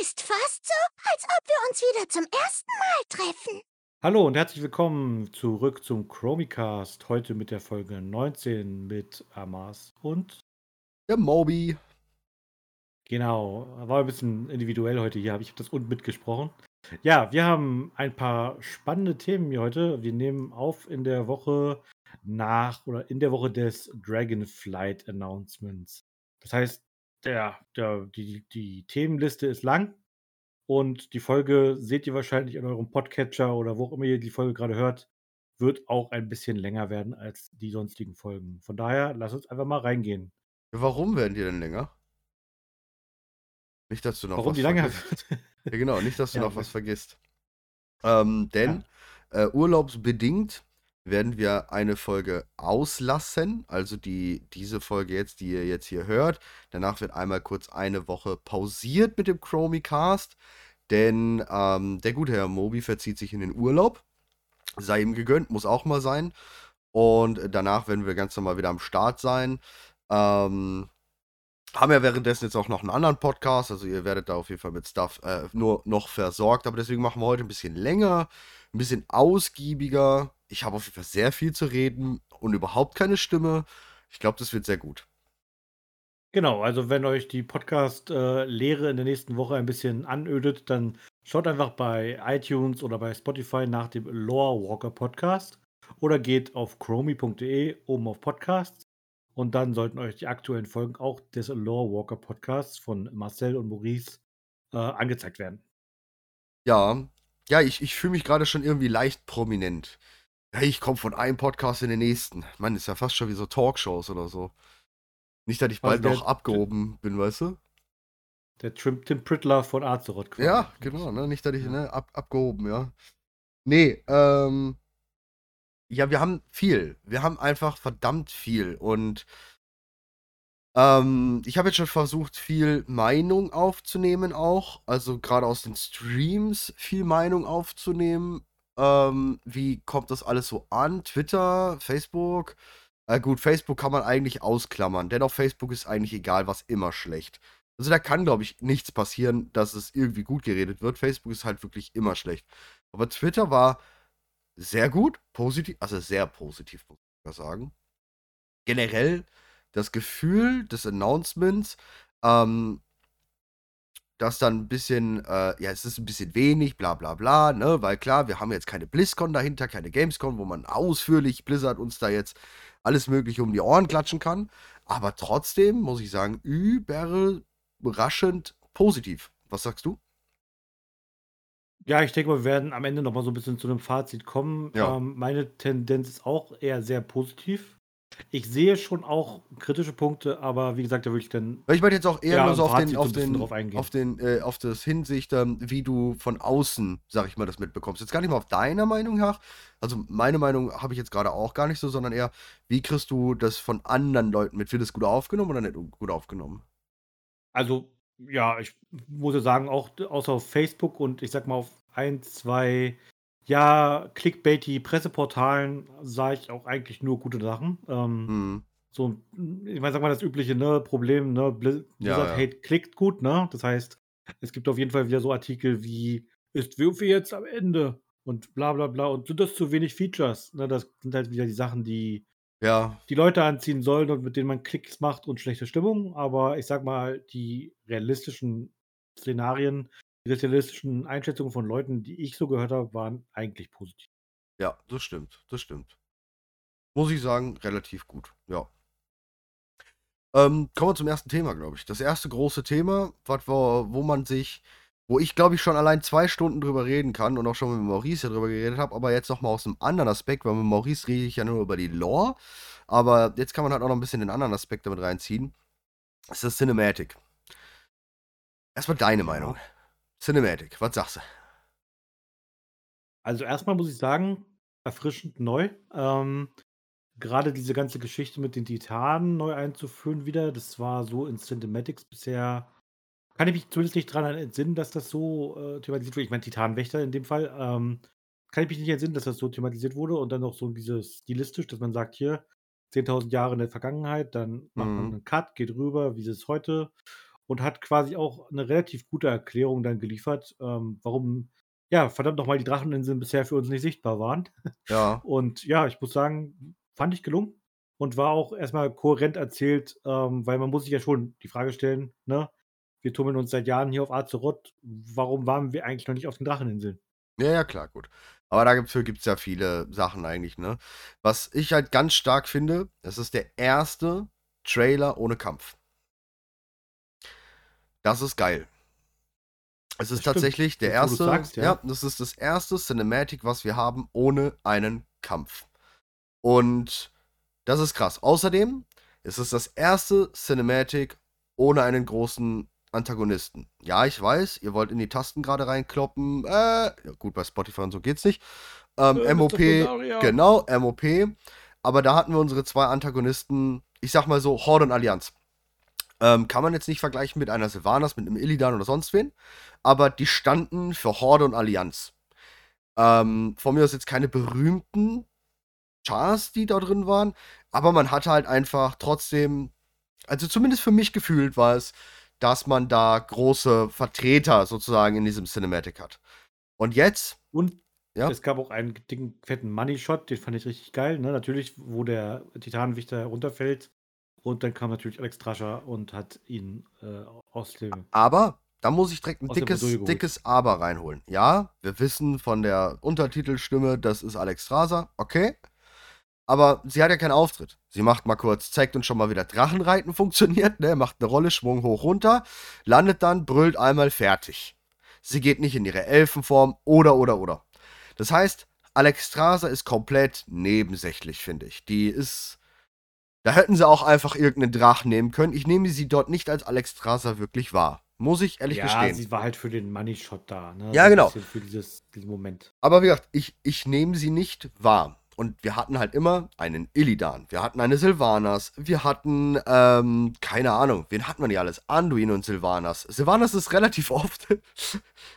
Ist fast so, als ob wir uns wieder zum ersten Mal treffen. Hallo und herzlich willkommen zurück zum Chromicast. Heute mit der Folge 19 mit Amas und Der Moby. genau, war ein bisschen individuell heute hier, habe ich das und mitgesprochen. Ja, wir haben ein paar spannende Themen hier heute. Wir nehmen auf in der Woche nach oder in der Woche des Dragonflight Announcements. Das heißt, der, der, die, die Themenliste ist lang und die Folge seht ihr wahrscheinlich in eurem Podcatcher oder wo auch immer ihr die Folge gerade hört, wird auch ein bisschen länger werden als die sonstigen Folgen. Von daher, lasst uns einfach mal reingehen. Warum werden die denn länger? Nicht, dass du noch Warum was die lange vergisst. Ja, genau, nicht, dass du Ja, noch okay. was vergisst. Ähm, denn äh, urlaubsbedingt werden wir eine Folge auslassen. Also die, diese Folge jetzt, die ihr jetzt hier hört. Danach wird einmal kurz eine Woche pausiert mit dem Chromicast. Denn ähm, der gute Herr Moby verzieht sich in den Urlaub. Sei ihm gegönnt, muss auch mal sein. Und danach werden wir ganz normal wieder am Start sein. Ähm, haben ja währenddessen jetzt auch noch einen anderen Podcast, also ihr werdet da auf jeden Fall mit Stuff äh, nur noch versorgt, aber deswegen machen wir heute ein bisschen länger, ein bisschen ausgiebiger. Ich habe auf jeden Fall sehr viel zu reden und überhaupt keine Stimme. Ich glaube, das wird sehr gut. Genau, also wenn euch die Podcast-Lehre in der nächsten Woche ein bisschen anödet, dann schaut einfach bei iTunes oder bei Spotify nach dem Lore Walker Podcast oder geht auf chromi.de oben auf Podcasts und dann sollten euch die aktuellen Folgen auch des Lore Walker Podcasts von Marcel und Maurice äh, angezeigt werden. Ja, ja, ich, ich fühle mich gerade schon irgendwie leicht prominent. Hey, ich komme von einem Podcast in den nächsten. Mann, ist ja fast schon wie so Talkshows oder so. Nicht, dass ich Also bald der- noch abgehoben bin, weißt du? Der Trim, Tim Prittler von Azeroth. quasi. Ja, genau, ne? Nicht, dass ich, Ja. ne, ab, abgehoben, ja. Nee, ähm. Ja, wir haben viel. Wir haben einfach verdammt viel. Und ähm, ich habe jetzt schon versucht, viel Meinung aufzunehmen auch. Also gerade aus den Streams viel Meinung aufzunehmen. Ähm, wie kommt das alles so an? Twitter, Facebook? Äh, gut, Facebook kann man eigentlich ausklammern, denn auf Facebook ist eigentlich egal, was immer schlecht. Also da kann, glaube ich, nichts passieren, dass es irgendwie gut geredet wird. Facebook ist halt wirklich immer schlecht. Aber Twitter war sehr gut, positiv, also sehr positiv, muss ich mal sagen. Generell das Gefühl des Announcements, ähm, dass dann ein bisschen, äh, ja, es ist ein bisschen wenig, bla bla bla, ne, weil klar, wir haben jetzt keine BlizzCon dahinter, keine Gamescom, wo man ausführlich Blizzard uns da jetzt alles Mögliche um die Ohren klatschen kann. Aber trotzdem muss ich sagen, überraschend positiv. Was sagst du? Ja, ich denke mal, wir werden am Ende noch mal so ein bisschen zu einem Fazit kommen. Ja. Ähm, meine Tendenz ist auch eher sehr positiv. Ich sehe schon auch kritische Punkte, aber wie gesagt, da würde ich dann Ich meine jetzt auch eher Ja, nur so auf den, auf den, eingehen. auf den, äh, auf das Hinsicht, ähm, wie du von außen, sag ich mal, das mitbekommst. Jetzt gar nicht mal auf deiner Meinung nach. Also meine Meinung habe ich jetzt gerade auch gar nicht so, sondern eher, wie kriegst du das von anderen Leuten mit? Wird es gut aufgenommen oder nicht gut aufgenommen? Also, ja, ich muss ja sagen, auch außer auf Facebook und ich sag mal auf ein, zwei, ja, clickbaity Presseportalen sah ich auch eigentlich nur gute Sachen. Ähm, Hm. so, ich meine, sag mal, das übliche ne, Problem, ne, Blizz- Ja, Blizzard ja. Hate klickt gut, ne? Das heißt, es gibt auf jeden Fall wieder so Artikel wie, ist WoW jetzt am Ende? Und bla bla bla. Und sind das zu wenig Features? Ne, das sind halt wieder die Sachen, die Ja, die Leute anziehen sollen und mit denen man Klicks macht und schlechte Stimmung. Aber ich sag mal, die realistischen Szenarien, die realistischen Einschätzungen von Leuten, die ich so gehört habe, waren eigentlich positiv. ja, das stimmt, das stimmt. Muss ich sagen, relativ gut, ja. Ähm, kommen wir zum ersten Thema, glaube ich. Das erste große Thema, was wo, wo man sich, wo ich glaube ich schon allein zwei Stunden drüber reden kann und auch schon mit Maurice ja drüber geredet habe, aber jetzt nochmal aus einem anderen Aspekt, weil mit Maurice rede ich ja nur über die Lore, aber jetzt kann man halt auch noch ein bisschen den anderen Aspekt damit reinziehen. Das ist das Cinematic. Erstmal deine Ja. Cinematic, was sagst du? Also erstmal muss ich sagen, erfrischend neu. Ähm, Gerade diese ganze Geschichte mit den Titanen neu einzuführen wieder, das war so in Cinematics bisher, kann ich mich zumindest nicht dran entsinnen, dass das so äh, thematisiert wurde. Ich meine, Titanwächter in dem Fall. Ähm, kann ich mich nicht entsinnen, dass das so thematisiert wurde und dann noch so dieses stilistisch, dass man sagt, hier 10.000 Jahre in der Vergangenheit, dann macht man Mhm. einen Cut, geht rüber, wie ist es heute und hat quasi auch eine relativ gute Erklärung dann geliefert, ähm, warum, ja, verdammt nochmal die Dracheninseln bisher für uns nicht sichtbar waren. Ja. Und ja, ich muss sagen, fand ich gelungen und war auch erstmal kohärent erzählt, ähm, weil man muss sich ja schon die Frage stellen, ne? Wir tummeln uns seit Jahren hier auf Azeroth. Warum waren wir eigentlich noch nicht auf den Dracheninseln? Ja, ja, klar, gut. Aber dafür gibt es ja viele Sachen eigentlich, ne? Was ich halt ganz stark finde, das ist der erste Trailer ohne Kampf. Das ist geil. Es ist Das stimmt. tatsächlich der wo du's erste, sagst, ja. ja. das ist das erste Cinematic, was wir haben ohne einen Kampf. Und das ist krass. Außerdem ist es das erste Cinematic ohne einen großen Antagonisten. Ja, ich weiß, ihr wollt in die Tasten gerade reinkloppen. Äh, ja, gut, bei Spotify und so geht's nicht. Ähm, Äh. MOP, genau, MOP. Aber da hatten wir unsere zwei Antagonisten, ich sag mal so, Horde und Allianz. Ähm, kann man jetzt nicht vergleichen mit einer Sylvanas, mit einem Illidan oder sonst wen. Aber die standen für Horde und Allianz. Ähm, von mir aus jetzt keine berühmten Chars, die da drin waren. Aber man hatte halt einfach trotzdem, also zumindest für mich gefühlt war es, dass man da große Vertreter sozusagen in diesem Cinematic hat. Und jetzt, Und Ja. es gab auch einen dicken, fetten Money-Shot, den fand ich richtig geil. Ne? Natürlich, wo der Titanenwächter runterfällt. Und dann kam natürlich Alex Trascher und hat ihn äh, aus dem. aber da muss ich direkt ein dickes, dickes Aber reinholen. Ja, wir wissen von der Untertitelstimme, das ist Alex Strasser, okay. Aber sie hat ja keinen Auftritt. Sie macht mal kurz, zeigt uns schon mal, wie das Drachenreiten funktioniert, ne? Macht eine Rolle, Schwung hoch runter, landet dann, brüllt einmal fertig. Sie geht nicht in ihre Elfenform oder oder oder. Das heißt, Alex Strasser ist komplett nebensächlich, finde ich. Die ist. Da hätten sie auch einfach irgendeinen Drachen nehmen können. Ich nehme sie dort nicht als Alex Strasser wirklich wahr. Muss ich ehrlich ja, gestehen. sie war halt für den Money-Shot da. Ne? Ja, So genau. Für dieses, diesen Moment. Aber wie gesagt, ich, ich nehme sie nicht wahr. Und wir hatten halt immer einen Illidan, wir hatten eine Sylvanas, wir hatten, ähm, keine Ahnung, wen hatten wir nicht alles? Anduin und Sylvanas. Sylvanas ist relativ oft.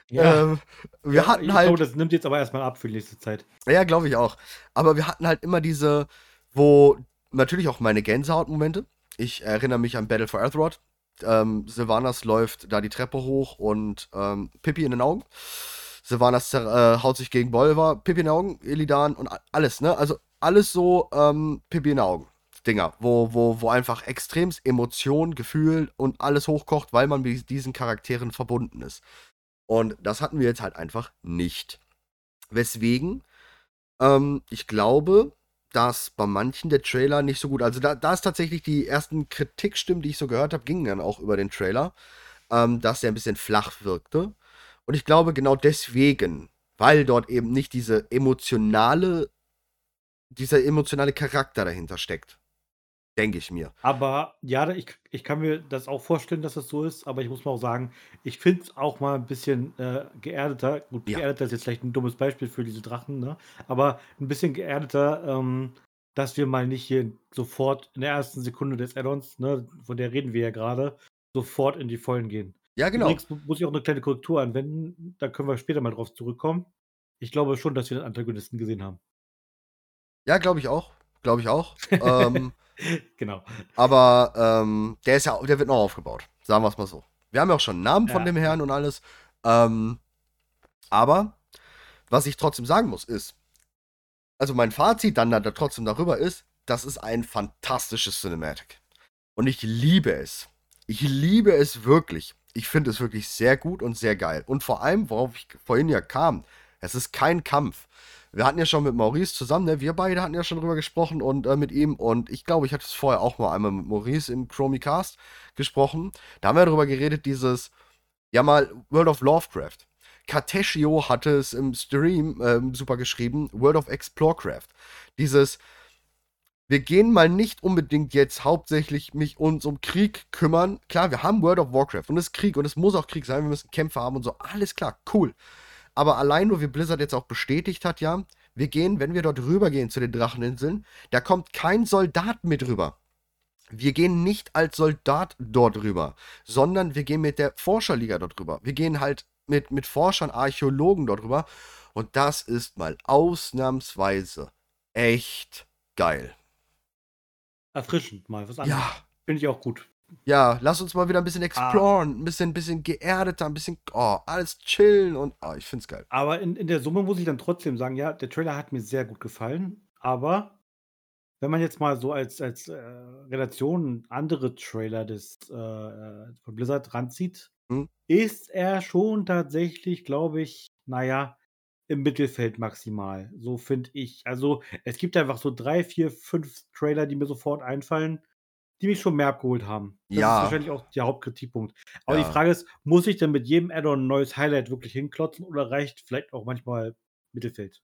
ähm, wir Ja, hatten ich halt. glaube, das nimmt jetzt aber erstmal ab für die nächste Zeit. Ja, glaube ich auch. Aber wir hatten halt immer diese, wo natürlich auch meine Gänsehautmomente. Ich erinnere mich an Battle for Azeroth. Ähm, Sylvanas läuft da die Treppe hoch und ähm, Pippi in den Augen. Sylvanas äh, haut sich gegen Bolvar, Pippi in den Augen, Illidan und alles, ne? Also alles so ähm, Pippi in den Augen. Dinger, wo, wo, wo einfach extremst Emotion, Gefühl und alles hochkocht, weil man mit diesen Charakteren verbunden ist. Und das hatten wir jetzt halt einfach nicht. Weswegen ähm, ich glaube, dass bei manchen der Trailer nicht so gut, also da, da ist tatsächlich die ersten Kritikstimmen, die ich so gehört habe, gingen dann auch über den Trailer, ähm, dass der ein bisschen flach wirkte. Und ich glaube genau deswegen, weil dort eben nicht diese emotionale, dieser emotionale Charakter dahinter steckt. Denke ich mir. Aber ja, ich, ich kann mir das auch vorstellen, dass das so ist, aber ich muss mal auch sagen, ich finde es auch mal ein bisschen äh, geerdeter. Gut, Ja. geerdeter ist jetzt vielleicht ein dummes Beispiel für diese Drachen, ne? aber ein bisschen geerdeter, ähm, dass wir mal nicht hier sofort in der ersten Sekunde des Add-ons, ne, von der reden wir ja gerade, sofort in die Vollen gehen. Ja, genau. Übrigens mu- muss ich auch eine kleine Korrektur anwenden, da können wir später mal drauf zurückkommen. Ich glaube schon, dass wir den Antagonisten gesehen haben. Ja, glaube ich auch. Glaube ich auch. ähm, genau. Aber ähm, der ist ja, der wird noch aufgebaut. Sagen wir es mal so. Wir haben ja auch schon einen Namen von Ja. dem Herrn und alles. Ähm, aber was ich trotzdem sagen muss, ist, also mein Fazit dann da, da trotzdem darüber ist, das ist ein fantastisches Cinematic. Und ich liebe es. Ich liebe es wirklich. Ich finde es wirklich sehr gut und sehr geil. Und vor allem, worauf ich vorhin ja kam, es ist kein Kampf. Wir hatten ja schon mit Maurice zusammen, ne? wir beide hatten ja schon drüber gesprochen und äh, mit ihm und ich glaube, ich hatte es vorher auch mal einmal mit Maurice im Chromicast gesprochen. Da haben wir darüber geredet, dieses, ja mal, World of Lovecraft. Cartesio hatte es im Stream ähm, super geschrieben, World of Explorecraft. Dieses, wir gehen mal nicht unbedingt jetzt hauptsächlich mich uns um Krieg kümmern. Klar, wir haben World of Warcraft und es ist Krieg und es muss auch Krieg sein, wir müssen Kämpfe haben und so. Alles klar, cool. Aber allein nur, wie Blizzard jetzt auch bestätigt hat, ja, wir gehen, wenn wir dort rübergehen zu den Dracheninseln, da kommt kein Soldat mit rüber. Wir gehen nicht als Soldat dort rüber, sondern wir gehen mit der Forscherliga dort rüber. Wir gehen halt mit, mit Forschern, Archäologen dort rüber. Und das ist mal ausnahmsweise echt geil. Erfrischend mal, was anderes. Ja, Finde ich auch gut. Ja, lass uns mal wieder ein bisschen exploren, ein bisschen, ein bisschen geerdeter, ein bisschen, oh, alles chillen und, oh, ich find's geil. Aber in, in der Summe muss ich dann trotzdem sagen, ja, der Trailer hat mir sehr gut gefallen, aber wenn man jetzt mal so als, als äh, Relation andere Trailer des, äh, äh von Blizzard ranzieht, Hm? ist er schon tatsächlich, glaube ich, naja, im Mittelfeld maximal. So finde ich. Also es gibt einfach so drei, vier, fünf Trailer, die mir sofort einfallen, die mich schon mehr abgeholt haben. Das ist Ja, wahrscheinlich auch der Hauptkritikpunkt. Aber die ja. Frage ist, muss ich denn mit jedem Add-on ein neues Highlight wirklich hinklotzen oder reicht vielleicht auch manchmal Mittelfeld?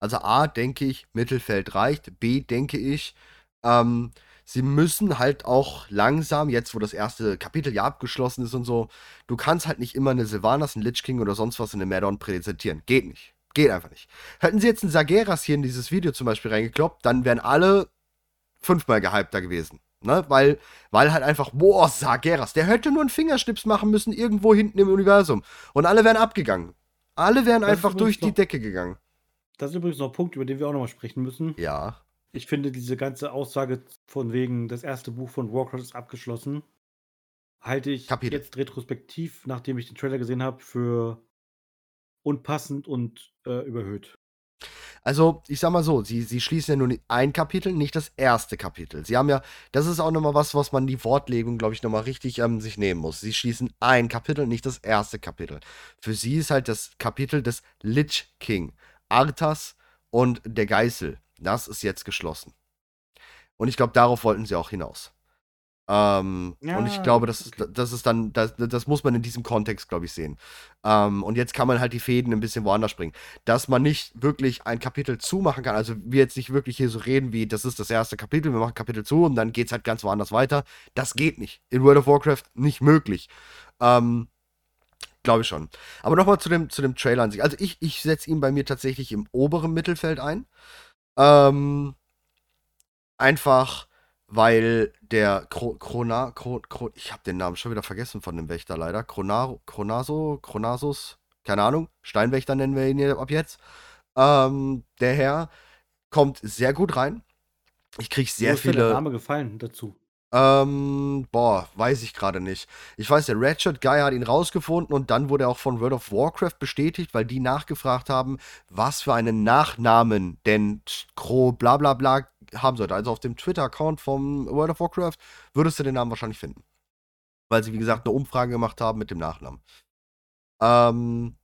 Also A, denke ich, Mittelfeld reicht. B, denke ich, ähm, sie müssen halt auch langsam, jetzt wo das erste Kapitel ja abgeschlossen ist und so, du kannst halt nicht immer eine Sylvanas, einen Lich King oder sonst was in einem Add-on präsentieren. Geht nicht. Geht einfach nicht. Hätten sie jetzt einen Sageras hier in dieses Video zum Beispiel reingekloppt, dann wären alle fünfmal gehypter gewesen. Ne? Weil, weil halt einfach, boah, Sageras, der hätte nur einen Fingerschnips machen müssen, irgendwo hinten im Universum. Und alle wären abgegangen. Alle wären Das einfach durch die noch- Decke gegangen. Das ist übrigens noch ein Punkt, über den wir auch nochmal sprechen müssen. Ja. Ich finde diese ganze Aussage von wegen, das erste Buch von Warcraft ist abgeschlossen, halte ich Kapitel. jetzt retrospektiv, nachdem ich den Trailer gesehen habe, für unpassend und äh, überhöht. Also, ich sag mal so, sie, sie schließen ja nur ein Kapitel, nicht das erste Kapitel. Sie haben ja, das ist auch nochmal was, was man die Wortlegung, glaube ich, nochmal richtig ähm, sich nehmen muss. Sie schließen ein Kapitel, nicht das erste Kapitel. Für sie ist halt das Kapitel des Lich King, Arthas und der Geißel. Das ist jetzt geschlossen. Und ich glaube, darauf wollten sie auch hinaus. Ähm, und ich Ja, glaube, das, okay. das ist dann, das, das muss man in diesem Kontext, glaube ich, sehen. Ähm, und jetzt kann man halt die Fäden ein bisschen woanders springen. Dass man nicht wirklich ein Kapitel zumachen kann, also wir jetzt nicht wirklich hier so reden wie, das ist das erste Kapitel, wir machen Kapitel zu und dann geht es halt ganz woanders weiter. Das geht nicht. In World of Warcraft nicht möglich. Ähm, glaube ich schon. Aber nochmal zu dem, zu dem Trailer an sich. Also ich, ich setze ihn bei mir tatsächlich im oberen Mittelfeld ein. Ähm, einfach, weil der Kro Krona, Kro Kro ich habe den Namen schon wieder vergessen von dem Wächter leider. Kronaro, Kronaso, Kronasus, keine Ahnung, Steinwächter nennen wir ihn hier ab jetzt. Ähm, der Herr kommt sehr gut rein. Ich kriege Wo sehr ist dir der viele. Name gefallen dazu? Ähm, boah, weiß ich gerade nicht. Ich weiß, der Ratchet Guy hat ihn rausgefunden und dann wurde er auch von World of Warcraft bestätigt, weil die nachgefragt haben, was für einen Nachnamen denn Kro bla bla bla haben sollte. Also auf dem Twitter-Account vom World of Warcraft würdest du den Namen wahrscheinlich finden. Weil sie, wie gesagt, eine Umfrage gemacht haben mit dem Nachnamen. Ähm,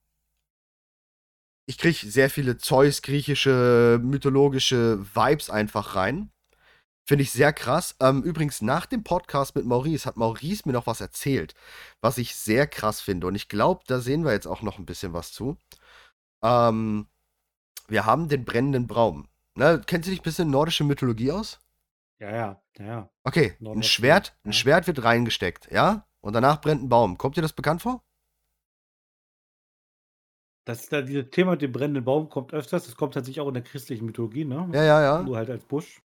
ich kriege sehr viele Zeus-griechische, mythologische Vibes einfach rein. Finde ich sehr krass. Ähm, übrigens, nach dem Podcast mit Maurice hat Maurice mir noch was erzählt, was ich sehr krass finde. Und ich glaube, da sehen wir jetzt auch noch ein bisschen was zu. Ähm, wir haben den brennenden Baum. Ne, kennt ihr dich ein bisschen nordische Mythologie aus? Ja, ja, ja, ja. Okay, ein Schwert, ein ja. Schwert wird reingesteckt, ja? Und danach brennt ein Baum. Kommt dir das bekannt vor? Das ist da dieses Thema mit dem brennenden Baum kommt öfters. Das kommt tatsächlich auch in der christlichen Mythologie, ne? Ja, ja, ja. Nur halt als Busch.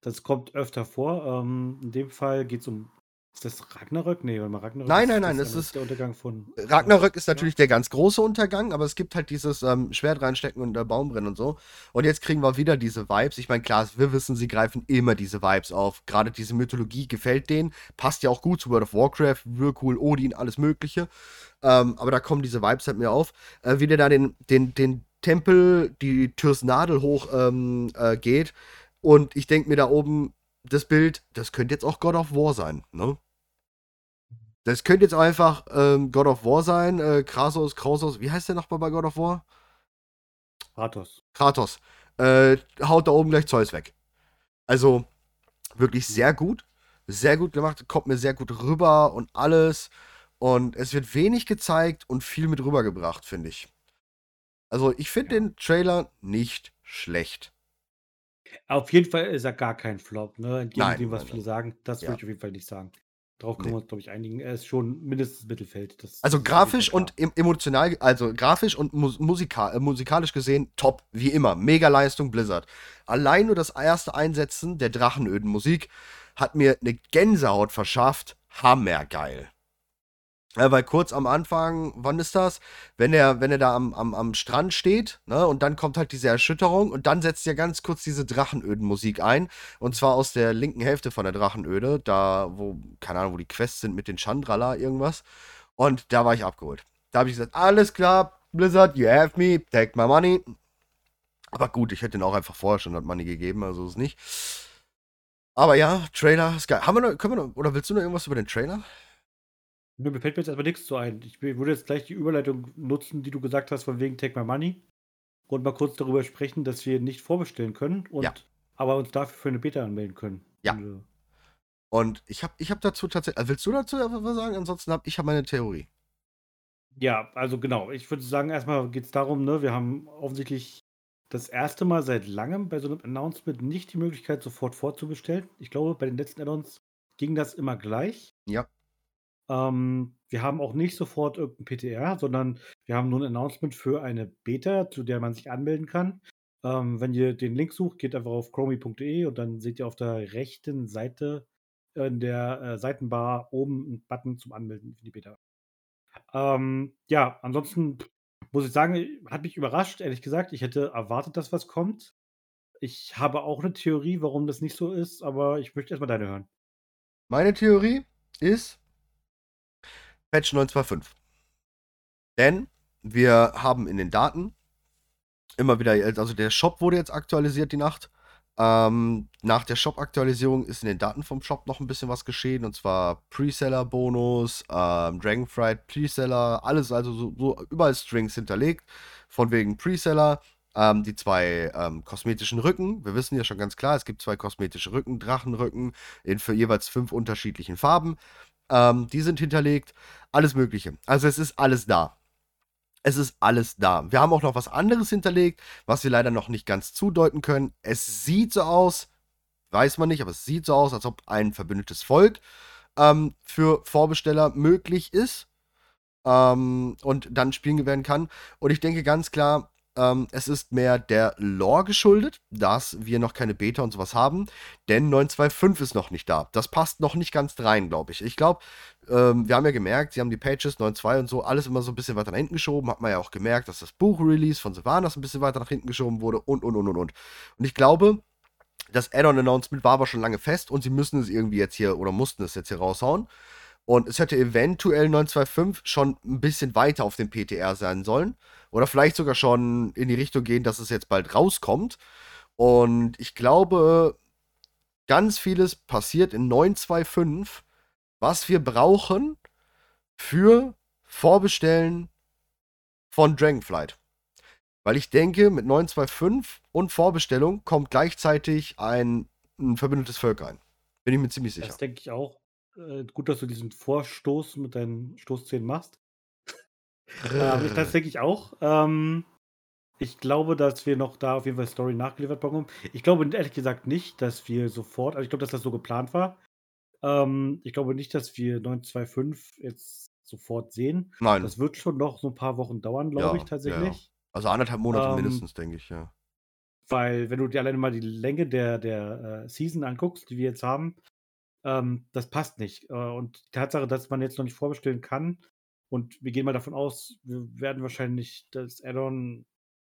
Das kommt öfter vor. Ähm, in dem Fall geht es um. Ist das Ragnarök? Nee, warte mal, Ragnarök. Nein, ist, nein, nein, Das das ist der Untergang von. Ragnarök ist Ja. natürlich der ganz große Untergang, aber es gibt halt dieses ähm, Schwert reinstecken und der Baum brennen und so. Und jetzt kriegen wir wieder diese Vibes. Ich meine, klar, wir wissen, sie greifen immer diese Vibes auf. Gerade diese Mythologie gefällt denen. Passt ja auch gut zu World of Warcraft, Whirlpool, Odin, alles Mögliche. Ähm, aber da kommen diese Vibes halt mir auf. Äh, wie der da den, den, den Tempel, die Türs Nadel hoch ähm, äh, geht. Und ich denke mir da oben, das Bild, das könnte jetzt auch God of War sein, ne? Das könnte jetzt einfach ähm, God of War sein. Äh, Krasos, Krausos, wie heißt der nochmal bei God of War? Kratos. Kratos. Äh, haut da oben gleich Zeus weg. Also wirklich sehr gut. Sehr gut gemacht. Kommt mir sehr gut rüber und alles. Und es wird wenig gezeigt und viel mit rübergebracht, finde ich. Also ich finde den Trailer nicht schlecht. Auf jeden Fall ist er gar kein Flop, ne? Entgegen Nein, dem, was nein, viele nein. sagen. Das Ja. würde ich auf jeden Fall nicht sagen. Darauf können Nee. wir uns, glaube ich, einigen. Er ist schon mindestens Mittelfeld. Das, Also grafisch und em- emotional, also grafisch und mus musika äh, musikalisch gesehen, top, wie immer. Mega Leistung Blizzard. Allein nur das erste Einsetzen der Drachenöden Musik hat mir eine Gänsehaut verschafft. Hammergeil. Ja, weil kurz am Anfang, wann ist das? Wenn er, wenn er da am, am, am Strand steht, ne, und dann kommt halt diese Erschütterung und dann setzt er ganz kurz diese Drachenöden-Musik ein. Und zwar aus der linken Hälfte von der Drachenöde, da, wo, keine Ahnung, wo die Quests sind mit den Chandrala, irgendwas. Und da war ich abgeholt. Da habe ich gesagt, alles klar, Blizzard, you have me, take my money. Aber gut, ich hätte ihn auch einfach vorher schon das Money gegeben, also ist nicht. Aber ja, Trailer ist geil. Haben wir noch, können wir noch, oder willst du noch irgendwas über den Trailer? Nö, mir fällt mir jetzt erstmal nichts zu ein. Ich würde jetzt gleich die Überleitung nutzen, die du gesagt hast, von wegen Take My Money. Und mal kurz darüber sprechen, dass wir nicht vorbestellen können und Ja. aber uns dafür für eine Beta anmelden können. Ja. Und, äh, Und ich habe ich hab dazu tatsächlich, also willst du dazu was sagen? Ansonsten habe ich hab meine Theorie. Ja, also genau. Ich würde sagen, erstmal geht es darum, ne, wir haben offensichtlich das erste Mal seit langem bei so einem Announcement nicht die Möglichkeit, sofort vorzubestellen. Ich glaube, bei den letzten Add-ons ging das immer gleich. Ja. Ähm, wir haben auch nicht sofort irgendein PTR, sondern wir haben nur ein Announcement für eine Beta, zu der man sich anmelden kann. Ähm, wenn ihr den Link sucht, geht einfach auf chromie.de und dann seht ihr auf der rechten Seite in der äh, Seitenbar oben einen Button zum Anmelden für die Beta. Ähm, ja, ansonsten muss ich sagen, hat mich überrascht, ehrlich gesagt. Ich hätte erwartet, dass was kommt. Ich habe auch eine Theorie, warum das nicht so ist, aber ich möchte erstmal deine hören. Meine Theorie ist Patch 925. Denn wir haben in den Daten immer wieder, also der Shop wurde jetzt aktualisiert die Nacht. Ähm, nach der Shop-Aktualisierung ist in den Daten vom Shop noch ein bisschen was geschehen, und zwar Preseller-Bonus, ähm, Dragonfright Preseller, alles, also so, so überall Strings hinterlegt, von wegen Preseller. Ähm, die zwei ähm, kosmetischen Rücken, wir wissen ja schon ganz klar, es gibt zwei kosmetische Rücken, Drachenrücken in für jeweils fünf unterschiedlichen Farben. Ähm, die sind hinterlegt, alles Mögliche. Also es ist alles da. Es ist alles da. Wir haben auch noch was anderes hinterlegt, was wir leider noch nicht ganz zudeuten können. Es sieht so aus, weiß man nicht, aber es sieht so aus, als ob ein verbündetes Volk ähm, für Vorbesteller möglich ist ähm, und dann spielen werden kann. Und ich denke ganz klar, ähm, es ist mehr der Lore geschuldet, dass wir noch keine Beta und sowas haben, denn 925 ist noch nicht da. Das passt noch nicht ganz rein, glaube ich. Ich glaube, ähm, wir haben ja gemerkt, sie haben die Pages 9.2 und so alles immer so ein bisschen weiter nach hinten geschoben. Hat man ja auch gemerkt, dass das Buch-Release von Sylvanas ein bisschen weiter nach hinten geschoben wurde und, und, und, und, und. Und ich glaube, das Add-on-Announcement war aber schon lange fest und sie müssen es irgendwie jetzt hier oder mussten es jetzt hier raushauen. Und es hätte eventuell 925 schon ein bisschen weiter auf dem PTR sein sollen. Oder vielleicht sogar schon in die Richtung gehen, dass es jetzt bald rauskommt. Und ich glaube, ganz vieles passiert in 925, was wir brauchen für Vorbestellen von Dragonflight. Weil ich denke, mit 925 und Vorbestellung kommt gleichzeitig ein, ein verbündetes Volk ein. Bin ich mir ziemlich sicher. Das denke ich auch. Äh, gut, dass du diesen Vorstoß mit deinen Stoßzähnen machst. ähm, das denke ich auch. Ähm, ich glaube, dass wir noch da auf jeden Fall Story nachgeliefert bekommen. Ich glaube ehrlich gesagt nicht, dass wir sofort, also ich glaube, dass das so geplant war. Ähm, ich glaube nicht, dass wir 925 jetzt sofort sehen. Nein. Das wird schon noch so ein paar Wochen dauern, glaube Ja, ich tatsächlich. Also anderthalb Monate Ähm, mindestens, denke ich, ja. Weil, wenn du dir alleine mal die Länge der, der äh, Season anguckst, die wir jetzt haben, ähm, das passt nicht. Äh, und die Tatsache, dass man jetzt noch nicht vorbestellen kann, und wir gehen mal davon aus, wir werden wahrscheinlich das Add-on.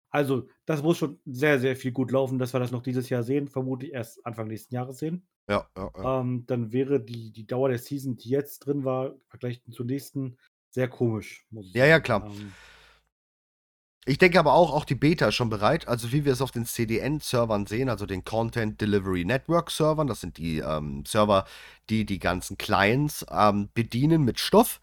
Also, das muss schon sehr, sehr viel gut laufen, dass wir das noch dieses Jahr sehen. Vermutlich erst Anfang nächsten Jahres sehen. Ja, ja, ja. Ähm, dann wäre die, die Dauer der Season, die jetzt drin war, verglichen zur nächsten, sehr komisch, Ja, ja, sagen. klar. Ähm, Ich denke aber auch, auch die Beta ist schon bereit. Also wie wir es auf den CDN-Servern sehen, also den Content Delivery Network Servern, das sind die ähm, Server, die die ganzen Clients ähm, bedienen mit Stoff.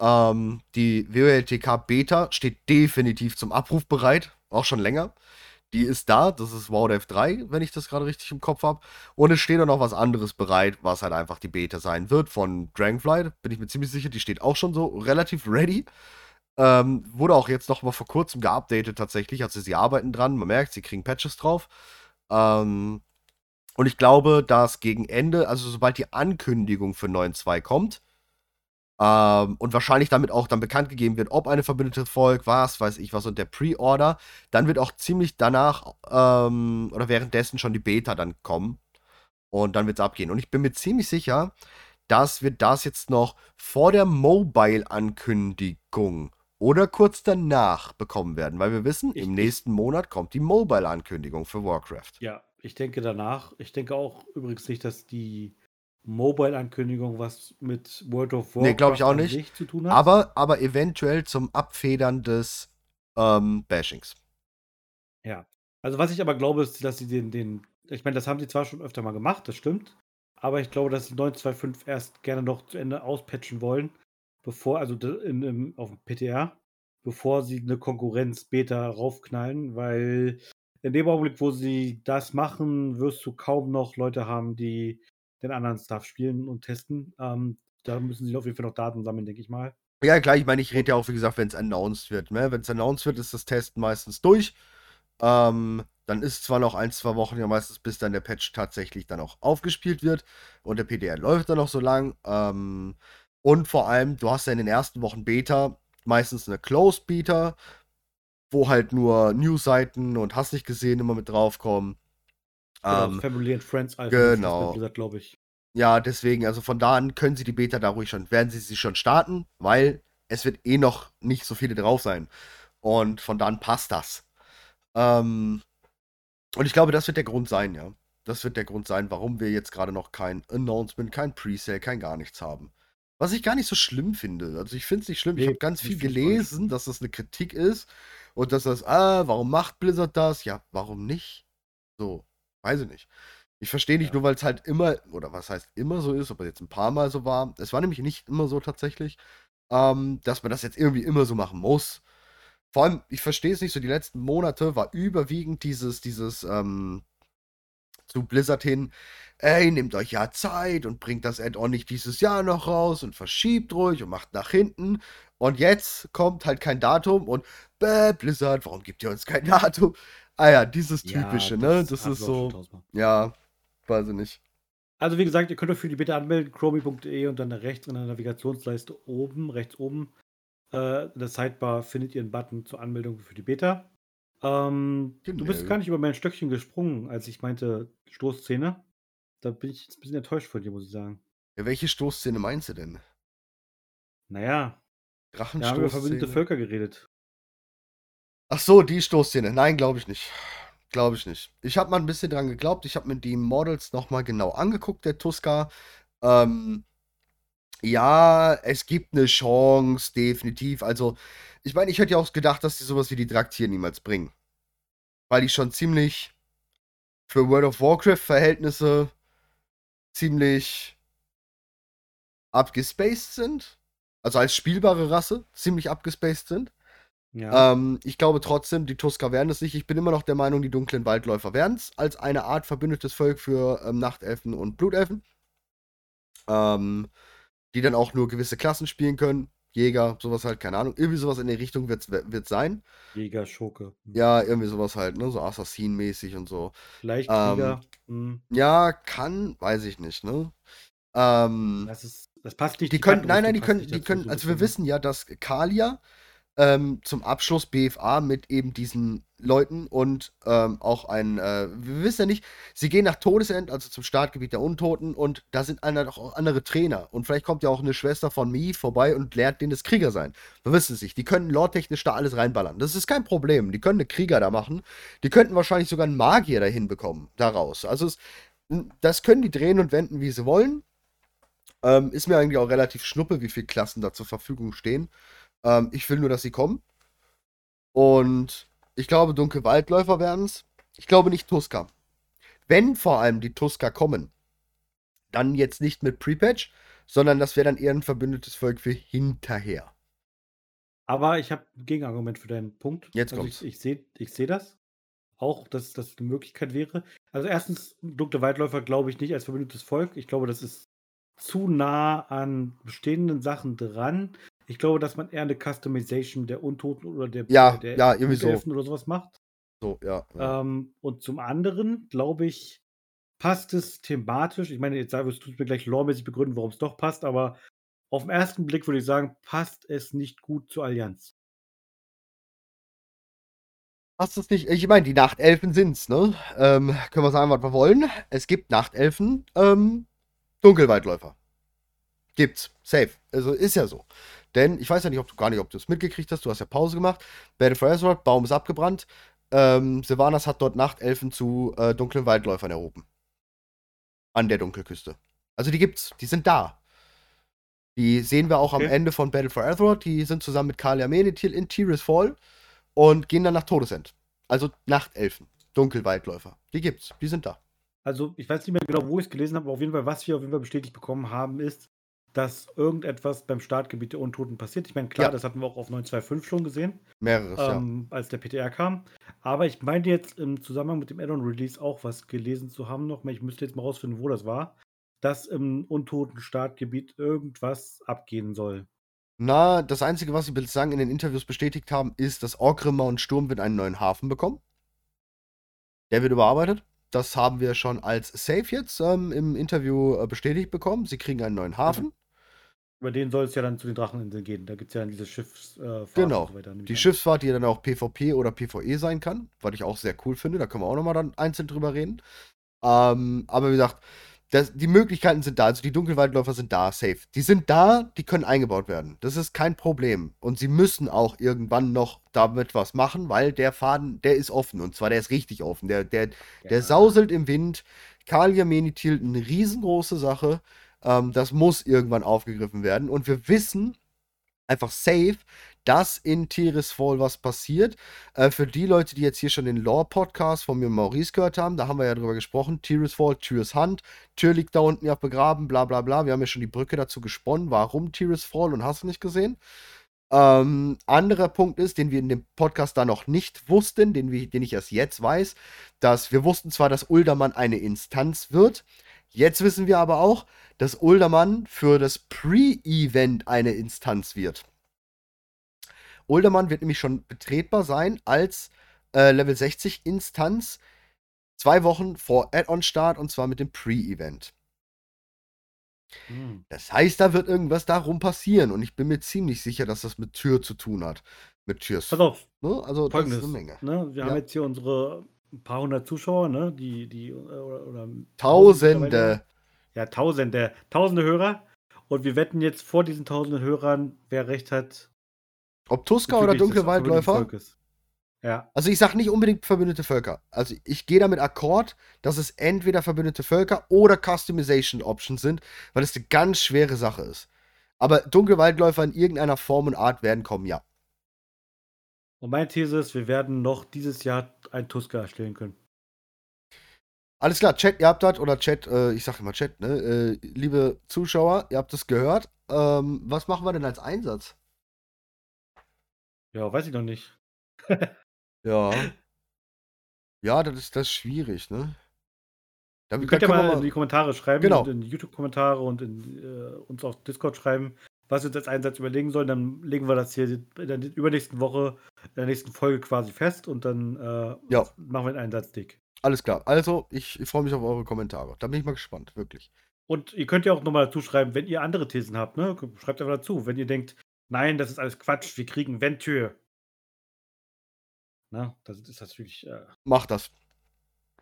Ähm, die WOLTK Beta steht definitiv zum Abruf bereit, auch schon länger. Die ist da, das ist WowDev 3, wenn ich das gerade richtig im Kopf habe. Und es steht auch noch was anderes bereit, was halt einfach die Beta sein wird von Dragonflight. Bin ich mir ziemlich sicher, die steht auch schon so relativ ready. Ähm, wurde auch jetzt noch mal vor kurzem geupdatet tatsächlich. Also sie arbeiten dran, man merkt, sie kriegen Patches drauf. Ähm, und ich glaube, dass gegen Ende, also sobald die Ankündigung für 9.2 kommt, ähm, und wahrscheinlich damit auch dann bekannt gegeben wird, ob eine verbündete Volk, was, weiß ich was, und der Pre-Order, dann wird auch ziemlich danach ähm, oder währenddessen schon die Beta dann kommen. Und dann wird es abgehen. Und ich bin mir ziemlich sicher, dass wir das jetzt noch vor der Mobile-Ankündigung oder kurz danach bekommen werden, weil wir wissen, Ich- im nächsten Monat kommt die Mobile-Ankündigung für Warcraft. Ja, ich denke danach. Ich denke auch übrigens nicht, dass die Mobile-Ankündigung was mit World of Warcraft Nee, glaub ich auch nicht. zu tun hat. Aber, aber eventuell zum Abfedern des ähm, Bashings. Ja. Also was ich aber glaube, ist, dass sie den, den, ich meine, das haben sie zwar schon öfter mal gemacht, das stimmt, aber ich glaube, dass sie 925 erst gerne noch zu Ende auspatchen wollen, bevor, also in, im, auf dem PTR, bevor sie eine Konkurrenz Beta raufknallen, weil in dem Augenblick, wo sie das machen, wirst du kaum noch Leute haben, die den anderen Stuff spielen und testen. Ähm, da müssen sie auf jeden Fall noch Daten sammeln, denke ich mal. Ja, klar, ich meine, ich rede ja auch, wie gesagt, wenn es announced wird. Ne? Wenn es announced wird, ist das Testen meistens durch. Ähm, dann ist zwar noch ein, zwei Wochen ja meistens, bis dann der Patch tatsächlich dann auch aufgespielt wird und der PDR läuft dann noch so lang. Ähm, und vor allem, du hast ja in den ersten Wochen Beta meistens eine Closed Beta, wo halt nur Newsseiten und hast nicht gesehen immer mit draufkommen. Genau, Ähm, Family and Friends Alpha, genau. glaube ich. ja, deswegen, also von da an können sie die Beta da ruhig schon, werden sie sie schon starten, weil es wird eh noch nicht so viele drauf sein. Und von da an passt das. Ähm, und ich glaube, das wird der Grund sein, ja. Das wird der Grund sein, warum wir jetzt gerade noch kein Announcement, kein Presale, kein gar nichts haben. Was ich gar nicht so schlimm finde. Also ich finde es nicht schlimm. ich Nee, habe ganz viel ich gelesen, dass das eine Kritik ist. Und dass das, ah, warum macht Blizzard das? Ja, warum nicht? So, weiß ich nicht. Ich verstehe nicht Ja. nur, weil es halt immer, oder was heißt immer so ist, ob es jetzt ein paar Mal so war. Es war nämlich nicht immer so tatsächlich, ähm, dass man das jetzt irgendwie immer so machen muss. Vor allem, ich verstehe es nicht so, die letzten Monate war überwiegend dieses, dieses, ähm, zu Blizzard hin, ey, nehmt euch ja Zeit und bringt das Add-on nicht dieses Jahr noch raus und verschiebt ruhig und macht nach hinten. Und jetzt kommt halt kein Datum und bäh, Blizzard, warum gibt ihr uns kein Datum? Ah ja, dieses typische, ne? Das ist wir auch schon so, ja, weiß ich nicht. Also wie gesagt, ihr könnt euch für die Beta anmelden, chromi.de und dann rechts in der Navigationsleiste oben, rechts oben, äh, in der Sidebar findet ihr einen Button zur Anmeldung für die Beta. Ähm, Du bist gar nicht über mein Stöckchen gesprungen, als ich meinte Stoßszene. Da bin ich jetzt ein bisschen enttäuscht von dir, muss ich sagen. Ja, welche Stoßszene meinst du denn? Naja, haben wir über verbündete Drachenstoßszene? Völker geredet. Ach so, die Stoßszene. Nein, glaube ich nicht. Glaube ich nicht. Ich habe mal ein bisschen dran geglaubt. Ich habe mir die Models noch mal genau angeguckt, der Tuska. Ähm, ja, es gibt eine Chance, definitiv. Also, ich meine, ich hätte ja auch gedacht, dass die sowas wie die Draktier niemals bringen. Weil die schon ziemlich für World of Warcraft-Verhältnisse ziemlich abgespaced sind. Also als spielbare Rasse ziemlich abgespaced sind. Ja, Ähm, ich glaube trotzdem, die Tusker werden es nicht. Ich bin immer noch der Meinung, die dunklen Waldläufer werden es als eine Art verbündetes Volk für ähm, Nachtelfen und Blutelfen. Ähm, die dann auch nur gewisse Klassen spielen können. Jäger, sowas halt, keine Ahnung. Irgendwie sowas in der Richtung wird es sein. Jäger, Schurke. hm. Ja, irgendwie sowas halt, ne? So Assassin-mäßig und so. Leichtkrieger. hm. Ja, kann, weiß ich nicht, ne? Ähm, Das, ist, das passt nicht. die können, nein, nein, die können, die können, so also wir wissen ja, dass Kalia ähm, zum Abschluss BFA mit eben diesen Leuten und ähm, auch ein, äh, wir wissen ja nicht, sie gehen nach Todesend, also zum Startgebiet der Untoten und da sind auch andere Trainer und vielleicht kommt ja auch eine Schwester von Mi vorbei und lehrt denen das Krieger sein. Wir wissen es nicht, die können lore-technisch da alles reinballern, das ist kein Problem, die können eine Krieger da machen, die könnten wahrscheinlich sogar einen Magier dahin bekommen, daraus, also es, das können die drehen und wenden, wie sie wollen, ähm, ist mir eigentlich auch relativ schnuppe, wie viele Klassen da zur Verfügung stehen. Ähm, ich will nur, dass sie kommen. Und ich glaube, dunkle Waldläufer werden es. Ich glaube nicht Tuska. Wenn vor allem die Tuska kommen, dann jetzt nicht mit Pre-Patch, sondern das wäre dann eher ein verbündetes Volk für hinterher. Aber ich habe ein Gegenargument für deinen Punkt. Jetzt also kommt's. ich, ich sehe ich seh das. Auch, dass das eine Möglichkeit wäre. Also erstens, dunkle Waldläufer glaube ich nicht als verbündetes Volk. Ich glaube, das ist zu nah an bestehenden Sachen dran. Ich glaube, dass man eher eine Customization der Untoten oder der, Ja, der ja, irgendwie so. Oder sowas macht. So, ja. ja. Ähm, und zum anderen, glaube ich, passt es thematisch. Ich meine, jetzt wirst du mir gleich lawmäßig begründen, warum es doch passt, aber auf den ersten Blick würde ich sagen, passt es nicht gut zur Allianz. Hast es nicht? Ich meine, die Nachtelfen sind's, ne? Ähm, können wir sagen, was wir wollen. Es gibt Nachtelfen, ähm, Dunkelwaldläufer. Gibt's. Safe. Also ist ja so. Denn ich weiß ja nicht, ob du gar nicht, ob du es mitgekriegt hast. Du hast ja Pause gemacht. Battle for Azeroth, Baum ist abgebrannt. Ähm, Sylvanas hat dort Nachtelfen zu äh, dunklen Waldläufern erhoben. An der Dunkelküste. Also die gibt's. Die sind da. Die sehen wir auch Okay. am Ende von Battle for Azeroth. Die sind zusammen mit Kalia Menethil in Tiris Fall und gehen dann nach Todesend. Also Nachtelfen. Dunkelwaldläufer. Die gibt's. Die sind da. Also, ich weiß nicht mehr genau, wo ich es gelesen habe, aber auf jeden Fall, was wir auf jeden Fall bestätigt bekommen haben, ist, dass irgendetwas beim Startgebiet der Untoten passiert. Ich meine, klar, Ja. das hatten wir auch auf 925 schon gesehen, Mehreres, ähm, als der PTR kam. Aber ich meine jetzt im Zusammenhang mit dem Add-on-Release auch was gelesen zu haben noch. Ich müsste jetzt mal rausfinden, wo das war, dass im untoten Startgebiet irgendwas abgehen soll. Na, das Einzige, was sie bislang in den Interviews bestätigt haben, ist, dass Orgrimmar und Sturmwind einen neuen Hafen bekommen. Der wird überarbeitet. Das haben wir schon als Safe jetzt ähm, im Interview äh, bestätigt bekommen. Sie kriegen einen neuen Hafen. Über den soll es ja dann zu den Dracheninseln gehen. Da gibt es ja dann diese Schiffsfahrt äh, Genau. und so weiter. Die. Schiffsfahrt, die dann auch PvP oder PvE sein kann, was ich auch sehr cool finde. Da können wir auch nochmal dann einzeln drüber reden. Ähm, aber wie gesagt, das, die Möglichkeiten sind da. Also die Dunkelwaldläufer sind da, safe. Die sind da, die können eingebaut werden. Das ist kein Problem. Und sie müssen auch irgendwann noch damit was machen, weil der Faden, der ist offen. Und zwar der ist richtig offen. Der, der, der Ja. sauselt im Wind. Menithil, eine riesengroße Sache. Ähm, das muss irgendwann aufgegriffen werden. Und wir wissen einfach safe, dass in Tiris Fall was passiert. Äh, für die Leute, die jetzt hier schon den Lore-Podcast von mir und Maurice gehört haben, da haben wir ja drüber gesprochen. Tiris Fall, Tyrs Hand. Tyr liegt da unten ja begraben, bla bla bla. Wir haben ja schon die Brücke dazu gesponnen, warum Tiris Fall und hast du nicht gesehen. Ähm, anderer Punkt ist, den wir in dem Podcast da noch nicht wussten, den, wir, den ich erst jetzt weiß, dass wir wussten zwar, dass Uldermann eine Instanz wird, jetzt wissen wir aber auch, dass Uldermann für das Pre-Event eine Instanz wird. Uldermann wird nämlich schon betretbar sein als äh, Level 60 Instanz zwei Wochen vor Add-on-Start und zwar mit dem Pre-Event. Hm. Das heißt, da wird irgendwas darum passieren und ich bin mir ziemlich sicher, dass das mit Tür zu tun hat. Mit Türs. Pass auf, Ne? Also, das folgendes. ist eine Menge. Ne? Wir Ja. haben jetzt hier unsere ein paar hundert Zuschauer, ne? die, die äh, oder, oder. Tausende. Ja, tausende, tausende Hörer. Und wir wetten jetzt vor diesen tausenden Hörern, wer recht hat. Ob Tuska oder bezüglich des dunkle verbündeten Waldläufer? Volkes. Ja, Also ich sage nicht unbedingt verbündete Völker. Also ich gehe damit Akkord, dass es entweder verbündete Völker oder Customization Options sind, weil es eine ganz schwere Sache ist. Aber dunkle Waldläufer in irgendeiner Form und Art werden kommen, ja. Und meine These ist, wir werden noch dieses Jahr ein Tuska erstellen können. Alles klar, Chat, ihr habt das, oder Chat, äh, ich sage immer Chat, ne? Äh, liebe Zuschauer, ihr habt das gehört. Ähm, was machen wir denn als Einsatz? Ja, weiß ich noch nicht. Ja. Ja, das ist, das ist schwierig, ne? Da, Ihr könnt ja mal mal- in die Kommentare schreiben, Genau. in die YouTube-Kommentare und in, äh, uns auf Discord schreiben, was wir uns als Einsatz überlegen sollen. Dann legen wir das hier in der übernächsten Woche, in der nächsten Folge quasi fest und dann äh, Ja. machen wir einen Einsatzdick. Alles klar. Also, ich, ich freue mich auf eure Kommentare. Da bin ich mal gespannt, wirklich. Und ihr könnt ja auch nochmal dazu schreiben, wenn ihr andere Thesen habt, ne? Schreibt einfach dazu. Wenn ihr denkt, nein, das ist alles Quatsch, wir kriegen Ventür. Na, das ist das wirklich. Äh, Macht das.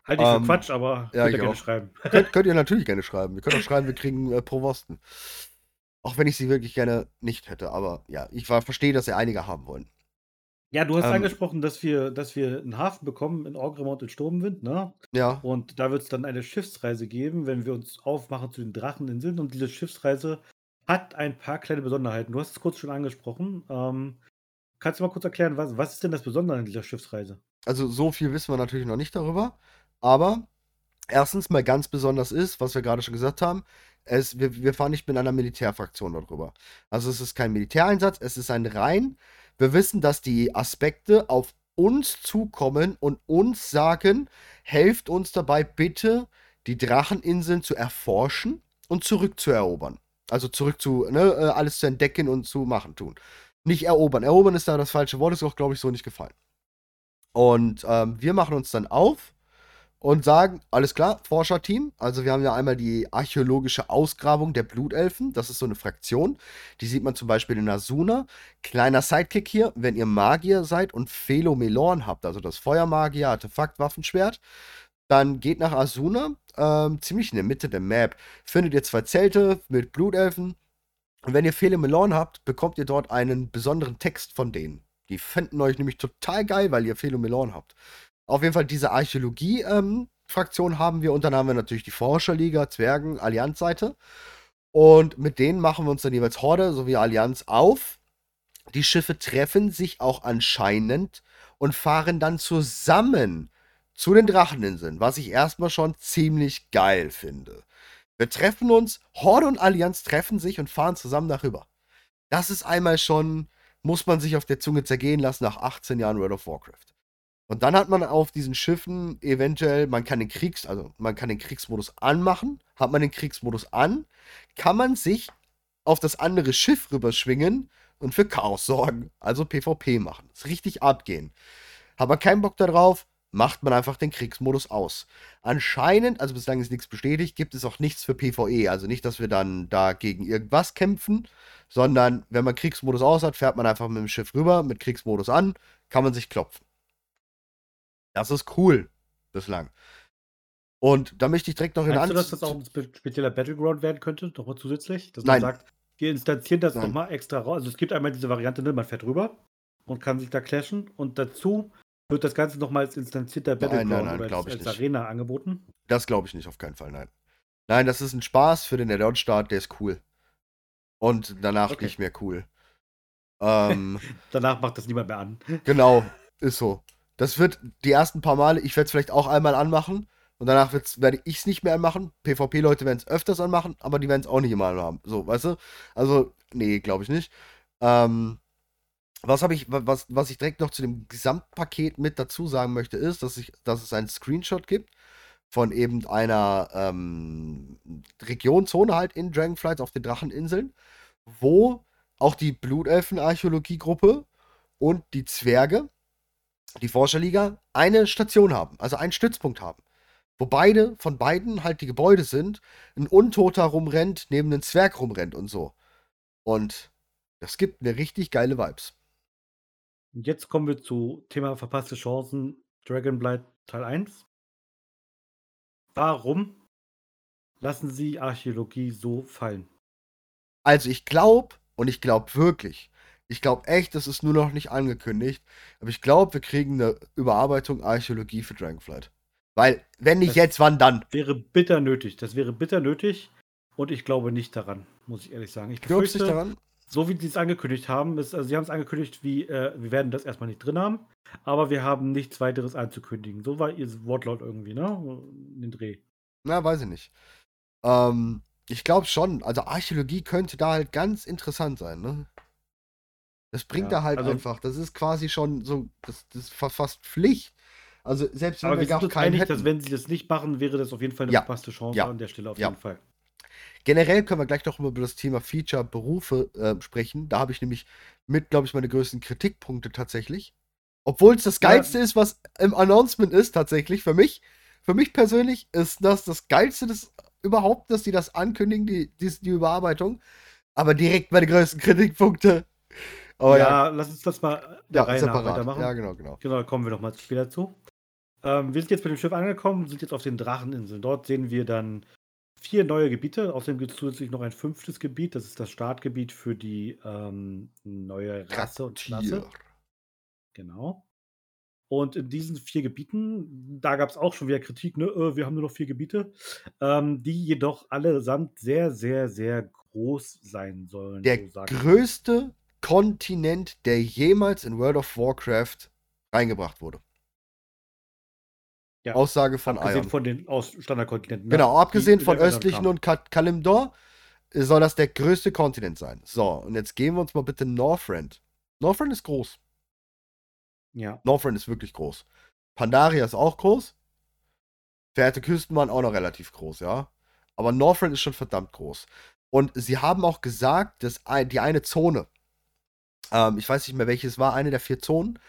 halte ich für Ähm, Quatsch, aber ja, könnt ihr gerne auch. schreiben. Könnt, könnt ihr natürlich gerne schreiben. Wir können auch schreiben, wir kriegen äh, Provosten. Auch wenn ich sie wirklich gerne nicht hätte. Aber ja, ich war, verstehe, dass sie einige haben wollen. Ja, du hast Ähm, angesprochen, dass wir, dass wir einen Hafen bekommen in Orgrimmar und Sturmwind, ne? Ja, Und da wird es dann eine Schiffsreise geben, wenn wir uns aufmachen zu den Dracheninseln. Und diese Schiffsreise hat ein paar kleine Besonderheiten. Du hast es kurz schon angesprochen. Ähm, kannst du mal kurz erklären, was, was ist denn das Besondere an dieser Schiffsreise? also so viel wissen wir natürlich noch nicht darüber. Aber erstens mal ganz besonders ist, was wir gerade schon gesagt haben, es, wir, wir fahren nicht mit einer Militärfraktion darüber. Also es ist kein Militäreinsatz, es ist ein rein. Wir wissen, dass die Aspekte auf uns zukommen und uns sagen, helft uns dabei bitte, die Dracheninseln zu erforschen und zurückzuerobern. Also zurück zu, ne, äh, alles zu entdecken und zu machen tun. Nicht erobern. Erobern ist da das falsche Wort, ist auch, glaube ich, so nicht gefallen. Und ähm, wir machen uns dann auf und sagen, alles klar, Forscherteam. Also wir haben ja einmal die archäologische Ausgrabung der Blutelfen. Das ist so eine Fraktion. Die sieht man zum Beispiel in Asuna. Kleiner Sidekick hier, wenn ihr Magier seid und Phelomelorn habt, also das Feuermagier, Artefakt, Waffenschwert, dann geht nach Asuna, ähm, ziemlich in der Mitte der Map. Findet ihr zwei Zelte mit Blutelfen. Und wenn ihr Fele Melon habt, bekommt ihr dort einen besonderen Text von denen. Die fänden euch nämlich total geil, weil ihr Fele Melon habt. Auf jeden Fall diese Archäologie-Fraktion ähm, haben wir und dann haben wir natürlich die Forscherliga, Zwergen, Allianz-Seite. Und mit denen machen wir uns dann jeweils Horde sowie Allianz auf. Die Schiffe treffen sich auch anscheinend und fahren dann zusammen zu den Dracheninseln, was ich erstmal schon ziemlich geil finde. Wir treffen uns, Horde und Allianz treffen sich und fahren zusammen darüber. Das ist einmal schon, muss man sich auf der Zunge zergehen lassen nach 18 Jahren World of Warcraft. Und dann hat man auf diesen Schiffen eventuell, man kann den Kriegs, also man kann den Kriegsmodus anmachen. Hat man den Kriegsmodus an, kann man sich auf das andere Schiff rüberschwingen und für Chaos sorgen. Also PvP machen. Das richtig abgehen. Hat man keinen Bock darauf, macht man einfach den Kriegsmodus aus. Anscheinend, also bislang ist nichts bestätigt, gibt es auch nichts für PvE. Also nicht, dass wir dann da gegen irgendwas kämpfen, sondern wenn man Kriegsmodus aus hat, fährt man einfach mit dem Schiff rüber, mit Kriegsmodus an, kann man sich klopfen. Das ist cool bislang. Und da möchte ich direkt noch in Meinst du, dass das auch ein spezieller Battleground werden könnte, nochmal zusätzlich? Dass man Nein. sagt, wir instanzieren das nochmal extra raus. Also es gibt einmal diese Variante, ne, man fährt rüber und kann sich da clashen und dazu wird das Ganze nochmal als instanzierter Battleground nein, nein, oder als, als Arena angeboten? Das glaube ich nicht, auf keinen Fall, nein. Nein, das ist ein Spaß für den Add-on-Start, der ist cool. Und danach okay. nicht mehr cool. Ähm, danach macht das niemand mehr an. Genau, ist so. Das wird die ersten paar Male, ich werde es vielleicht auch einmal anmachen und danach werde ich es nicht mehr anmachen. PvP-Leute werden es öfters anmachen, aber die werden es auch nicht immer haben. So, weißt du? Also, nee, glaube ich nicht. Ähm, was ich, was, was ich direkt noch zu dem Gesamtpaket mit dazu sagen möchte, ist, dass, ich, dass es einen Screenshot gibt von eben einer ähm, Regionzone halt in Dragonflight auf den Dracheninseln, wo auch die Blutelfen-Archäologie-Gruppe und die Zwerge, die Forscherliga, eine Station haben, also einen Stützpunkt haben. Wo beide, von beiden halt die Gebäude sind, ein Untoter rumrennt, neben einem Zwerg rumrennt und so. Und das gibt mir richtig geile Vibes. Und jetzt kommen wir zu Thema verpasste Chancen, Dragonblight Teil 1. Warum lassen Sie Archäologie so fallen? Also ich glaube, und ich glaube wirklich, ich glaube echt, das ist nur noch nicht angekündigt, aber ich glaube, wir kriegen eine Überarbeitung Archäologie für Dragonflight. Weil, wenn nicht das jetzt, wann dann? Wäre bitter nötig. Das wäre bitter nötig und ich glaube nicht daran, muss ich ehrlich sagen. Ich Glaubst du nicht daran? so wie sie es angekündigt haben, ist, also sie haben es angekündigt, wie äh, wir werden das erstmal nicht drin haben, aber wir haben nichts weiteres anzukündigen. So war ihr Wortlaut irgendwie, ne? In den Dreh. Na, weiß ich nicht. Ähm, ich glaube schon. Also Archäologie könnte da halt ganz interessant sein, ne? Das bringt ja, da halt also, einfach. Das ist quasi schon so, das, das ist fast Pflicht. Also selbst wenn wir, wir gar keinen einig, hätten, dass wenn sie das nicht machen, wäre das auf jeden Fall eine ja, verpasste Chance ja, an der Stelle auf ja. jeden Fall. Generell können wir gleich noch über das Thema Feature Berufe äh, sprechen. Da habe ich nämlich mit, glaube ich, meine größten Kritikpunkte tatsächlich. Obwohl es das Geilste ist, was im Announcement ist, tatsächlich, für mich. Für mich persönlich ist das das Geilste des, überhaupt, dass die das ankündigen, die, die, die Überarbeitung. Aber direkt meine größten Kritikpunkte. Oh, ja, ja, lass uns das mal ja, Reihe weitermachen. Ja, genau, genau. Genau, da kommen wir noch mal später zu. Ähm, wir sind jetzt mit dem Schiff angekommen, sind jetzt auf den Dracheninseln. Dort sehen wir dann vier neue Gebiete. Außerdem gibt es zusätzlich noch ein fünftes Gebiet. Das ist das Startgebiet für die ähm, neue Rasse und Klasse. Genau. Und in diesen vier Gebieten, da gab es auch schon wieder Kritik, ne? Äh, wir haben nur noch vier Gebiete, ähm, die jedoch allesamt sehr, sehr, sehr groß sein sollen. Der so größte Kontinent, der jemals in World of Warcraft reingebracht wurde. Ja. Aussage von Abgesehen Ion. von den aus Standardkontinenten. Ne? Genau, abgesehen von östlichen und Kalimdor soll das der größte Kontinent sein. So, und jetzt gehen wir uns mal bitte Northrend. Northrend ist groß. Ja. Northrend ist wirklich groß. Pandaria ist auch groß. Verehrte Küsten waren auch noch relativ groß, ja. Aber Northrend ist schon verdammt groß. Und sie haben auch gesagt, dass die eine Zone, ähm, ich weiß nicht mehr welches war, eine der vier Zonen,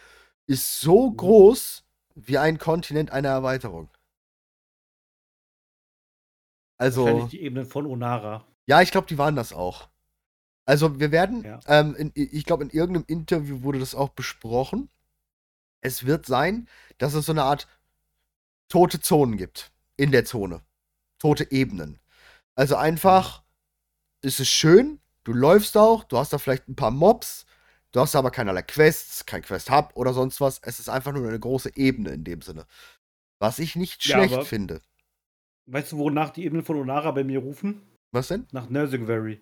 ist so mhm. groß, wie ein Kontinent einer Erweiterung. Also. Wahrscheinlich die Ebenen von Onara. Ja, ich glaube, die waren das auch. Also, wir werden, ja. ähm, in, ich glaube, in irgendeinem Interview wurde das auch besprochen. Es wird sein, dass es so eine Art tote Zonen gibt. In der Zone. Tote Ebenen. Also einfach, es ist schön, Du läufst auch, du hast da vielleicht ein paar Mobs, du hast aber keinerlei Quests, kein Quest-Hub oder sonst was. Es ist einfach nur eine große Ebene in dem Sinne. Was ich nicht Ja, schlecht finde. Weißt du, wonach die Ebenen von Onara bei mir rufen? Was denn? Nach Nursingberry.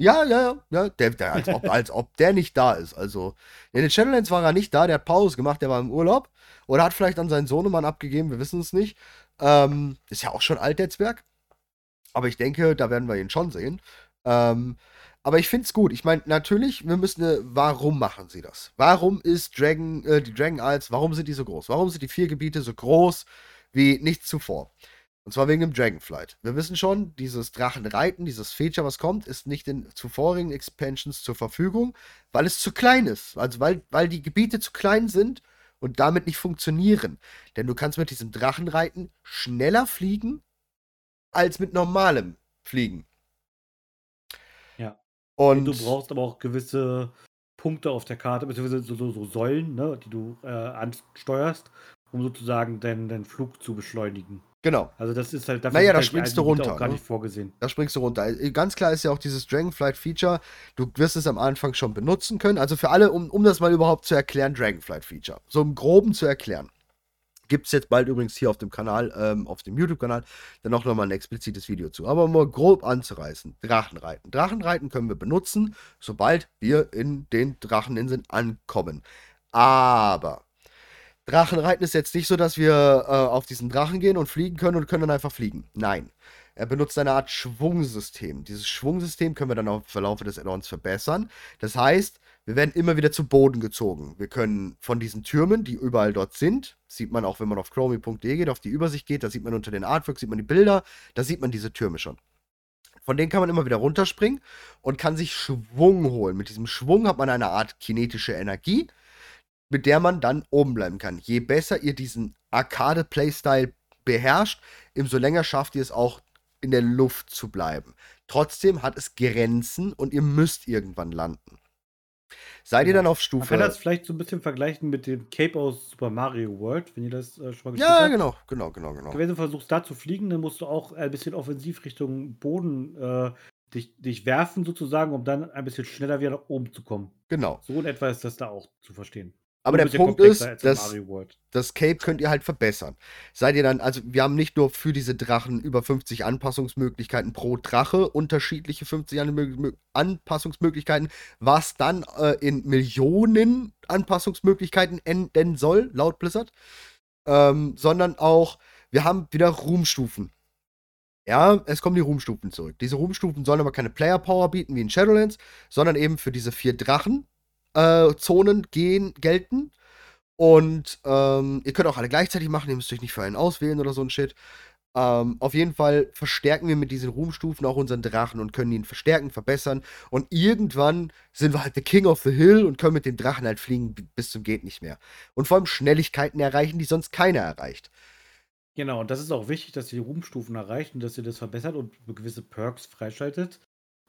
Ja, ja, ja, ja. Der, der, als, ob, als ob der nicht da ist. Also, in den Shadowlands war er nicht da, der hat Pause gemacht, der war im Urlaub. Oder hat vielleicht an seinen Sohnemann abgegeben, wir wissen es nicht. Ähm, ist ja auch schon alt, der Zwerg. Aber ich denke, da werden wir ihn schon sehen. Ähm, aber ich finde es gut. Ich meine, natürlich, wir müssen, äh, warum machen sie das? Warum ist Dragon, äh, die Dragon Isles, warum sind die so groß? Warum sind die vier Gebiete so groß wie nichts zuvor? Und zwar wegen dem Dragonflight. Wir wissen schon, dieses Drachenreiten, dieses Feature, was kommt, ist nicht in zuvorigen Expansions zur Verfügung, weil es zu klein ist. Also weil, weil die Gebiete zu klein sind und damit nicht funktionieren. Denn du kannst mit diesem Drachenreiten schneller fliegen als mit normalem Fliegen. Und Und du brauchst aber auch gewisse Punkte auf der Karte, beziehungsweise so, so, so Säulen, ne, die du äh, ansteuerst, um sozusagen deinen, deinen Flug zu beschleunigen. genau. Also das ist halt Naja, sind da halt springst du runter, auch gar ne? nicht vorgesehen. Da springst du runter. Äh, Ganz klar ist ja auch dieses Dragonflight-Feature. Du wirst es am Anfang schon benutzen können. Also für alle, um, um das mal überhaupt zu erklären, Dragonflight-Feature. So im Groben zu erklären. Gibt es jetzt bald übrigens hier auf dem Kanal, ähm, auf dem YouTube-Kanal, dann auch nochmal ein explizites Video zu. Aber um mal grob anzureißen. Drachenreiten. Drachenreiten können wir benutzen, sobald wir in den Dracheninseln ankommen. Aber Drachenreiten ist jetzt nicht so, dass wir äh, auf diesen Drachen gehen und fliegen können und können dann einfach fliegen. Nein. Er benutzt eine Art Schwungsystem. Dieses Schwungsystem können wir dann auch im Verlauf des Add-ons verbessern. Das heißt, wir werden immer wieder zu Boden gezogen. Wir können von diesen Türmen, die überall dort sind, sieht man auch, wenn man auf chromie.de geht, auf die Übersicht geht, da sieht man unter den Artworks, sieht man die Bilder, da sieht man diese Türme schon. Von denen kann man immer wieder runterspringen und kann sich Schwung holen. Mit diesem Schwung hat man eine Art kinetische Energie, mit der man dann oben bleiben kann. Je besser ihr diesen Arcade-Playstyle beherrscht, umso länger schafft ihr es auch in der Luft zu bleiben. Trotzdem hat es Grenzen und ihr müsst irgendwann landen. Seid ihr Ja. dann auf Man Stufe. kann das vielleicht so ein bisschen vergleichen mit dem Cape aus Super Mario World, wenn ihr das äh, schon mal gespielt ja, habt. genau, genau, genau, genau. Wenn du versuchst, da zu fliegen, dann musst du auch ein bisschen offensiv Richtung Boden äh, dich, dich werfen, sozusagen, um dann ein bisschen schneller wieder nach oben zu kommen. Genau. So in etwa ist das da auch zu verstehen. Aber der Punkt ist, dass das Cape könnt ihr halt verbessern. Seid ihr dann, also wir haben nicht nur für diese Drachen über 50 Anpassungsmöglichkeiten pro Drache, unterschiedliche 50 Anmö- Anpassungsmöglichkeiten, was dann äh, in Millionen Anpassungsmöglichkeiten enden soll, laut Blizzard, ähm, sondern auch, wir haben wieder Ruhmstufen. Ja, es kommen die Ruhmstufen zurück. Diese Ruhmstufen sollen aber keine Player Power bieten wie in Shadowlands, sondern eben für diese vier Drachen äh, Zonen gehen, gelten. Und ähm, ihr könnt auch alle gleichzeitig machen, ihr müsst euch nicht für einen auswählen oder so ein Shit. Ähm, auf jeden Fall verstärken wir mit diesen Ruhmstufen auch unseren Drachen und können ihn verstärken, verbessern. Und irgendwann sind wir halt the King of the Hill und können mit dem Drachen halt fliegen bi- bis zum geht nicht mehr. Und vor allem Schnelligkeiten erreichen, die sonst keiner erreicht. Genau, und das ist auch wichtig, dass ihr die Ruhmstufen erreicht und dass ihr das verbessert und gewisse Perks freischaltet.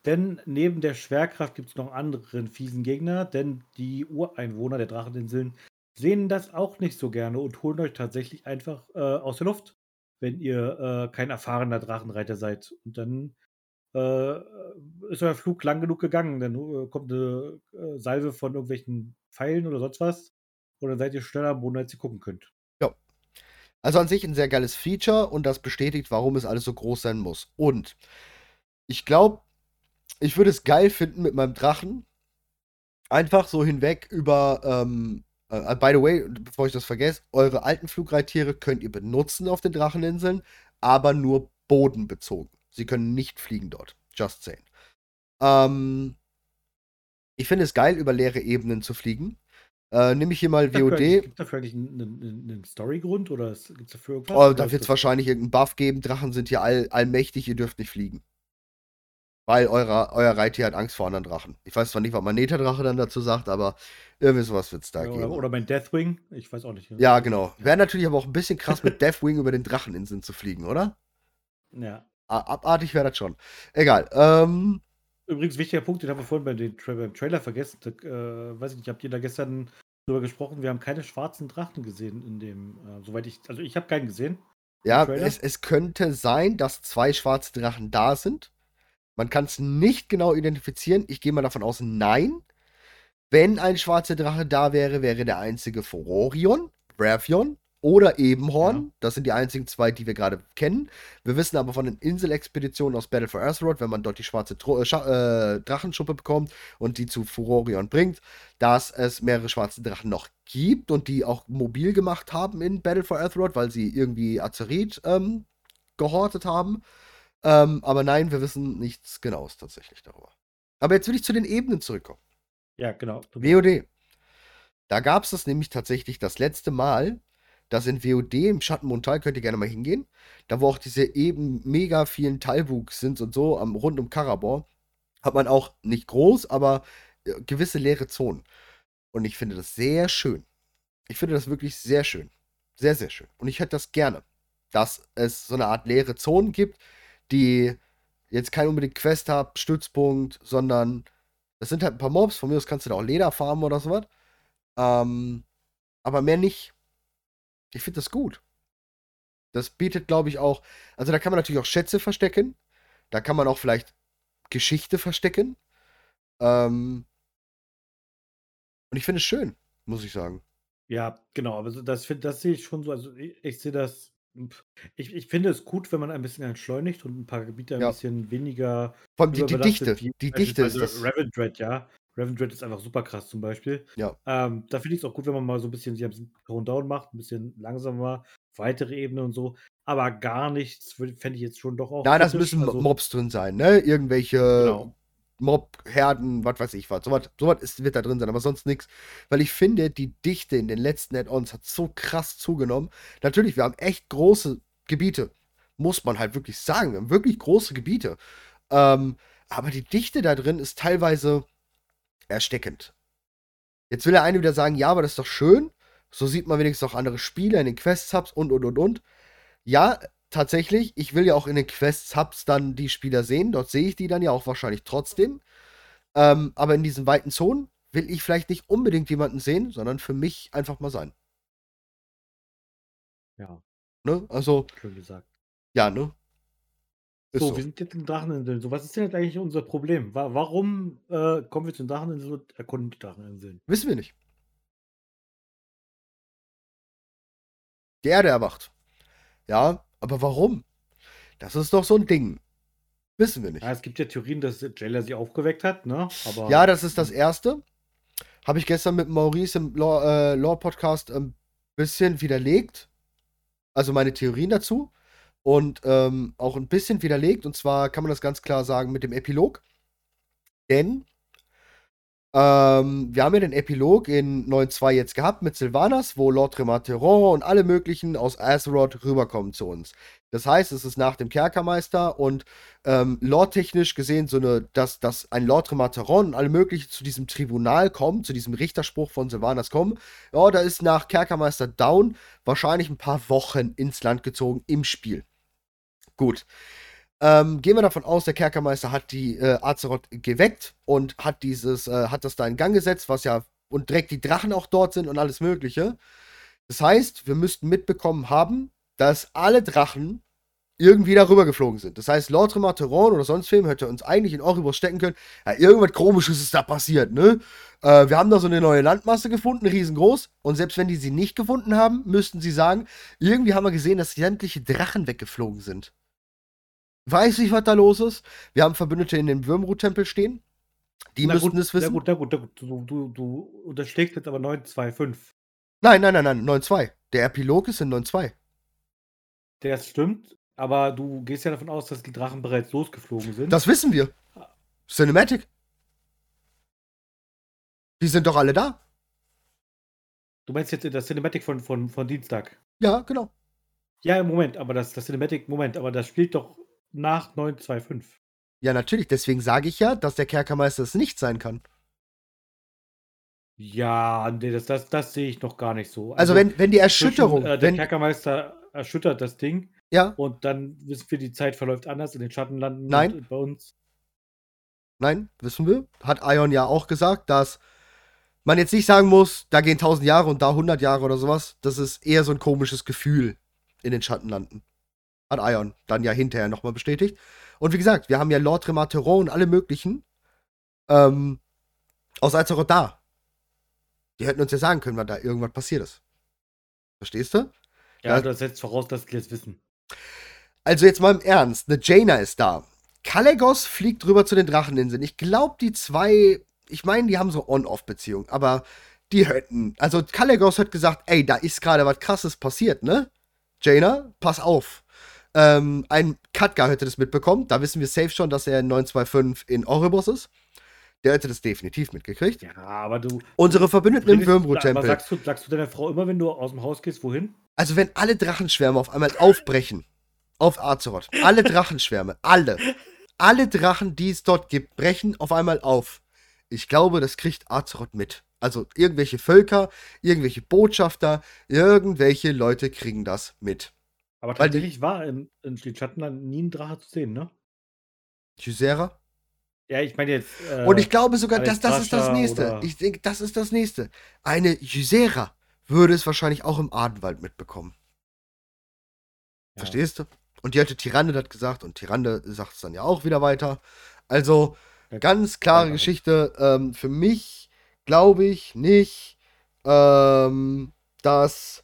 Denn neben der Schwerkraft gibt es noch anderen fiesen Gegner, denn die Ureinwohner der Dracheninseln sehen das auch nicht so gerne und holen euch tatsächlich einfach äh, aus der Luft, wenn ihr äh, kein erfahrener Drachenreiter seid. Und dann äh, ist euer Flug lang genug gegangen. Dann äh, kommt eine äh, Salve von irgendwelchen Pfeilen oder sonst was. Und dann seid ihr schneller am Boden, als ihr gucken könnt. Also an sich ein sehr geiles Feature und das bestätigt, warum es alles so groß sein muss. Und ich glaube, ich würde es geil finden mit meinem Drachen. Einfach so hinweg über, ähm, äh, by the way, bevor ich das vergesse, eure alten Flugreittiere könnt ihr benutzen auf den Dracheninseln, aber nur bodenbezogen. Sie können nicht fliegen dort. Just saying. Ähm, ich finde es geil, über leere Ebenen zu fliegen. Äh, nehme ich hier mal WOD. Gibt es dafür eigentlich einen, einen, einen Storygrund oder gibt es dafür irgendwas? Oh, da wird es wahrscheinlich irgendeinen Buff geben. Drachen sind hier all, allmächtig, ihr dürft nicht fliegen. Weil euer, euer Reittier hat Angst vor anderen Drachen. Ich weiß zwar nicht, was mein Neta-Drache dann dazu sagt, aber irgendwie sowas wird es da Ja, geben. oder, mein Deathwing? Ich weiß auch nicht. ja, genau. Wäre natürlich aber auch ein bisschen krass, mit Deathwing über den Dracheninseln zu fliegen, oder? Ja. Abartig wäre das schon. Egal. Ähm, Übrigens, wichtiger Punkt, den haben wir vorhin bei den beim Trailer vergessen. Da, äh, weiß ich nicht, habt ihr da gestern drüber gesprochen? Wir haben keine schwarzen Drachen gesehen in dem, äh, soweit ich, also ich habe keinen gesehen. ja, es, es könnte sein, dass zwei schwarze Drachen da sind. Man kann es nicht genau identifizieren. Ich gehe mal davon aus, nein. Wenn ein schwarzer Drache da wäre, wäre der einzige Furorion, Bravion oder Ebenhorn. Ja. Das sind die einzigen zwei, die wir gerade kennen. Wir wissen aber von den Inselexpeditionen aus Battle for Azeroth, wenn man dort die schwarze Tro äh, äh, Drachenschuppe bekommt und die zu Furorion bringt, dass es mehrere schwarze Drachen noch gibt und die auch mobil gemacht haben in Battle for Azeroth, weil sie irgendwie Azeroth ähm, gehortet haben. Ähm, aber nein, wir wissen nichts Genaues tatsächlich darüber. Aber jetzt will ich zu den Ebenen zurückkommen. Ja, genau. WOD. Da gab es das nämlich tatsächlich das letzte Mal, dass in WOD im Schattenmontal, könnt ihr gerne mal hingehen, da wo auch diese eben mega vielen Talbuks sind und so, am, rund um Karabor, hat man auch nicht groß, aber äh, gewisse leere Zonen. Und ich finde das sehr schön. Ich finde das wirklich sehr schön. Sehr, sehr schön. Und ich hätte das gerne, dass es so eine Art leere Zonen gibt, die jetzt kein unbedingt Quest haben, Stützpunkt, sondern das sind halt ein paar Mobs. Von mir aus kannst du da auch Leder farmen oder sowas. Ähm, aber mehr nicht. Ich finde das gut. Das bietet, glaube ich, auch. Also, da kann man natürlich auch Schätze verstecken. Da kann man auch vielleicht Geschichte verstecken. Ähm, und ich finde es schön, muss ich sagen. Ja, genau, aber das das sehe ich schon so. Also, i ich sehe das ich ich finde es gut, wenn man ein bisschen entschleunigt und ein paar Gebiete ein Ja. bisschen weniger Vor allem die, die Dichte. Die Dichte ist beispielsweise das. Revendreth, ja. Revendreth ist einfach super krass zum Beispiel. Ja. Ähm, da finde ich es auch gut, wenn man mal so ein bisschen, sie haben es Tone Down macht, ein bisschen langsamer, weitere Ebene und so. Aber gar nichts fände ich jetzt schon doch auch. Nein, das kritisch. müssen Also, Mobs drin sein, ne? Irgendwelche Genau. Mob-Herden, was weiß ich was. Sowas sowas ist- wird da drin sein, aber sonst nichts. Weil ich finde, die Dichte in den letzten Add-ons hat so krass zugenommen. Natürlich, wir haben echt große Gebiete. Muss man halt wirklich sagen. Wir haben wirklich große Gebiete. Ähm, aber die Dichte da drin ist teilweise erstickend. Jetzt will der eine wieder sagen, ja, aber das ist doch schön. So sieht man wenigstens auch andere Spiele in den Quest-Hubs und, und, und, und. Ja, tatsächlich, ich will ja auch in den Quest-Hubs dann die Spieler sehen. Dort sehe ich die dann ja auch wahrscheinlich trotzdem. Ähm, aber in diesen weiten Zonen will ich vielleicht nicht unbedingt jemanden sehen, sondern für mich einfach mal sein. Ja, Ne? Also, schön gesagt. ja, ne? So, so. wir sind jetzt in Dracheninseln. So, was ist denn jetzt eigentlich unser Problem? Wa warum äh, kommen wir zu den Dracheninseln und erkunden die Dracheninseln? Wissen wir nicht. Die Erde erwacht. Ja, aber warum? Das ist doch so ein Ding. Wissen wir nicht. Ja, es gibt ja Theorien, dass Jailer sie aufgeweckt hat, ne? Aber Ja, das ist das Erste. Habe ich gestern mit Maurice im Lore, äh, Lore Podcast ein bisschen widerlegt. Also meine Theorien dazu. Und ähm, auch ein bisschen widerlegt. Und zwar kann man das ganz klar sagen mit dem Epilog. Denn ähm, wir haben ja den Epilog in 9.2 jetzt gehabt mit Sylvanas, wo Lord Remateron und alle möglichen aus Azeroth rüberkommen zu uns. Das heißt, es ist nach dem Kerkermeister und ähm, lore-technisch gesehen so eine, dass, dass ein Lord Remateron und alle möglichen zu diesem Tribunal kommen, zu diesem Richterspruch von Sylvanas kommen. Ja, da ist nach Kerkermeister Down wahrscheinlich ein paar Wochen ins Land gezogen im Spiel. Gut. Ähm, gehen wir davon aus, der Kerkermeister hat die äh, Azeroth geweckt und hat dieses, äh, hat das da in Gang gesetzt, was ja, und direkt die Drachen auch dort sind und alles Mögliche. Das heißt, wir müssten mitbekommen haben, dass alle Drachen irgendwie darüber geflogen sind. Das heißt, Lord Remateron oder sonst wem hätte uns eigentlich in Oribos stecken können. Ja, irgendwas komisches ist da passiert, ne? Äh, wir haben da so eine neue Landmasse gefunden, riesengroß. Und selbst wenn die sie nicht gefunden haben, müssten sie sagen, irgendwie haben wir gesehen, dass sämtliche Drachen weggeflogen sind. Weiß nicht, was da los ist. Wir haben Verbündete in dem Würmrut-Tempel stehen. Die na müssten gut, es wissen. Na gut, na gut, na gut. Du, du, du unterschlägst jetzt aber 925. Nein, nein, nein, nein, 9.2. Der Epilog ist in 9.2. Das stimmt, aber du gehst ja davon aus, dass die Drachen bereits losgeflogen sind. Das wissen wir. Cinematic. Die sind doch alle da. du meinst jetzt das Cinematic von, von, von Dienstag? Ja, genau. Ja, Moment, aber das, das Cinematic, Moment, aber das spielt doch nach 925. Ja, natürlich. Deswegen sage ich ja, dass der Kerkermeister es nicht sein kann. Ja, nee, das, das, das sehe ich noch gar nicht so. Also, wenn, wenn die Erschütterung, Zwischen, äh, der wenn, Kerkermeister erschüttert das Ding ja, und dann wissen wir, die Zeit verläuft anders in den Schattenlanden Nein. bei uns. nein, wissen wir, hat Ion ja auch gesagt, dass man jetzt nicht sagen muss, da gehen 1000 Jahre und da 100 Jahre oder sowas. Das ist eher so ein komisches Gefühl in den Schattenlanden. Hat Ion dann ja hinterher nochmal bestätigt. Und wie gesagt, wir haben ja Lord Remateron und alle möglichen ähm, aus Azeroth da. Die hätten uns ja sagen können, wann da irgendwas passiert ist. Verstehst du? Ja, Ja. das setzt voraus, dass die das wissen. Also jetzt mal im Ernst, eine Jaina ist da. Kalegos fliegt rüber zu den Dracheninseln. Ich glaube, die zwei, ich meine, die haben so On-Off-Beziehungen, aber die hätten, also Kalegos hat gesagt, ey, da ist gerade was krasses passiert, ne? Jaina, pass auf. Ähm, ein Katka hätte das mitbekommen, da wissen wir safe schon, dass er in 925 in Oribos ist. Der hätte das definitiv mitgekriegt. Ja, aber du. Unsere Verbündeten im Würmbrut-Tempel. sagst du, sagst du deiner Frau immer, wenn du aus dem Haus gehst, wohin? Also wenn alle Drachenschwärme auf einmal aufbrechen, auf Azeroth, alle Drachenschwärme, alle, alle Drachen, die es dort gibt, brechen auf einmal auf. Ich glaube, das kriegt Azeroth mit. Also irgendwelche Völker, irgendwelche Botschafter, irgendwelche Leute kriegen das mit. Aber Weil die- tatsächlich war in, in Schattenland nie ein Drache zu sehen, ne? Chysera? Ja, ich meine jetzt. Äh, Und ich glaube sogar, dass das ist das nächste. Ich denke, das ist das nächste. Eine Chysera würde es wahrscheinlich auch im Adenwald mitbekommen. ja. Verstehst du? Und die alte Tyrande hat gesagt und Tyrande sagt es dann ja auch wieder weiter. Also, ganz klare ja, Geschichte. Ähm, für mich glaube ich nicht, ähm, dass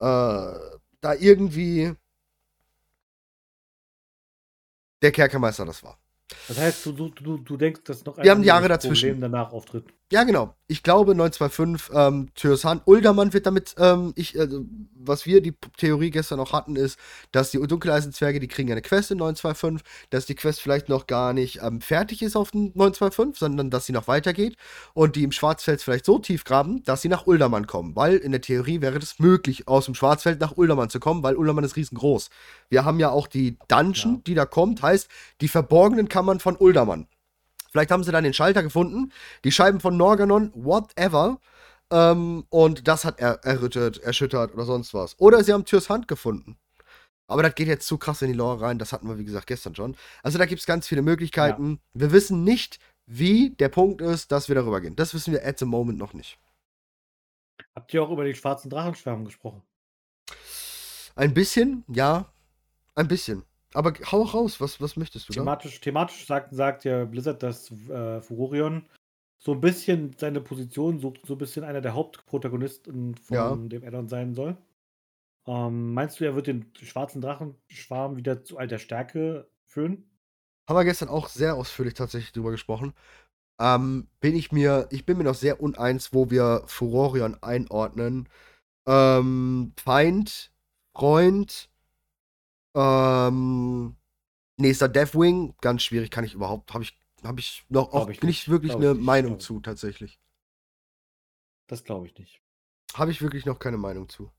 äh, da irgendwie der Kerkermeister das war. Das heißt, du, du, du, denkst, dass noch Wir haben Jahre anderes dazwischen. Problem danach auftritt. Ja, genau. Ich glaube 925, ähm, Tyrshan, Uldermann wird damit, ähm, ich, äh, was wir die Theorie gestern auch hatten, ist, dass die Dunkeleisenzwerge, die kriegen ja eine Quest in 925, dass die Quest vielleicht noch gar nicht ähm, fertig ist auf dem 925, sondern dass sie noch weitergeht und die im Schwarzfeld vielleicht so tief graben, dass sie nach Uldermann kommen, weil in der Theorie wäre das möglich, aus dem Schwarzfeld nach Uldermann zu kommen, weil Uldermann ist riesengroß. Wir haben ja auch die Dungeon, Ja. die da kommt, heißt die verborgenen Kammern von Uldermann. Vielleicht haben sie dann den Schalter gefunden, die Scheiben von Norganon, whatever. Ähm, und das hat er errüttert, erschüttert oder sonst was. Oder sie haben Türs Hand gefunden. Aber das geht jetzt zu krass in die Lore rein. Das hatten wir, wie gesagt, gestern schon. Also da gibt es ganz viele Möglichkeiten. Wir wissen nicht, wie der Punkt ist, dass wir darüber gehen. Das wissen wir at the moment noch nicht. Habt ihr auch über die schwarzen Drachenschwärme gesprochen? Ein bisschen, ja. Ein bisschen. Aber hau raus, was, was möchtest du da? Thematisch, thematisch sagt, sagt ja Blizzard, dass äh, Furorion so ein bisschen seine Position sucht, so ein bisschen einer der Hauptprotagonisten von Ja. dem Addon sein soll. Ähm, meinst du, er wird den schwarzen Drachenschwarm wieder zu alter Stärke führen? Haben wir gestern auch sehr ausführlich tatsächlich drüber gesprochen. Ähm, bin ich mir, ich bin mir noch sehr uneins, wo wir Furorion einordnen. Ähm, Feind, Freund, ähm, nächster Deathwing, ganz schwierig, kann ich überhaupt, habe ich, habe ich noch auch ich nicht, wirklich glaub eine nicht, Meinung zu, tatsächlich. Das glaube ich nicht. Habe ich wirklich noch keine Meinung zu.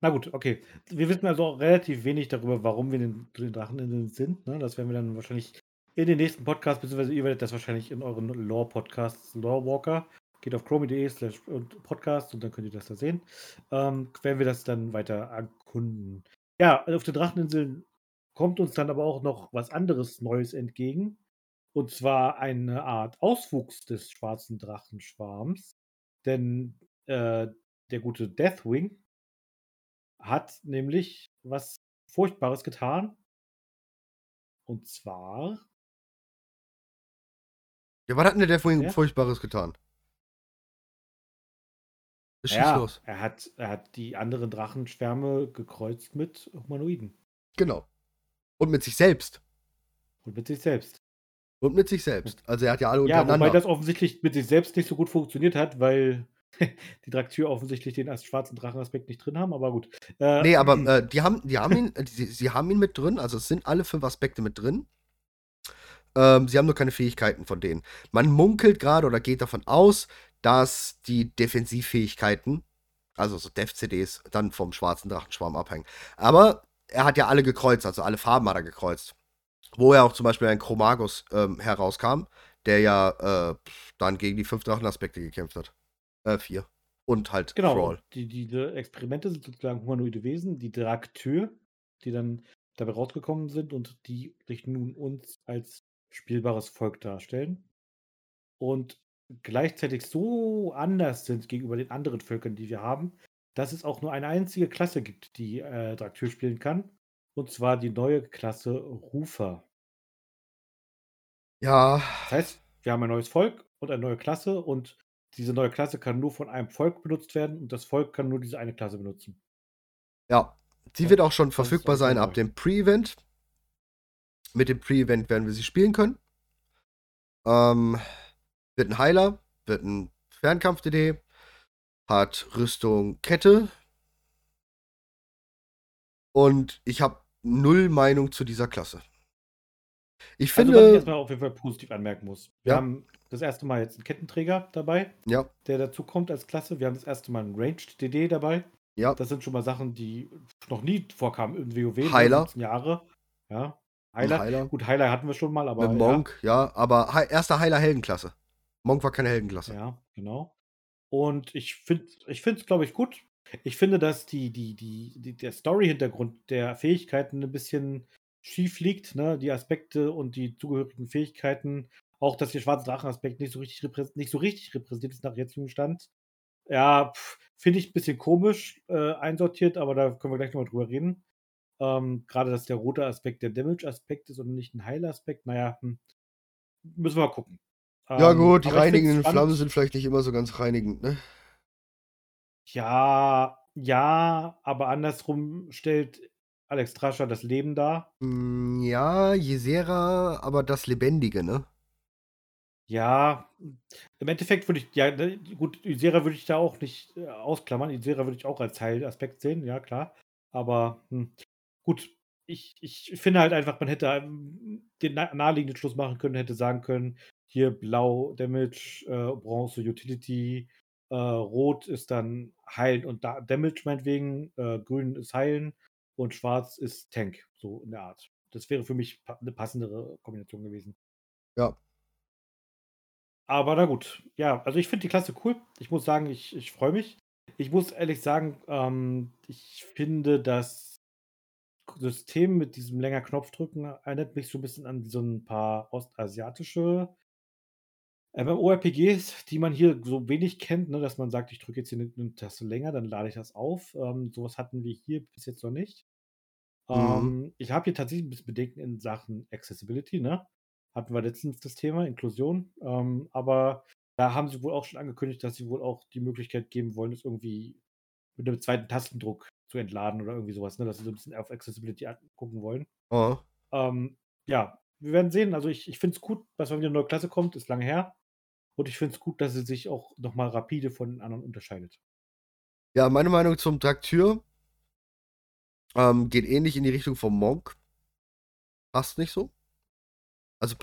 Na gut, okay. Wir wissen also auch relativ wenig darüber, warum wir den, zu den Dracheninseln sind. Ne? Das werden wir dann wahrscheinlich in den nächsten Podcast, beziehungsweise ihr werdet das wahrscheinlich in euren Lore-Podcasts, Lorewalker, geht auf chromie.de slash podcast und dann könnt ihr das da sehen. Ähm, werden wir das dann weiter erkunden. Ja, auf den Dracheninseln kommt uns dann aber auch noch was anderes Neues entgegen. Und zwar eine Art Auswuchs des schwarzen Drachenschwarms. Denn äh, der gute Deathwing hat nämlich was Furchtbares getan. Und zwar, Ja, was hat denn der Deathwing Ja? Furchtbares getan? Schieß ja, los. er hat, er hat die anderen Drachenschwärme gekreuzt mit Humanoiden Genau. Und mit sich selbst. und mit sich selbst. Und mit sich selbst. Also er hat ja alle Ja, untereinander. wobei das offensichtlich mit sich selbst nicht so gut funktioniert hat, weil die Draktür offensichtlich den als schwarzen Drachenaspekt nicht drin haben, aber gut. Äh, Nee, aber äh, die haben, die haben ihn, äh, sie, sie haben ihn mit drin, also es sind alle fünf Aspekte mit drin. Ähm, sie haben nur keine Fähigkeiten von denen. Man munkelt gerade oder geht davon aus, dass die Defensivfähigkeiten, also so Dev-CDs, dann vom schwarzen Drachenschwarm abhängen. Aber er hat ja alle gekreuzt, also alle Farben hat er gekreuzt. Wo ja auch zum Beispiel ein Chromagus ähm, herauskam, der ja äh, dann gegen die fünf Drachenaspekte gekämpft hat. Äh, vier. Und halt Genau, Thrall. die, diese Experimente sind sozusagen humanoide Wesen, die Draktür, die dann dabei rausgekommen sind und die sich nun uns als spielbares Volk darstellen. Und gleichzeitig so anders sind gegenüber den anderen Völkern, die wir haben, dass es auch nur eine einzige Klasse gibt, die äh, Draktür spielen kann. Und zwar die neue Klasse Rufer. Ja, Das heißt, wir haben ein neues Volk und eine neue Klasse und diese neue Klasse kann nur von einem Volk benutzt werden und das Volk kann nur diese eine Klasse benutzen. ja. Die wird auch schon verfügbar sein ab dem Pre-Event. Mit dem Pre-Event werden wir sie spielen können. Ähm, wird ein Heiler, wird ein Fernkampf-DD, hat Rüstung Kette. Und ich habe null Meinung zu dieser Klasse. Ich Also, was ich finde, erstmal auf jeden Fall positiv anmerken muss. Wir Ja. haben das erste Mal jetzt einen Kettenträger dabei, ja, der dazu kommt als Klasse. Wir haben das erste Mal einen Ranged DD dabei. ja, Das sind schon mal Sachen, die noch nie vorkamen im WoW. Heiler. 17 Jahre. Ja. Heiler. Heiler. Gut, Heiler hatten wir schon mal, aber. Mit Monk, ja, aber Hei- erster Heiler Heldenklasse. Monk war keine Heldenklasse. Ja, genau. Und ich finde ich es, glaube ich, gut. Ich finde, dass die, die, die, die, der Story-Hintergrund der Fähigkeiten ein bisschen schief liegt, ne? Die Aspekte und die zugehörigen Fähigkeiten. Auch, dass der schwarze Drachen-Aspekt nicht, so richtig nicht so richtig repräsentiert ist nach jetzigem Stand. Ja, finde ich ein bisschen komisch äh, einsortiert, aber da können wir gleich nochmal drüber reden. Ähm, Gerade, dass der rote Aspekt der Damage-Aspekt ist und nicht ein Heiler-Aspekt. Naja, hm, müssen wir mal gucken. Ja, Ähm, gut, die reinigenden. Flammen sind vielleicht nicht immer so ganz reinigend, ne? Ja, ja, aber andersrum stellt Alex Trascher das Leben dar. Mm, Ja, Jesera, aber das Lebendige, ne? Ja, im Endeffekt würde ich, ja, ne, gut, Isera würde ich da auch nicht äh, ausklammern. Isera würde ich auch als Teilaspekt sehen, ja, klar. Aber hm, gut, ich, ich finde halt einfach, man hätte ähm, den na- naheliegenden Schluss machen können, hätte sagen können, hier blau Damage, äh, Bronze Utility, äh, rot ist dann heilen und da Damage meinetwegen, äh, grün ist heilen und schwarz ist Tank, so in der Art. Das wäre für mich pa eine passendere Kombination gewesen. Ja. Aber na gut. Ja, also ich finde die Klasse cool. Ich muss sagen, ich, ich freue mich. Ich muss ehrlich sagen, ähm, ich finde das System mit diesem länger Knopfdrücken erinnert mich so ein bisschen an so ein paar ostasiatische MMORPGs, die man hier so wenig kennt, ne, dass man sagt, ich drücke jetzt hier eine, Taste länger, dann lade ich das auf. Ähm, sowas hatten wir hier bis jetzt noch nicht. Mhm. Ähm, ich habe hier tatsächlich ein bisschen Bedenken in Sachen Accessibility, ne? Hatten wir letztens das Thema Inklusion. Ähm, aber da haben sie wohl auch schon angekündigt, dass sie wohl auch die Möglichkeit geben wollen, das irgendwie mit einem zweiten Tastendruck zu entladen oder irgendwie sowas, ne? Dass sie so ein bisschen auf Accessibility gucken wollen. Oh. Ähm, ja, wir werden sehen. Also ich, ich finde es gut, dass mal wieder eine neue Klasse kommt, ist lange her. Und ich finde es gut, dass sie sich auch nochmal rapide von den anderen unterscheidet. Ja, meine Meinung zum Traktur ähm, geht ähnlich in die Richtung vom Monk. Passt nicht so. Also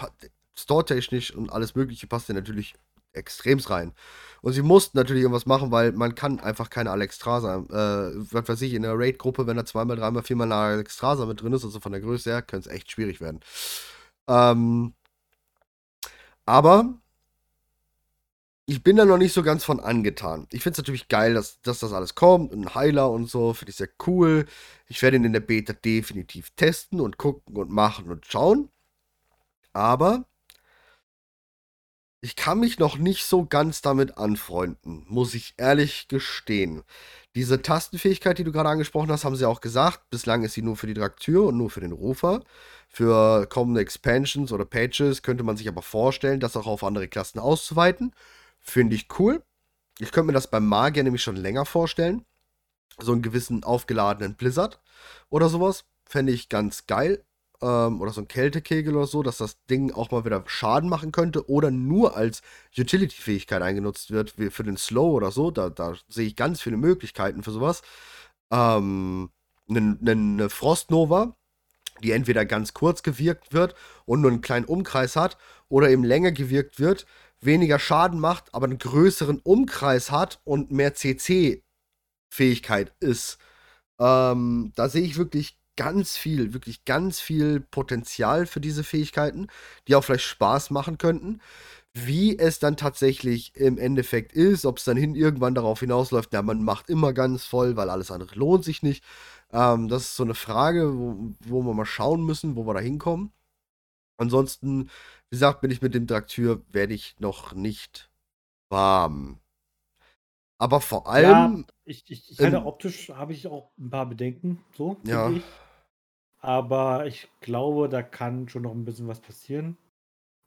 store-technisch und alles Mögliche passt ja natürlich extremst rein. Und sie mussten natürlich irgendwas machen, weil man kann einfach keine Alexstrasza, äh, was weiß ich, in der Raid-Gruppe, wenn da zweimal, dreimal, viermal eine Alexstrasza mit drin ist, also von der Größe her, könnte es echt schwierig werden. Ähm, aber ich bin da noch nicht so ganz von angetan. Ich finde es natürlich geil, dass, dass das alles kommt. Ein Heiler und so, finde ich sehr cool. Ich werde ihn in der Beta definitiv testen und gucken und machen und schauen. Aber ich kann mich noch nicht so ganz damit anfreunden, muss ich ehrlich gestehen. Diese Tastenfähigkeit, die du gerade angesprochen hast, haben sie auch gesagt. Bislang ist sie nur für die Draktür und nur für den Rufer. Für kommende Expansions oder Patches könnte man sich aber vorstellen, das auch auf andere Klassen auszuweiten. Finde ich cool. Ich könnte mir das beim Magier nämlich schon länger vorstellen. So einen gewissen aufgeladenen Blizzard oder sowas. Fände ich ganz geil. Ähm, oder so ein Kältekegel oder so, dass das Ding auch mal wieder Schaden machen könnte oder nur als Utility-Fähigkeit eingenutzt wird, wie für den Slow oder so. Da, da sehe ich ganz viele Möglichkeiten für sowas. Ähm, eine, eine Frostnova, die entweder ganz kurz gewirkt wird und nur einen kleinen Umkreis hat oder eben länger gewirkt wird, weniger Schaden macht, aber einen größeren Umkreis hat und mehr CC-Fähigkeit ist. Ähm, da sehe ich wirklich ganz viel, wirklich ganz viel Potenzial für diese Fähigkeiten, die auch vielleicht Spaß machen könnten. Wie es dann tatsächlich im Endeffekt ist, ob es dann hin irgendwann darauf hinausläuft, ja, man macht immer ganz voll, weil alles andere lohnt sich nicht. Ähm, das ist so eine Frage, wo, wo wir mal schauen müssen, wo wir da hinkommen. Ansonsten, wie gesagt, bin ich mit dem Traktur, werde ich noch nicht warm. Aber vor allem, ja, ich, ich, ich halte ähm, optisch habe ich auch ein paar Bedenken, so Ja. ich. Aber ich glaube, da kann schon noch ein bisschen was passieren.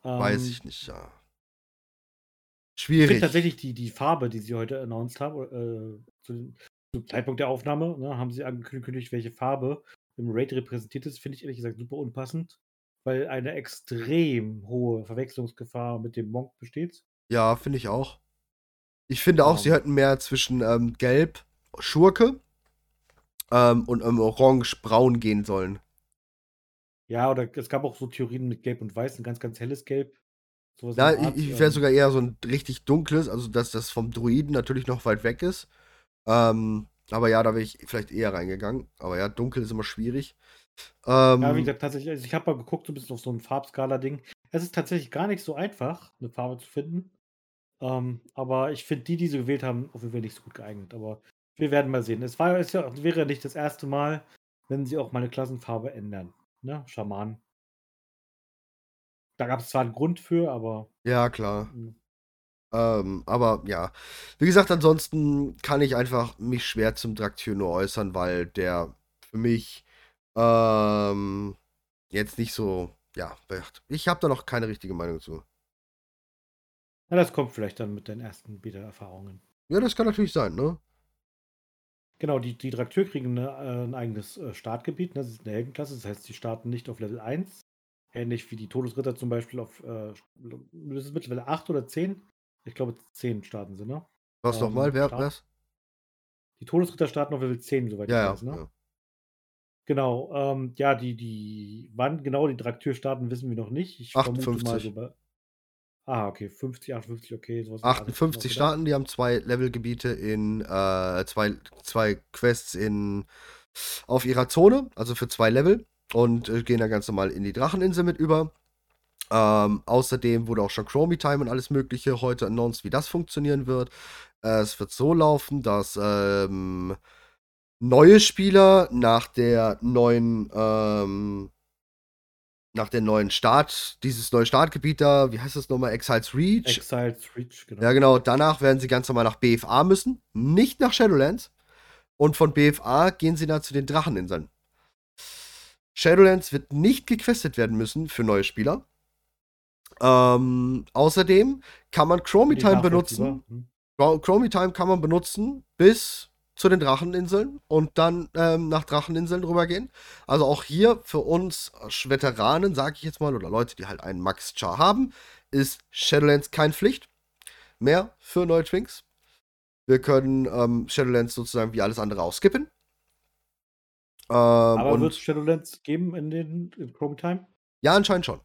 Weiß Ähm, ich nicht, ja. Ich finde Schwierig. tatsächlich die, die Farbe, die sie heute announced haben, äh, zu zum Zeitpunkt der Aufnahme, ne, haben sie angekündigt, welche Farbe im Raid repräsentiert ist, finde ich ehrlich gesagt super unpassend, weil eine extrem hohe Verwechslungsgefahr mit dem Monk besteht. Ja, finde ich auch. Ich finde auch, sie Ähm. hätten mehr zwischen ähm, Gelb, Schurke ähm, und ähm, Orange-Braun gehen sollen. Ja, oder es gab auch so Theorien mit Gelb und Weiß, ein ganz, ganz helles Gelb. In Ja, der ich, Art, ich wäre ähm, sogar eher so ein richtig dunkles, also dass das vom Druiden natürlich noch weit weg ist. Ähm, aber ja, da wäre ich vielleicht eher reingegangen. Aber ja, dunkel ist immer schwierig. Ähm, Ja, wie gesagt, tatsächlich, also ich habe mal geguckt, so ein bisschen auf so ein Farbskala-Ding. Es ist tatsächlich gar nicht so einfach, eine Farbe zu finden. Ähm, aber ich finde die, die sie gewählt haben, auf jeden Fall nicht so gut geeignet. Aber wir werden mal sehen. Es war, es wäre ja nicht das erste Mal, wenn sie auch mal eine Klassenfarbe ändern. Ne? Schaman. Da gab es zwar einen Grund für, aber. ja, klar. hm, Ähm, aber ja, wie gesagt, ansonsten kann ich einfach mich schwer zum Draktyr nur äußern, weil der für mich ähm, jetzt nicht so, ja, ich habe da noch keine richtige Meinung zu. Na, das kommt vielleicht dann mit den ersten Beta-Erfahrungen. Ja, das kann natürlich sein, ne? Genau, die, die Trakteur kriegen eine, äh, ein eigenes äh, Startgebiet. Ne? Das ist eine Heldenklasse, das heißt, sie starten nicht auf Level 1. Ähnlich wie die Todesritter zum Beispiel auf. Äh, das ist mittlerweile 8 oder 10? Ich glaube, 10 starten sie, ne? Was Ähm, nochmal? Wer, was? Die Todesritter starten auf Level 10, soweit Ja, ich weiß, ne? ja. Genau, ähm, ja, die, die, wann genau die Trakteur starten, wissen wir noch nicht. Ich vermute mal 58. so bei. Ah, okay, 50, 58, okay, sowas. in der Art hätte ich 58 auch gedacht. starten, die haben zwei Levelgebiete in, äh, zwei, zwei Quests in, auf ihrer Zone, also für zwei Level und äh, gehen dann ganz normal in die Dracheninsel mit über. Ähm, außerdem wurde auch schon Chromie Time und alles Mögliche heute announced, wie das funktionieren wird. Äh, es wird so laufen, dass ähm, neue Spieler nach der neuen, ähm, nach der neuen Start, dieses neue Startgebiet da, wie heißt das nochmal, Exiles Reach, Exiles Reach, genau. ja, genau. Danach werden sie ganz normal nach BFA müssen, nicht nach Shadowlands. Und von BFA gehen sie dann zu den Dracheninseln. Shadowlands wird nicht gequestet werden müssen für neue Spieler. Ähm, außerdem kann man Chromie Time benutzen. Hm. Chro- Chromie Time kann man benutzen bis zu den Dracheninseln und dann ähm, nach Dracheninseln rübergehen. Also auch hier für uns Veteranen, sage ich jetzt mal, oder Leute, die halt einen Max-Char haben, ist Shadowlands keine Pflicht mehr für neue Twinks. Wir können ähm, Shadowlands sozusagen wie alles andere auch skippen. Ähm, Aber wird es Shadowlands geben in den in Chrome Time? ja, anscheinend schon.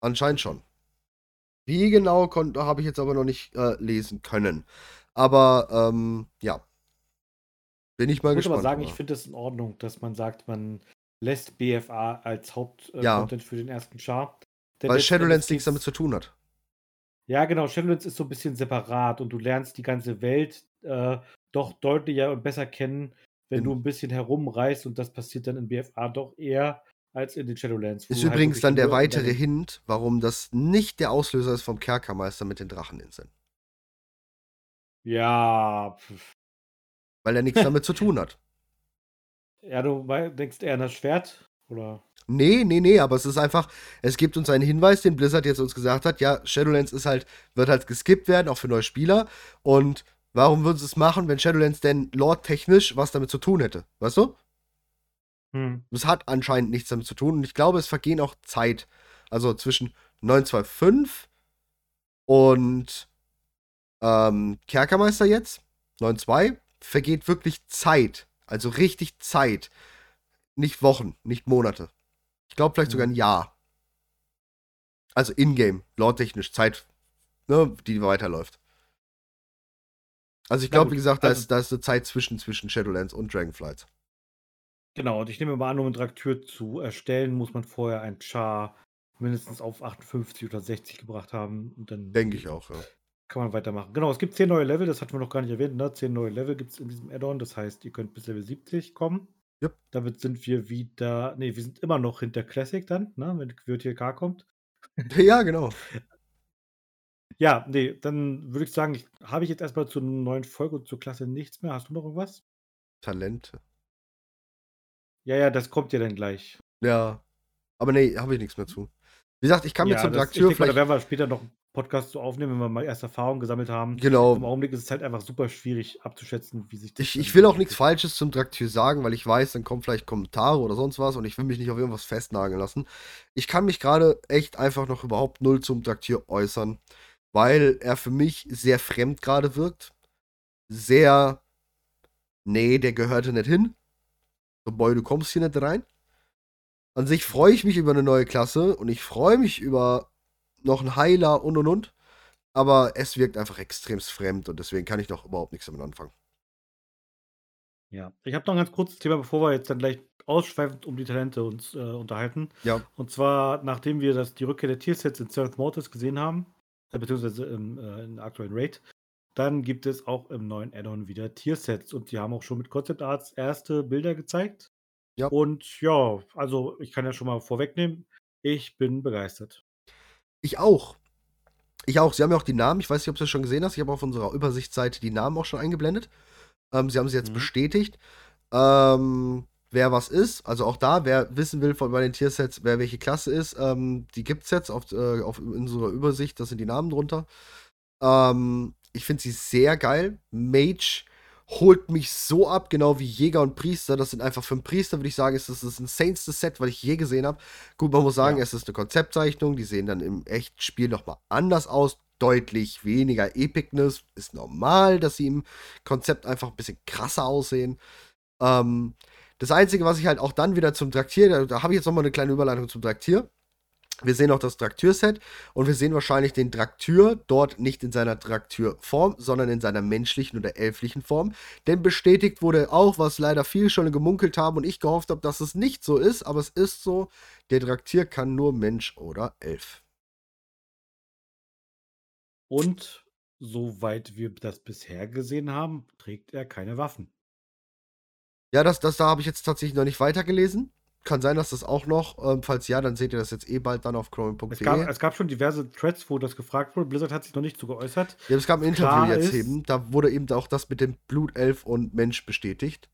Anscheinend schon. Wie genau habe ich jetzt aber noch nicht äh, lesen können. Aber ähm, ja. Bin ich mal Ich muss gespannt. aber sagen, ich finde es in Ordnung, dass man sagt, man lässt BFA als Hauptcontent äh, Ja. Content für den ersten Char. Denn Weil Shadowlands nichts damit zu tun hat. Ja, genau. Shadowlands ist so ein bisschen separat und du lernst die ganze Welt äh, doch deutlicher und besser kennen, wenn In- du ein bisschen herumreist und das passiert dann in BFA doch eher als in den Shadowlands. Ist halt übrigens dann der weitere Hint, warum das nicht der Auslöser ist vom Kerkermeister mit den Dracheninseln. Ja. Weil er nichts damit zu tun hat. ja, du denkst eher an das Schwert oder? Nee, nee, nee, aber es ist einfach, es gibt uns einen Hinweis, den Blizzard jetzt uns gesagt hat, ja, Shadowlands ist halt, wird halt geskippt werden, auch für neue Spieler. Und warum würden sie es machen, wenn Shadowlands denn lore-technisch was damit zu tun hätte? Weißt du? Hm. Es hat anscheinend nichts damit zu tun und ich glaube, es vergehen auch Zeit. Also zwischen 925 und ähm, Kerkermeister jetzt, 92, vergeht wirklich Zeit. Also richtig Zeit. Nicht Wochen, nicht Monate. Ich glaube vielleicht sogar ein Mhm. Jahr. Also in-game, lore-technisch, Zeit, ne, die weiterläuft. Also ich glaube, wie gesagt, da, also- ist, da ist eine Zeit zwischen, zwischen Shadowlands und Dragonflight. Genau, und ich nehme mal an, um einen Trakteur zu erstellen, muss man vorher ein Char mindestens auf 58 oder 60 gebracht haben. Denke ich auch, ja. Kann man weitermachen. Genau, es gibt 10 neue Level, das hatten wir noch gar nicht erwähnt. Ne? 10 neue Level gibt es in diesem Add-on. Das heißt, ihr könnt bis Level 70 kommen. Jupp. Damit sind wir wieder. Ne, wir sind immer noch hinter Classic dann, ne? wenn QTK kommt. Ja, genau. Ja, nee, dann würde ich sagen, ich, habe ich jetzt erstmal zur neuen Folge und zur Klasse nichts mehr. Hast du noch irgendwas? Talente. Ja, ja, das kommt ja dann gleich. Ja. Aber nee, habe ich nichts mehr zu. Wie gesagt, ich kann mir Ja, zum ich Trakteur denke mal, da vielleicht. werden wir später noch Podcast zu aufnehmen, wenn wir mal erste Erfahrungen gesammelt haben. Genau. Im Augenblick ist es halt einfach super schwierig abzuschätzen, wie sich das. Ich, ich will auch nichts Falsches zum Trakteur sagen, weil ich weiß, dann kommen vielleicht Kommentare oder sonst was und ich will mich nicht auf irgendwas festnageln lassen. Ich kann mich gerade echt einfach noch überhaupt null zum Trakteur äußern, weil er für mich sehr fremd gerade wirkt. Sehr, nee, der gehörte nicht hin. So, Boy, du kommst hier nicht rein. An sich freue ich mich über eine neue Klasse und ich freue mich über noch einen Heiler und und und. Aber es wirkt einfach extremst fremd und deswegen kann ich noch überhaupt nichts damit anfangen. Ja, ich habe noch ein ganz kurzes Thema, bevor wir jetzt dann gleich ausschweifend um die Talente uns äh, unterhalten. Ja. Und zwar, nachdem wir das, die Rückkehr der Tiersets in Seventh Mortis gesehen haben, äh, beziehungsweise im, äh, in der aktuellen Raid, dann gibt es auch im neuen Add-on wieder Tiersets. Und die haben auch schon mit Concept Arts erste Bilder gezeigt. Ja. Und ja, also ich kann ja schon mal vorwegnehmen, ich bin begeistert. Ich auch. Ich auch. Sie haben ja auch die Namen. Ich weiß nicht, ob du das schon gesehen hast. Ich habe auf unserer Übersichtsseite die Namen auch schon eingeblendet. Ähm, sie haben sie jetzt Mhm. bestätigt. Ähm, wer was ist, also auch da, wer wissen will von bei den Tiersets, wer welche Klasse ist, ähm, die gibt es jetzt auf, äh, auf unserer Übersicht. Das sind die Namen drunter. Ähm, ich finde sie sehr geil. Mage holt mich so ab, genau wie Jäger und Priester. Das sind einfach für einen Priester, würde ich sagen, ist das das insaneste Set, was ich je gesehen habe. Gut, man muss sagen, Ja. es ist eine Konzeptzeichnung. Die sehen dann im echten Spiel nochmal anders aus. Deutlich weniger Epicness. Ist normal, dass sie im Konzept einfach ein bisschen krasser aussehen. Ähm, das Einzige, was ich halt auch dann wieder zum Traktier, da, da habe ich jetzt nochmal eine kleine Überleitung zum Traktier. Wir sehen auch das Traktürset und wir sehen wahrscheinlich den Traktür dort nicht in seiner Traktürform, sondern in seiner menschlichen oder elflichen Form. Denn bestätigt wurde auch, was leider viele schon gemunkelt haben und ich gehofft habe, dass es nicht so ist, aber es ist so, der Traktier kann nur Mensch oder Elf. Und soweit wir das bisher gesehen haben, trägt er keine Waffen. Ja, das, das da habe ich jetzt tatsächlich noch nicht weitergelesen. Kann sein, dass das auch noch, ähm, falls ja, dann seht ihr das jetzt eh bald dann auf Es gab, chrome.de. es gab schon diverse Threads, wo das gefragt wurde. Blizzard hat sich noch nicht zu geäußert. Ja, es gab ein Interview Klar jetzt ist- eben, da wurde eben auch das mit dem Blutelf und Mensch bestätigt.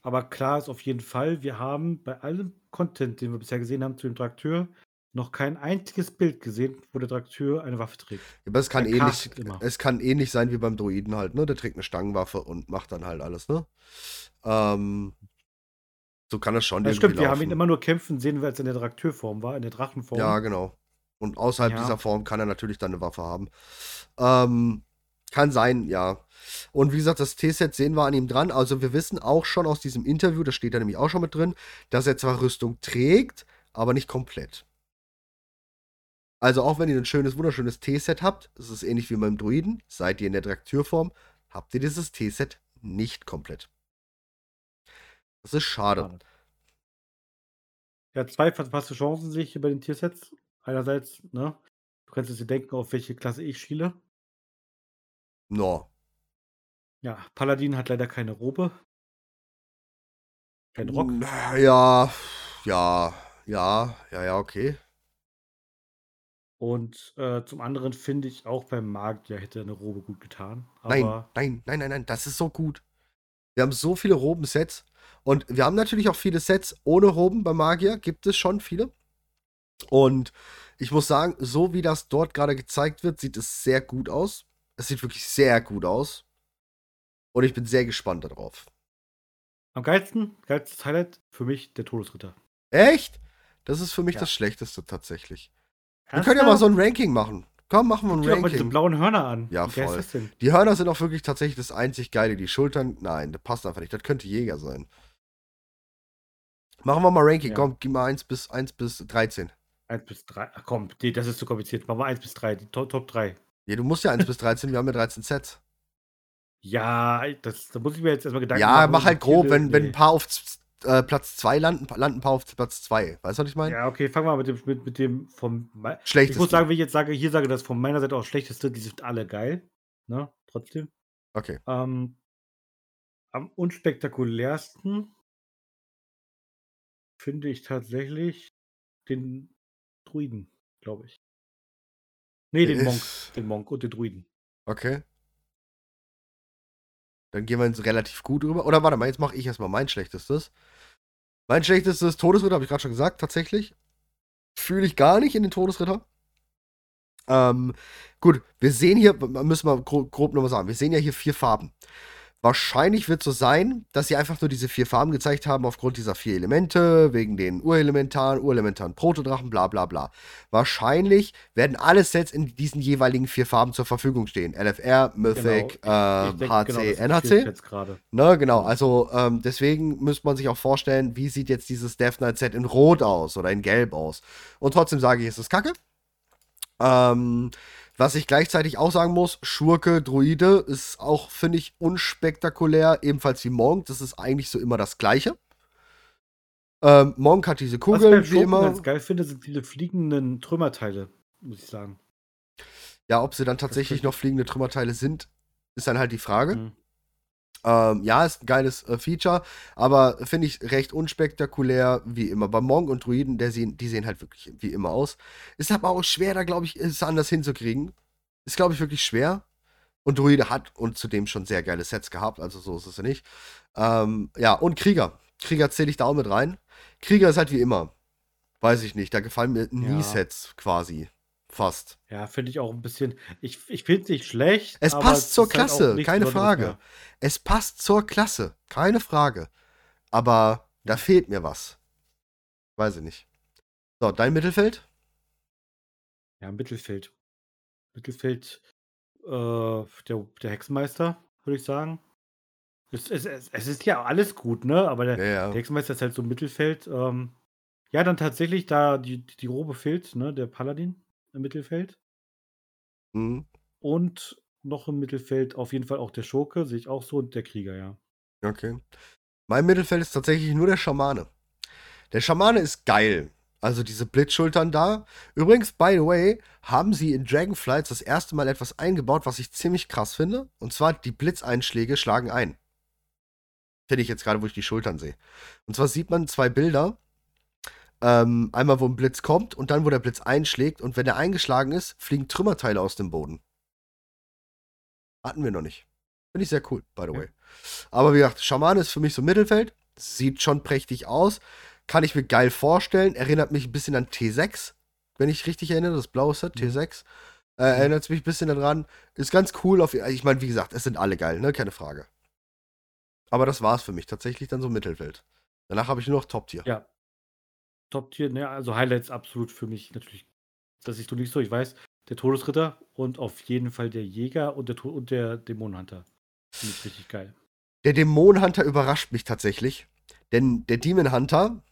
Aber klar ist auf jeden Fall, wir haben bei allem Content, den wir bisher gesehen haben zu dem Trakteur, noch kein einziges Bild gesehen, wo der Trakteur eine Waffe trägt. Aber es kann ähnlich, immer. es kann ähnlich sein wie beim Druiden halt, ne? Der trägt eine Stangenwaffe und macht dann halt alles, ne? Ähm, so kann das schon Das stimmt, wir haben ihn laufen. immer nur kämpfen sehen, als er in der Trakteurform war, in der Drachenform. Ja, genau. Und außerhalb Ja. dieser Form kann er natürlich dann eine Waffe haben. Ähm, kann sein, ja. Und wie gesagt, das T-Set sehen wir an ihm dran. Also wir wissen auch schon aus diesem Interview, das steht da nämlich auch schon mit drin, dass er zwar Rüstung trägt, aber nicht komplett. Also auch wenn ihr ein schönes, wunderschönes T-Set habt, es ist ähnlich wie beim Druiden, seid ihr in der Traktürform, habt ihr dieses T-Set nicht komplett. Das ist schade. Schade. Ja, zwei verpasste Chancen sehe ich hier bei den Tiersets. Einerseits, ne, du kannst jetzt dir denken, auf welche Klasse ich schiele. No. Ja, Paladin hat leider keine Robe. Kein Rock. Ja, ja, ja, ja, ja, okay. Und äh, zum anderen finde ich auch beim Magier hätte eine Robe gut getan. Nein, nein, nein, nein, nein, das ist so gut. Wir haben so viele Robensets und wir haben natürlich auch viele Sets ohne Roben bei Magier, gibt es schon viele. Und ich muss sagen, so wie das dort gerade gezeigt wird, sieht es sehr gut aus. Es sieht wirklich sehr gut aus. Und ich bin sehr gespannt darauf. am geilsten, geilstes Highlight für mich der Todesritter. Echt? Das ist für mich Ja. das Schlechteste tatsächlich. Wir können ja mal so ein Ranking machen. Komm, machen wir ein Guck dir doch mal diese Ranking. blauen Hörner an. Ja, Wie voll. Die Hörner sind auch wirklich tatsächlich das einzig Geile. Die Schultern, nein, das passt einfach nicht. Das könnte Jäger sein. Machen wir mal Ranking. Ja. Komm, gib mal 1 bis, 1 bis 13. 1 bis 3. Ach komm, nee, das ist zu kompliziert. Machen wir 1 bis 3, die Top, Top 3. Ja, du musst ja 1 bis 13, wir haben ja 13 Sets. Ja, das, da muss ich mir jetzt erstmal Gedanken Ja, machen. mach halt grob, wenn, wenn nee. ein paar auf äh, Platz 2 landen, landen ein paar auf Platz 2. Weißt du, was ich meine? Ja, okay, fangen wir mal mit dem, mit, mit dem vom. me- Ich muss sagen, wenn ich jetzt sage, hier sage das von meiner Seite aus schlechteste, die sind alle geil. Ne, trotzdem. Okay. Ähm, am unspektakulärsten finde ich tatsächlich den Druiden, glaube ich. Nee, den Monk. Den Monk und den Druiden. Okay. Dann gehen wir jetzt relativ gut rüber. Oder warte mal, jetzt mache ich erstmal mein schlechtestes. Mein schlechtestes Todesritter, habe ich gerade schon gesagt, tatsächlich. Fühle ich gar nicht in den Todesritter. Ähm, gut, wir sehen hier, müssen wir grob, grob nochmal sagen, wir sehen ja hier vier Farben. Wahrscheinlich wird so sein, dass sie einfach nur diese vier Farben gezeigt haben aufgrund dieser vier Elemente, wegen den Urelementaren, Urelementaren Protodrachen, bla bla bla. Wahrscheinlich werden alle Sets in diesen jeweiligen vier Farben zur Verfügung stehen. LFR, Mythic, Genau. äh, HC, genau, NHC. Ne, genau. Also ähm, deswegen müsste man sich auch vorstellen, wie sieht jetzt dieses Death Knight Set in Rot aus oder in Gelb aus. Und trotzdem sage ich, es ist Kacke. Ähm, was ich gleichzeitig auch sagen muss, Schurke, Druide ist auch, finde ich, unspektakulär, ebenfalls wie Monk. Das ist eigentlich so immer das Gleiche. Ähm, Monk hat diese Was ich Kugeln, wie immer. ganz geil finde, sind diese fliegenden Trümmerteile, muss ich sagen. Ja, ob sie dann tatsächlich noch fliegende Trümmerteile sind, ist dann halt die Frage. Mhm. Ähm, ja, ist ein geiles äh, Feature, aber finde ich recht unspektakulär, wie immer. Bei Monk und Druiden, der sehen, die sehen halt wirklich wie immer aus. Ist aber auch schwer, da glaube ich, es anders hinzukriegen. Ist, glaube ich, wirklich schwer. Und Druide hat und zudem schon sehr geile Sets gehabt, also so ist es ja nicht. Ähm, ja, und Krieger. Krieger zähle ich da auch mit rein. Krieger ist halt wie immer. Weiß ich nicht, da gefallen mir nie Ja. Sets quasi. Fast. Ja, finde ich auch ein bisschen. Ich, ich finde es nicht schlecht. Es passt zur halt Klasse, nichts keine Frage. mehr. Es passt zur Klasse, keine Frage. Aber da fehlt mir was. Weiß ich nicht. So, dein Mittelfeld? Ja, Mittelfeld. Mittelfeld, äh, der, der Hexenmeister, würde ich sagen. Es, es, es, ist ja alles gut, ne? Aber der, Ja, der ja. Hexenmeister ist halt so Mittelfeld. Ähm, ja, dann tatsächlich da die, die Robe fehlt, ne? Der Paladin im Mittelfeld. Mhm. Und noch im Mittelfeld auf jeden Fall auch der Schurke, sehe ich auch so, und der Krieger, ja. Okay. Mein Mittelfeld ist tatsächlich nur der Schamane. Der Schamane ist geil. Also diese Blitzschultern da. Übrigens, by the way, haben sie in Dragonflights das erste Mal etwas eingebaut, was ich ziemlich krass finde. Und zwar die Blitzeinschläge schlagen ein. Finde ich jetzt gerade, wo ich die Schultern sehe. Und zwar sieht man zwei Bilder. Ähm, einmal, wo ein Blitz kommt und dann, wo der Blitz einschlägt. Und wenn er eingeschlagen ist, fliegen Trümmerteile aus dem Boden. Hatten wir noch nicht. Finde ich sehr cool, by the Ja. way. Aber wie gesagt, Schamane ist für mich so Mittelfeld. Sieht schon prächtig aus. Kann ich mir geil vorstellen. Erinnert mich ein bisschen an T6, wenn ich richtig erinnere. Das blaue Set, Mhm. T6. Äh, erinnert mich ein bisschen daran. Ist ganz cool. Auf, ich meine, wie gesagt, es sind alle geil, ne? Keine Frage. Aber das war's für mich. Tatsächlich dann so Mittelfeld. Danach habe ich nur noch Top-Tier. Ja. Top-Tier, ne, also Highlights absolut für mich natürlich. Das siehst du nicht so, ich weiß. Der Todesritter und auf jeden Fall der Jäger und der, und der Dämonenhunter. Finde ich richtig geil. Der Dämon Hunter überrascht mich tatsächlich. Denn der Demon Hunter,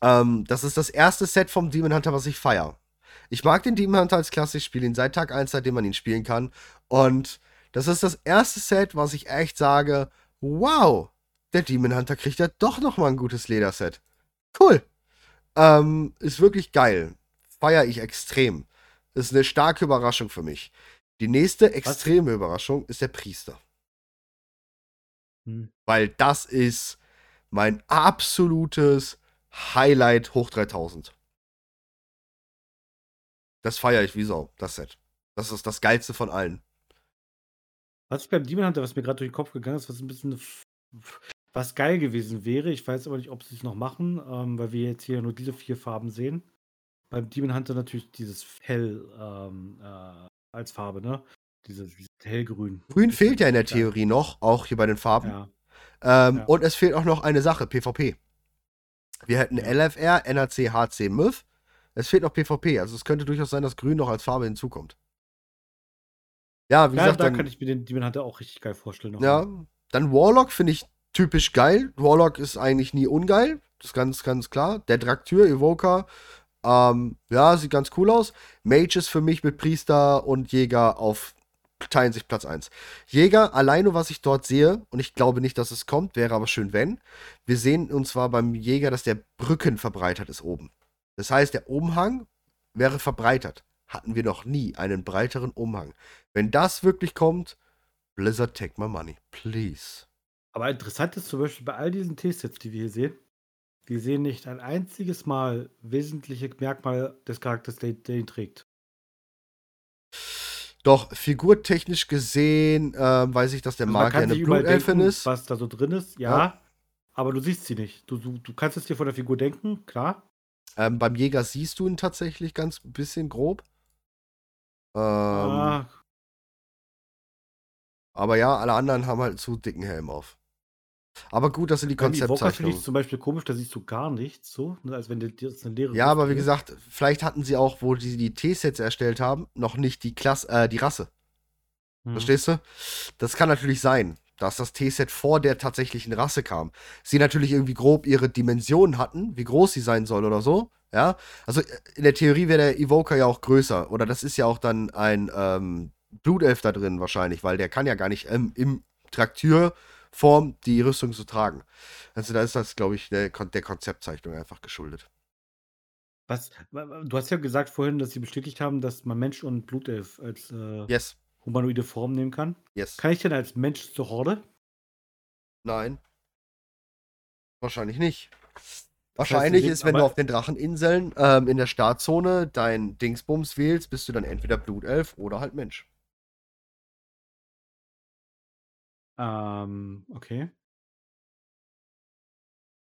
ähm, das ist das erste Set vom Demon Hunter, was ich feier. Ich mag den Demon Hunter als Klasse, ich spiele ihn seit Tag 1, seitdem man ihn spielen kann. Und das ist das erste Set, was ich echt sage, wow, der Demon Hunter kriegt ja doch noch mal ein gutes Lederset. Cool. Ähm, ist wirklich geil. Feier ich extrem. Ist eine starke Überraschung für mich. Die nächste extreme Überraschung ist der Priester. Hm. Weil das ist mein absolutes Highlight hoch 3000. Das feiere ich wie Sau, das Set. Das ist das geilste von allen. Was beim Demon Hunter, was mir gerade durch den Kopf gegangen ist, was ein bisschen was geil gewesen wäre, ich weiß aber nicht, ob sie es noch machen, ähm, weil wir jetzt hier nur diese vier Farben sehen. Beim Demon Hunter natürlich dieses Hell ähm, äh, als Farbe, ne? Dieses, dieses hellgrün. Grün Das fehlt ja in der. Theorie noch, auch hier bei den Farben. Ja. Ähm, Ja. Und es fehlt auch noch eine Sache, PvP. Wir hätten Ja. LFR, NAC, HC, MIF. Es fehlt noch PvP, also es könnte durchaus sein, dass Grün noch als Farbe hinzukommt. Ja, wie Ja, gesagt, da dann, kann ich mir den Demon Hunter auch richtig geil vorstellen. noch Ja, mal. dann Warlock finde ich typisch geil. Warlock ist eigentlich nie ungeil. Das ist ganz, ganz klar. Der Draktyr, Evoker, ähm, ja, sieht ganz cool aus. Mage ist für mich mit Priester und Jäger auf teilen sich Platz 1. Jäger, alleine was ich dort sehe, und ich glaube nicht, dass es kommt, wäre aber schön, wenn. Wir sehen und zwar beim Jäger, dass der Brücken verbreitert ist oben. Das heißt, der Umhang wäre verbreitert. Hatten wir noch nie einen breiteren Umhang. Wenn das wirklich kommt, Blizzard, take my money, please. Aber interessant ist zum Beispiel bei all diesen T-Sets, die wir hier sehen, wir sehen nicht ein einziges Mal wesentliche Merkmal des Charakters, der, der ihn trägt. Doch, figurtechnisch gesehen, ähm, weiß ich, dass der Also Magier eine Blutelfin ist. was da so drin ist, ja, Ja. aber du siehst sie nicht. Du, du, du kannst es dir von der Figur denken, klar. Ähm, beim Jäger siehst du ihn tatsächlich ganz bisschen grob. Ähm, Ah, Aber ja, alle anderen haben halt zu dicken Helm auf. Aber gut, dass sie die Evoker finde ich zum Beispiel komisch, da siehst du gar nichts so, ne, als wenn jetzt eine leere Ja, aber wie gesagt, vielleicht hatten sie auch, wo die die T-Sets erstellt haben, noch nicht die Klasse, äh, die Rasse. Hm. Verstehst du? Das kann natürlich sein, dass das T-Set vor der tatsächlichen Rasse kam. Sie natürlich irgendwie grob ihre Dimensionen hatten, wie groß sie sein soll oder so. Ja, also äh, in der Theorie wäre der Evoker ja auch größer. Oder das ist ja auch dann ein ähm, Blutelf da drin wahrscheinlich, weil der kann ja gar nicht ähm, im Traktürform die Rüstung so tragen. Also da ist das, glaube ich, der, Kon der Konzeptzeichnung einfach geschuldet. Was, wa- wa- du hast ja gesagt vorhin, dass sie bestätigt haben, dass man Mensch und Blutelf als äh, Yes, humanoide Form nehmen kann. yes. Kann ich denn als Mensch zur Horde? Nein. Wahrscheinlich nicht. Wahrscheinlich ist, wenn du auf den Dracheninseln ähm, in der Startzone dein Dingsbums wählst, bist du dann entweder Blutelf oder halt Mensch. Ähm, okay.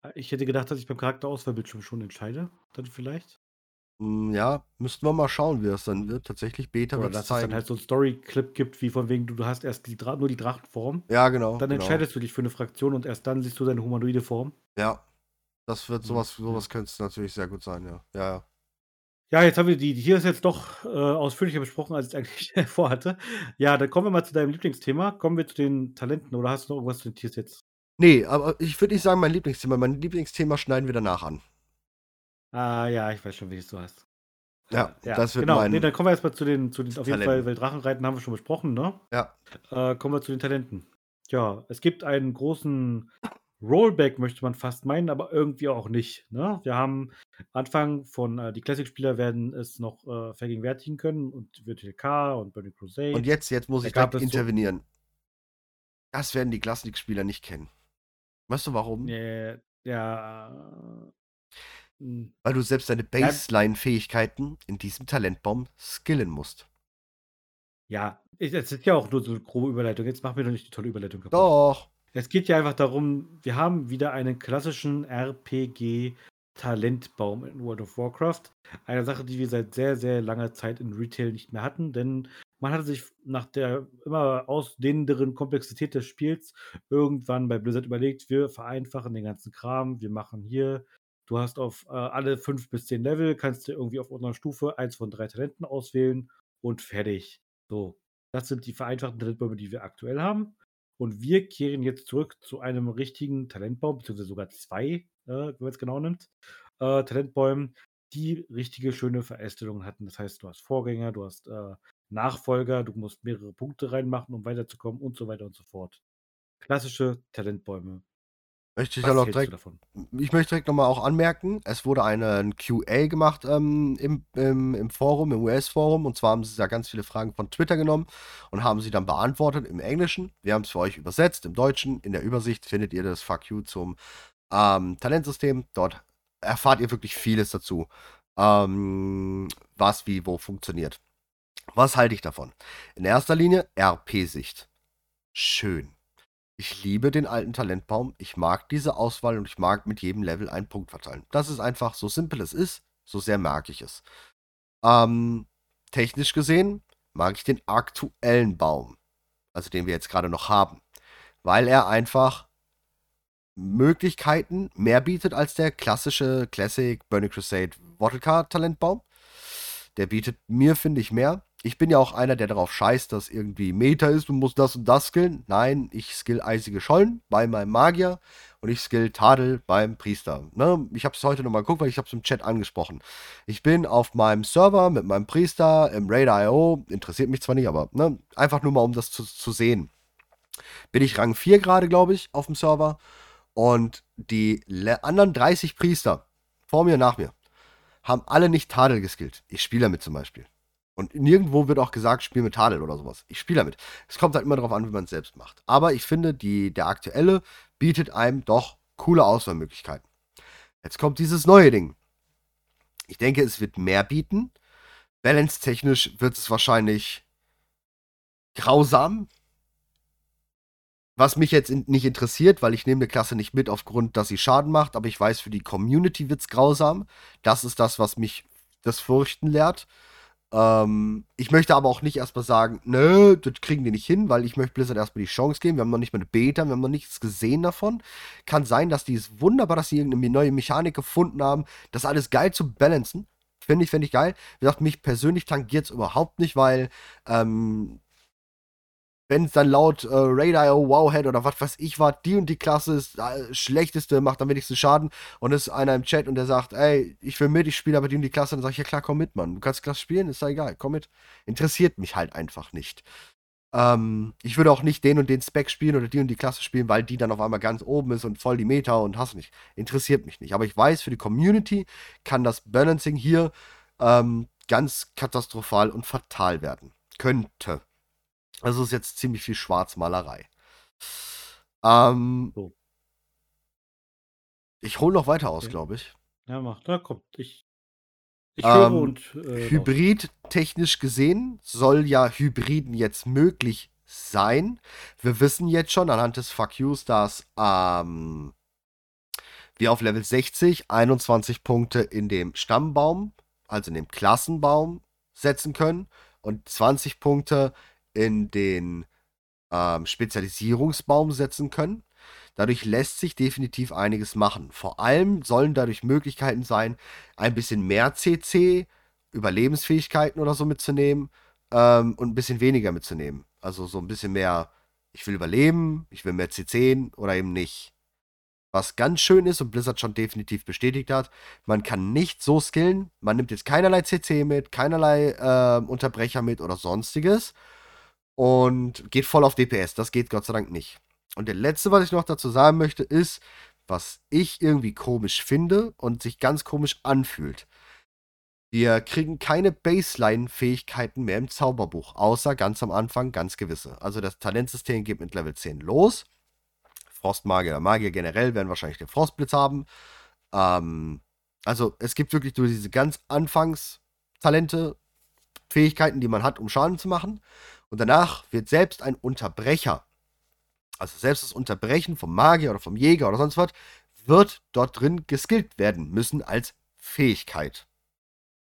Äh, Ich hätte gedacht, dass ich beim Charakterauswahlbildschirm schon entscheide. Dann vielleicht. Hm, ja, müssten wir mal schauen, wie das dann wird. Tatsächlich Beta wird dass es es dann halt so einen Story-Clip gibt, wie von wegen, du, du hast erst die Dra nur die Drachenform. ja, genau. Dann genau. entscheidest du dich für eine Fraktion und erst dann siehst du deine humanoide Form. Ja. Das wird sowas, ja. sowas könnte es natürlich sehr gut sein, ja. Ja, ja. Ja, jetzt haben wir die, hier ist jetzt doch äh, ausführlicher besprochen, als ich eigentlich vorhatte. Ja, dann kommen wir mal zu deinem Lieblingsthema. Kommen wir zu den Talenten oder hast du noch irgendwas zu den Tiersets? Nee, aber ich würde nicht sagen, mein Lieblingsthema. Mein Lieblingsthema schneiden wir danach an. Ah, ja, ich weiß schon, welches du hast. Ja, Ja, das wird genau. mein. Nee, dann kommen wir erstmal zu den, zu den auf jeden Talenten. Fall, weil Drachenreiten haben wir schon besprochen, ne? ja. Äh, kommen wir zu den Talenten. Ja, es gibt einen großen Rollback, möchte man fast meinen, aber irgendwie auch nicht. Ne? Wir haben Anfang von, äh, die Classic-Spieler werden es noch äh, vergegenwärtigen können und Virtual K und Burning Crusade. Und jetzt, jetzt muss Da ich direkt es so- intervenieren. Das werden die Classic-Spieler nicht kennen. Weißt du warum? Äh, ja. mh, Weil du selbst deine Baseline-Fähigkeiten in diesem Talentbaum skillen musst. Ja, es ist ja auch nur so eine grobe Überleitung. Jetzt mach mir doch nicht die tolle Überleitung kaputt. Doch. Es geht ja einfach darum, wir haben wieder einen klassischen RPG-Talentbaum in World of Warcraft. Eine Sache, die wir seit sehr, sehr langer Zeit in Retail nicht mehr hatten, denn man hatte sich nach der immer ausdehnenderen Komplexität des Spiels irgendwann bei Blizzard überlegt, wir vereinfachen den ganzen Kram, wir machen hier, du hast auf äh, alle fünf bis zehn Level, kannst du irgendwie auf unserer Stufe eins von drei Talenten auswählen und fertig. So, das sind die vereinfachten Talentbäume, die wir aktuell haben. Und wir kehren jetzt zurück zu einem richtigen Talentbaum, beziehungsweise sogar zwei, äh, wenn man es genau nimmt, äh, Talentbäumen, die richtige, schöne Verästelungen hatten. Das heißt, du hast Vorgänger, du hast äh, Nachfolger, du musst mehrere Punkte reinmachen, um weiterzukommen und so weiter und so fort. Klassische Talentbäume. Möchte ich du direkt, ich möchte direkt nochmal auch anmerken, es wurde eine, ein QA gemacht ähm, im, im, im Forum, im US-Forum. Und zwar haben sie da ganz viele Fragen von Twitter genommen und haben sie dann beantwortet im Englischen. Wir haben es für euch übersetzt im Deutschen. In der Übersicht findet ihr das Fuck You zum ähm, Talentsystem. Dort erfahrt ihr wirklich vieles dazu, ähm, was wie wo funktioniert. Was halte ich davon? In erster Linie RP-Sicht. Schön. Ich liebe den alten Talentbaum. Ich mag diese Auswahl und ich mag mit jedem Level einen Punkt verteilen. Das ist einfach so simpel es ist, so sehr mag ich es. Ähm, technisch gesehen mag ich den aktuellen Baum, also den wir jetzt gerade noch haben, weil er einfach Möglichkeiten mehr bietet als der klassische Classic Burning Crusade Wattlecard Talentbaum. Der bietet mir, finde ich, mehr. Ich bin ja auch einer, der darauf scheißt, dass irgendwie Meta ist, du musst das und das skillen. Nein, ich skill eisige Schollen bei meinem Magier und ich skill Tadel beim Priester. Ne? Ich habe es heute nochmal geguckt, weil ich habe es im Chat angesprochen. Ich bin auf meinem Server mit meinem Priester im Raid.io, interessiert mich zwar nicht, aber ne? einfach nur mal, um das zu, zu sehen. Bin ich Rang 4 gerade, glaube ich, auf dem Server. Und die anderen 30 Priester, vor mir und nach mir, haben alle nicht Tadel geskillt. Ich spiele damit zum Beispiel. Und nirgendwo wird auch gesagt, spiel mit Tadel oder sowas. Ich spiele damit. Es kommt halt immer darauf an, wie man es selbst macht. Aber ich finde, die, der aktuelle bietet einem doch coole Auswahlmöglichkeiten. Jetzt kommt dieses neue Ding. Ich denke, es wird mehr bieten. Balance-technisch wird es wahrscheinlich grausam. was mich jetzt in, nicht interessiert, weil ich nehme eine Klasse nicht mit aufgrund, dass sie Schaden macht, aber ich weiß, für die Community wird's grausam. Das ist das, was mich das Fürchten lehrt. Ähm, ich möchte aber auch nicht erstmal sagen, nö, das kriegen die nicht hin, weil ich möchte Blizzard erstmal die Chance geben. Wir haben noch nicht mal eine Beta, wir haben noch nichts gesehen davon. Kann sein, dass die es wunderbar, dass sie irgendeine neue Mechanik gefunden haben, das alles geil zu balancen. Finde ich, finde ich geil. Wie gesagt, mich persönlich tangiert es überhaupt nicht, weil ähm, wenn es dann laut äh, Radar Wowhead oder was weiß ich war, die und die Klasse ist äh, schlechteste, macht am wenigsten Schaden und ist einer im Chat und der sagt, ey, ich will mit, ich spiele aber die und die Klasse, dann sage ich, ja klar, komm mit, Mann. Du kannst Klasse spielen, ist ja egal, komm mit. Interessiert mich halt einfach nicht. Ähm, ich würde auch nicht den und den Spec spielen oder die und die Klasse spielen, weil die dann auf einmal ganz oben ist und voll die Meta und hast nicht. Interessiert mich nicht. Aber ich weiß, für die Community kann das Balancing hier ähm, ganz katastrophal und fatal werden. Könnte. Also ist jetzt ziemlich viel Schwarzmalerei. Ähm, So. Ich hole noch weiter aus, Okay. glaube ich. Ja, mach, da kommt. Ich, ich höre Ähm, und. Äh, Hybrid technisch gesehen soll ja Hybriden jetzt möglich sein. Wir wissen jetzt schon anhand des Fuck Yous, dass ähm, wir auf Level 60 21 Punkte in dem Stammbaum, also in dem Klassenbaum, setzen können und 20 Punkte in den ähm, Spezialisierungsbaum setzen können. Dadurch lässt sich definitiv einiges machen. Vor allem sollen dadurch Möglichkeiten sein, ein bisschen mehr CC, Überlebensfähigkeiten oder so mitzunehmen ähm, und ein bisschen weniger mitzunehmen. Also so ein bisschen mehr, ich will überleben, ich will mehr C10 oder eben nicht. Was ganz schön ist und Blizzard schon definitiv bestätigt hat, man kann nicht so skillen, man nimmt jetzt keinerlei CC mit, keinerlei äh, Unterbrecher mit oder sonstiges und geht voll auf DPS. Das geht Gott sei Dank nicht. Und der letzte, was ich noch dazu sagen möchte, ist, was ich irgendwie komisch finde und sich ganz komisch anfühlt. Wir kriegen keine Baseline-Fähigkeiten mehr im Zauberbuch, außer ganz am Anfang ganz gewisse. Also das Talentsystem geht mit Level 10 los. Frostmagier, Magier generell werden wahrscheinlich den Frostblitz haben. Ähm, also es gibt wirklich nur diese ganz Anfangstalente, Fähigkeiten, die man hat, um Schaden zu machen. Und danach wird selbst ein Unterbrecher, also selbst das Unterbrechen vom Magier oder vom Jäger oder sonst was, wird dort drin geskillt werden müssen als Fähigkeit.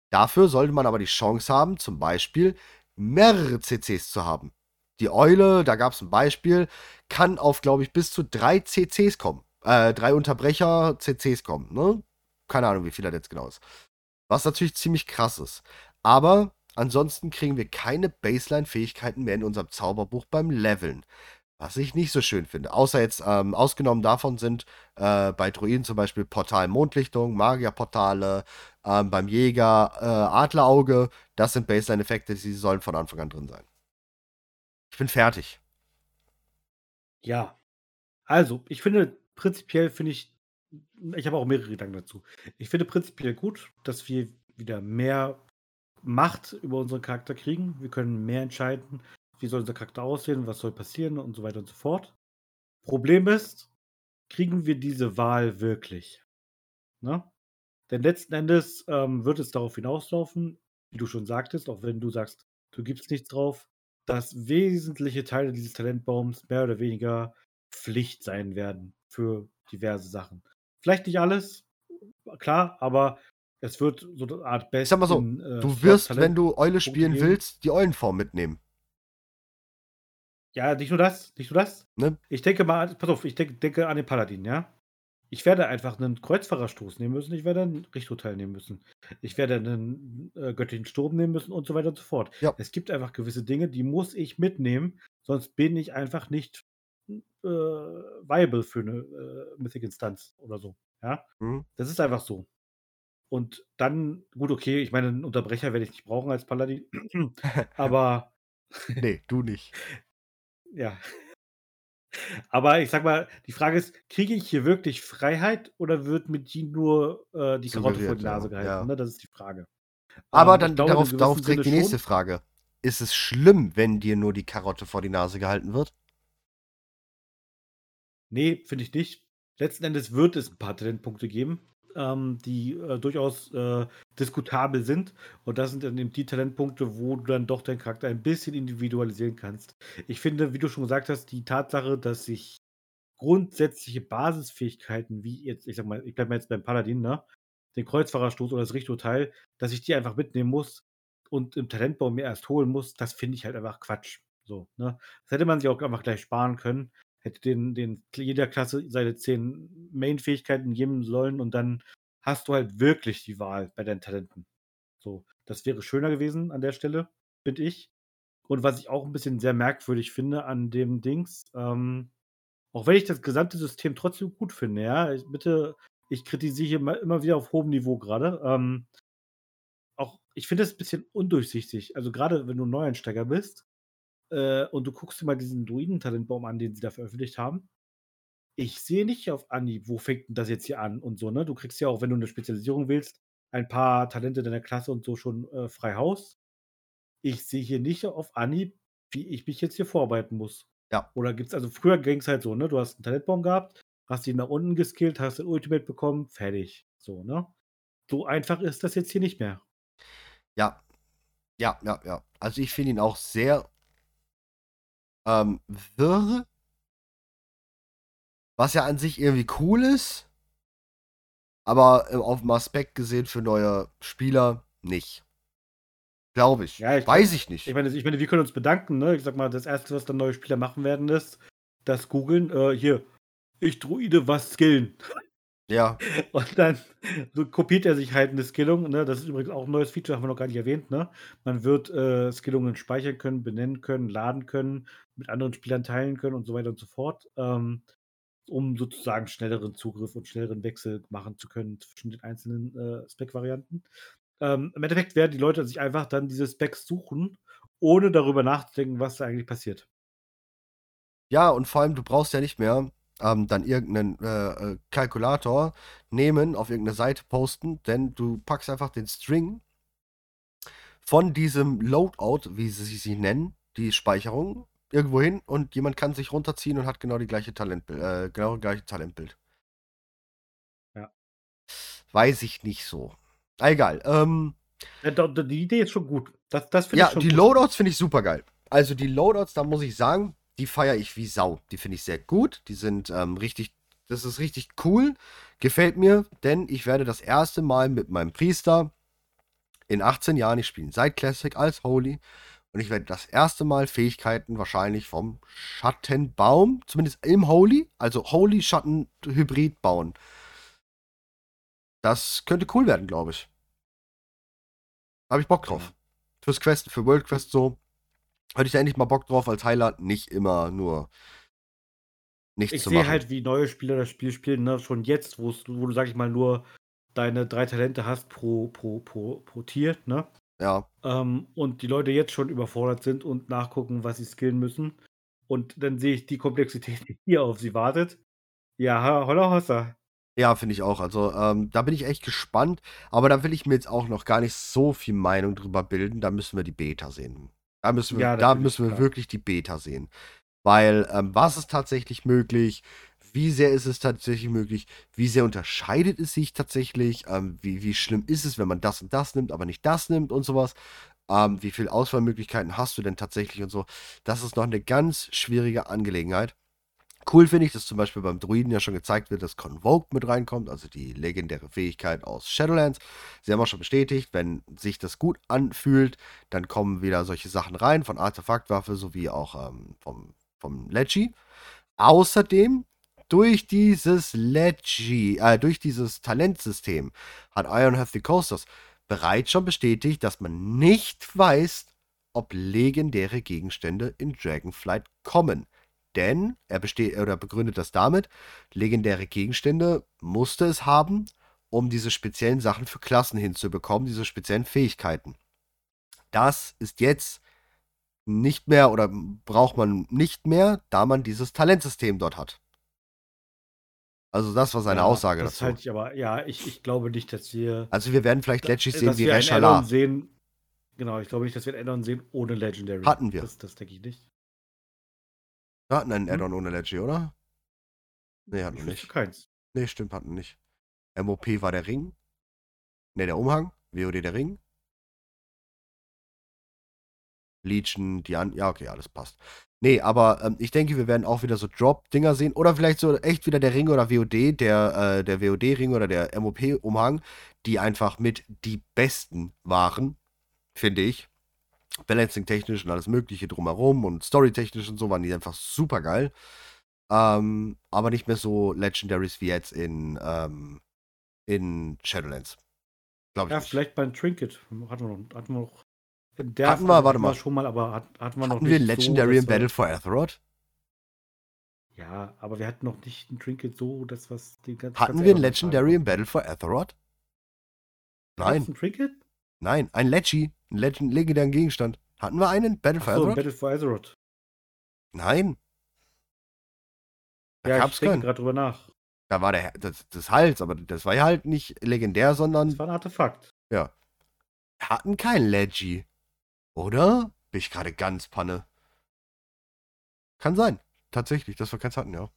Dafür sollte man aber die Chance haben, zum Beispiel mehrere CCs zu haben. Die Eule, da gab es ein Beispiel, kann auf, glaube ich, bis zu drei CCs kommen. Äh, drei Unterbrecher CCs kommen, ne? Keine Ahnung, wie viel das jetzt genau ist. Was natürlich ziemlich krass ist. Aber ansonsten kriegen wir keine Baseline-Fähigkeiten mehr in unserem Zauberbuch beim Leveln. Was ich nicht so schön finde. Außer jetzt ähm, ausgenommen davon sind äh, bei Druiden zum Beispiel Portal Mondlichtung, Magierportale, ähm, beim Jäger äh, Adlerauge. Das sind Baseline-Effekte, die sollen von Anfang an drin sein. Ich bin fertig. Ja. Also, ich finde, prinzipiell finde ich, ich habe auch mehrere Gedanken dazu. Ich finde prinzipiell gut, dass wir wieder mehr Macht über unseren Charakter kriegen. Wir können mehr entscheiden, wie soll unser Charakter aussehen, was soll passieren und so weiter und so fort. Problem ist, kriegen wir diese Wahl wirklich? Ne? Denn letzten Endes ähm, wird es darauf hinauslaufen, wie du schon sagtest, auch wenn du sagst, du gibst nichts drauf, dass wesentliche Teile dieses Talentbaums mehr oder weniger Pflicht sein werden für diverse Sachen. Vielleicht nicht alles, klar, aber es wird so eine Art Best. Ich sag mal so, in, äh, Du wirst, Talent- wenn du Eule spielen willst, die Eulenform mitnehmen. Ja, nicht nur das, nicht nur das. Ne? Ich denke mal, pass auf, ich denke, denke an den Paladin, ja. Ich werde einfach einen Kreuzfahrerstoß nehmen müssen, ich werde einen Richthotel nehmen müssen. Ich werde einen äh, göttlichen Sturm nehmen müssen und so weiter und so fort. Ja. Es gibt einfach gewisse Dinge, die muss ich mitnehmen, sonst bin ich einfach nicht äh, viable für eine äh, Mythic-Instanz oder so. Ja, Mhm. das ist einfach so. Und dann, gut, okay, ich meine, einen Unterbrecher werde ich nicht brauchen als Paladin, aber Nee, du nicht. ja. Aber ich sag mal, die Frage ist, kriege ich hier wirklich Freiheit oder wird mit Jean nur äh, die Karotte vor die Nase gehalten? ja. Ne? Das ist die Frage. Aber Ähm, dann glaube, darauf, darauf trägt die nächste schon. Frage. Ist es schlimm, wenn dir nur die Karotte vor die Nase gehalten wird? Nee, finde ich nicht. Letzten Endes wird es ein paar Talentpunkte geben. Ähm, die äh, durchaus äh, diskutabel sind. Und das sind dann eben die Talentpunkte, wo du dann doch deinen Charakter ein bisschen individualisieren kannst. Ich finde, wie du schon gesagt hast, die Tatsache, dass sich grundsätzliche Basisfähigkeiten, wie jetzt, ich sag mal, ich bleibe mal jetzt beim Paladin, ne? Den Kreuzfahrerstoß oder das Richtoteil, dass ich die einfach mitnehmen muss und im Talentbaum mir erst holen muss, das finde ich halt einfach Quatsch. So, ne? Das hätte man sich auch einfach gleich sparen können. Hätte den, den jeder Klasse seine zehn Main-Fähigkeiten geben sollen und dann hast du halt wirklich die Wahl bei deinen Talenten. So, das wäre schöner gewesen an der Stelle, finde ich. Und was ich auch ein bisschen sehr merkwürdig finde an dem Dings, ähm, auch wenn ich das gesamte System trotzdem gut finde, ja, ich, bitte, ich kritisiere hier immer, wieder auf hohem Niveau gerade. Ähm, auch, ich finde es ein bisschen undurchsichtig. Also gerade wenn du Neueinsteiger bist äh, und du guckst dir mal diesen Druiden-Talentbaum an, den sie da veröffentlicht haben. Ich sehe nicht auf Anhieb, wo fängt denn das jetzt hier an und so, ne? Du kriegst ja auch, wenn du eine Spezialisierung willst, ein paar Talente deiner Klasse und so schon äh, frei Haus. Ich sehe hier nicht auf Anhieb, wie ich mich jetzt hier vorarbeiten muss. Ja. Oder gibt es, also früher ging es halt so, ne? Du hast einen Talentbaum gehabt, hast ihn nach unten geskillt, hast den Ultimate bekommen, fertig. So, ne? So einfach ist das jetzt hier nicht mehr. Ja. Ja, ja, ja. Also ich finde ihn auch sehr ähm, wirr. Was ja an sich irgendwie cool ist. Aber äh, auf dem Aspekt gesehen für neue Spieler nicht. Glaube ich. Ja, ich Weiß glaub, ich nicht. Ich meine, ich meine, wir können uns bedanken, ne? Ich sag mal, das erste, was dann neue Spieler machen werden, ist das googeln. Äh, hier, ich Druide was skillen. Ja. Und dann kopiert er sich halt eine Skillung. Ne? Das ist übrigens auch ein neues Feature, haben wir noch gar nicht erwähnt. Ne? Man wird äh, Skillungen speichern können, benennen können, laden können, mit anderen Spielern teilen können und so weiter und so fort, ähm, um sozusagen schnelleren Zugriff und schnelleren Wechsel machen zu können zwischen den einzelnen äh, Spec-Varianten. Ähm, Im Endeffekt werden die Leute sich einfach dann diese Specs suchen, ohne darüber nachzudenken, was da eigentlich passiert. Ja, und vor allem, du brauchst ja nicht mehr ähm, dann irgendeinen äh, äh, Kalkulator nehmen, auf irgendeine Seite posten, denn du packst einfach den String von diesem Loadout, wie sie sich nennen, die Speicherung, irgendwo hin und jemand kann sich runterziehen und hat genau die gleiche Talentbild, äh, genau das gleiche Talentbild. Ja. Weiß ich nicht so. Egal. Ähm, die Idee ist schon gut. Das, das ja, ich schon die gut. Loadouts finde ich super geil. Also die Loadouts, da muss ich sagen, die feiere ich wie Sau. Die finde ich sehr gut. Die sind ähm, richtig, das ist richtig cool. Gefällt mir, denn ich werde das erste Mal mit meinem Priester in 18 Jahren, ich spiele Side Classic als Holy, und ich werde das erste Mal Fähigkeiten wahrscheinlich vom Schattenbaum, zumindest im Holy, also Holy Schatten Hybrid bauen. Das könnte cool werden, glaube ich. Habe ich Bock drauf. Fürs Quest, für World Quest so. Hatte ich da endlich mal Bock drauf als Heiler, nicht immer nur nichts Ich zu sehe machen. halt, wie neue Spieler das Spiel spielen, ne? schon jetzt, wo du, sag ich mal, nur deine drei Talente hast pro, pro, pro, pro Tier, ne? Ja, Ähm, und die Leute jetzt schon überfordert sind und nachgucken, was sie skillen müssen. Und dann sehe ich die Komplexität, die hier auf sie wartet. Ja, holla hossa. ja, finde ich auch. Also ähm, da bin ich echt gespannt, aber da will ich mir jetzt auch noch gar nicht so viel Meinung drüber bilden. Da müssen wir die Beta sehen. Da müssen wir, Ja, da müssen wir klar. wirklich die Beta sehen. Weil ähm, was ist tatsächlich möglich? Wie sehr ist es tatsächlich möglich? Wie sehr unterscheidet es sich tatsächlich? Ähm, wie, wie schlimm ist es, wenn man das und das nimmt, aber nicht das nimmt und sowas? Ähm, wie viele Auswahlmöglichkeiten hast du denn tatsächlich und so? Das ist noch eine ganz schwierige Angelegenheit. Cool finde ich, dass zum Beispiel beim Druiden ja schon gezeigt wird, dass Convoke mit reinkommt, also die legendäre Fähigkeit aus Shadowlands. Sie haben auch schon bestätigt, wenn sich das gut anfühlt, dann kommen wieder solche Sachen rein, von Artefaktwaffe sowie auch ähm, vom, vom Leggy. Außerdem, durch dieses Leggy, äh, durch dieses Talentsystem hat Iron the Coasters bereits schon bestätigt, dass man nicht weiß, ob legendäre Gegenstände in Dragonflight kommen. Denn er besteht oder begründet das damit, legendäre Gegenstände musste es haben, um diese speziellen Sachen für Klassen hinzubekommen, diese speziellen Fähigkeiten. Das ist jetzt nicht mehr oder braucht man nicht mehr, da man dieses Talentsystem dort hat. Also das war seine Ja, Aussage das dazu. halte ich aber, ja, ich, ich glaube nicht, dass wir, Also wir werden vielleicht Legis sehen wie Reshala. Sehen. Genau, ich glaube nicht, dass wir ein Addon sehen ohne Legendary. Hatten wir. Das, das denke ich nicht. Wir hatten einen Hm? Addon ohne Leggy, oder? Nee, hatten wir nicht. keins. Nee, stimmt, hatten nicht. MOP war der Ring. Ne, der Umhang. WOD der Ring. Legion, die an. Ja, okay, alles passt. Nee, aber ähm, ich denke, wir werden auch wieder so Drop-Dinger sehen. Oder vielleicht so echt wieder der Ring oder WOD, der, äh, der WOD-Ring oder der MOP-Umhang, die einfach mit die besten waren, finde ich. Balancing-technisch und alles Mögliche drumherum und Story-technisch und so waren die einfach super geil. Ähm, aber nicht mehr so Legendaries wie jetzt in, ähm, in Shadowlands. Glaube ich. Ja, nicht. vielleicht beim Trinket. Hatten wir noch, hatten wir noch der hatten wir, warte mal. schon mal, aber hat, hatten wir noch hatten wir Legendary so, in Battle for Azeroth? Ja, aber wir hatten noch nicht ein Trinket so, das was die ganze Hatten wir ein Legendary in Battle for Azeroth? Nein. Ein Trinket? Nein, ein Legi, ein Legend, legendären Gegenstand. Hatten wir einen Battle for Azeroth? Battle for Azeroth. Nein. Da ja, ich denke gerade drüber nach. Da war der das, das Hals, aber das war ja halt nicht legendär, sondern. Das war ein Artefakt. Ja. Hatten kein Legi. Oder? Bin ich gerade ganz Panne. Kann sein. Tatsächlich, dass wir keins hatten, ja.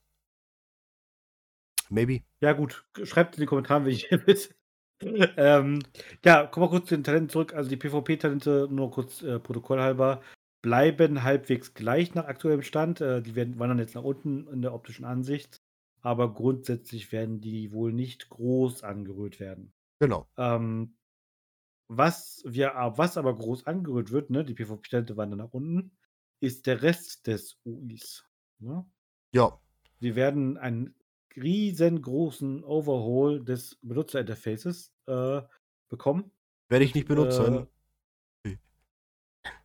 Maybe. Ja, gut. Schreibt in die Kommentare, welche ihr wisst. ähm, ja, kommen wir kurz zu den Talenten zurück. Also die PvP-Talente, nur kurz äh, protokollhalber, bleiben halbwegs gleich nach aktuellem Stand. Äh, die werden, wandern jetzt nach unten in der optischen Ansicht. Aber grundsätzlich werden die wohl nicht groß angerührt werden. Genau. Ähm, was wir was aber groß angerührt wird, ne, die PvP-Talente wandern nach unten, ist der Rest des UIs. Ne? Ja. Wir werden einen riesengroßen Overhaul des Benutzerinterfaces äh, bekommen. Werde ich nicht benutzen. Äh,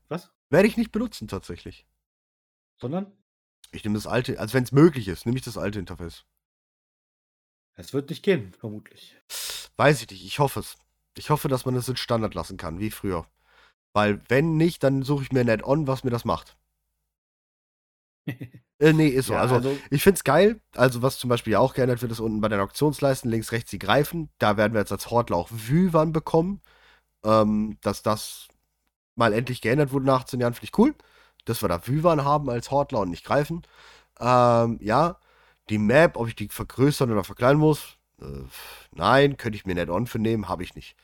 was? Werde ich nicht benutzen, tatsächlich. Sondern? Ich nehme das alte, also wenn es möglich ist, nehme ich das alte Interface. Es wird nicht gehen, vermutlich. Weiß ich nicht, ich hoffe es. Ich hoffe, dass man das in Standard lassen kann, wie früher. Weil, wenn nicht, dann suche ich mir ein Add-on, was mir das macht. äh, nee, ist so. Ja, also, also, ich finde es geil. Also, was zum Beispiel auch geändert wird, ist unten bei den Auktionsleisten links, rechts die Greifen. Da werden wir jetzt als Hortler auch Vyvan bekommen. Ähm, dass das mal endlich geändert wurde nach 18 Jahren, finde ich cool. Dass wir da Vyvan haben als Hortler und nicht Greifen. Ähm, ja. Die Map, ob ich die vergrößern oder verkleinern muss, äh, nein, könnte ich mir nicht on für nehmen, habe ich nicht.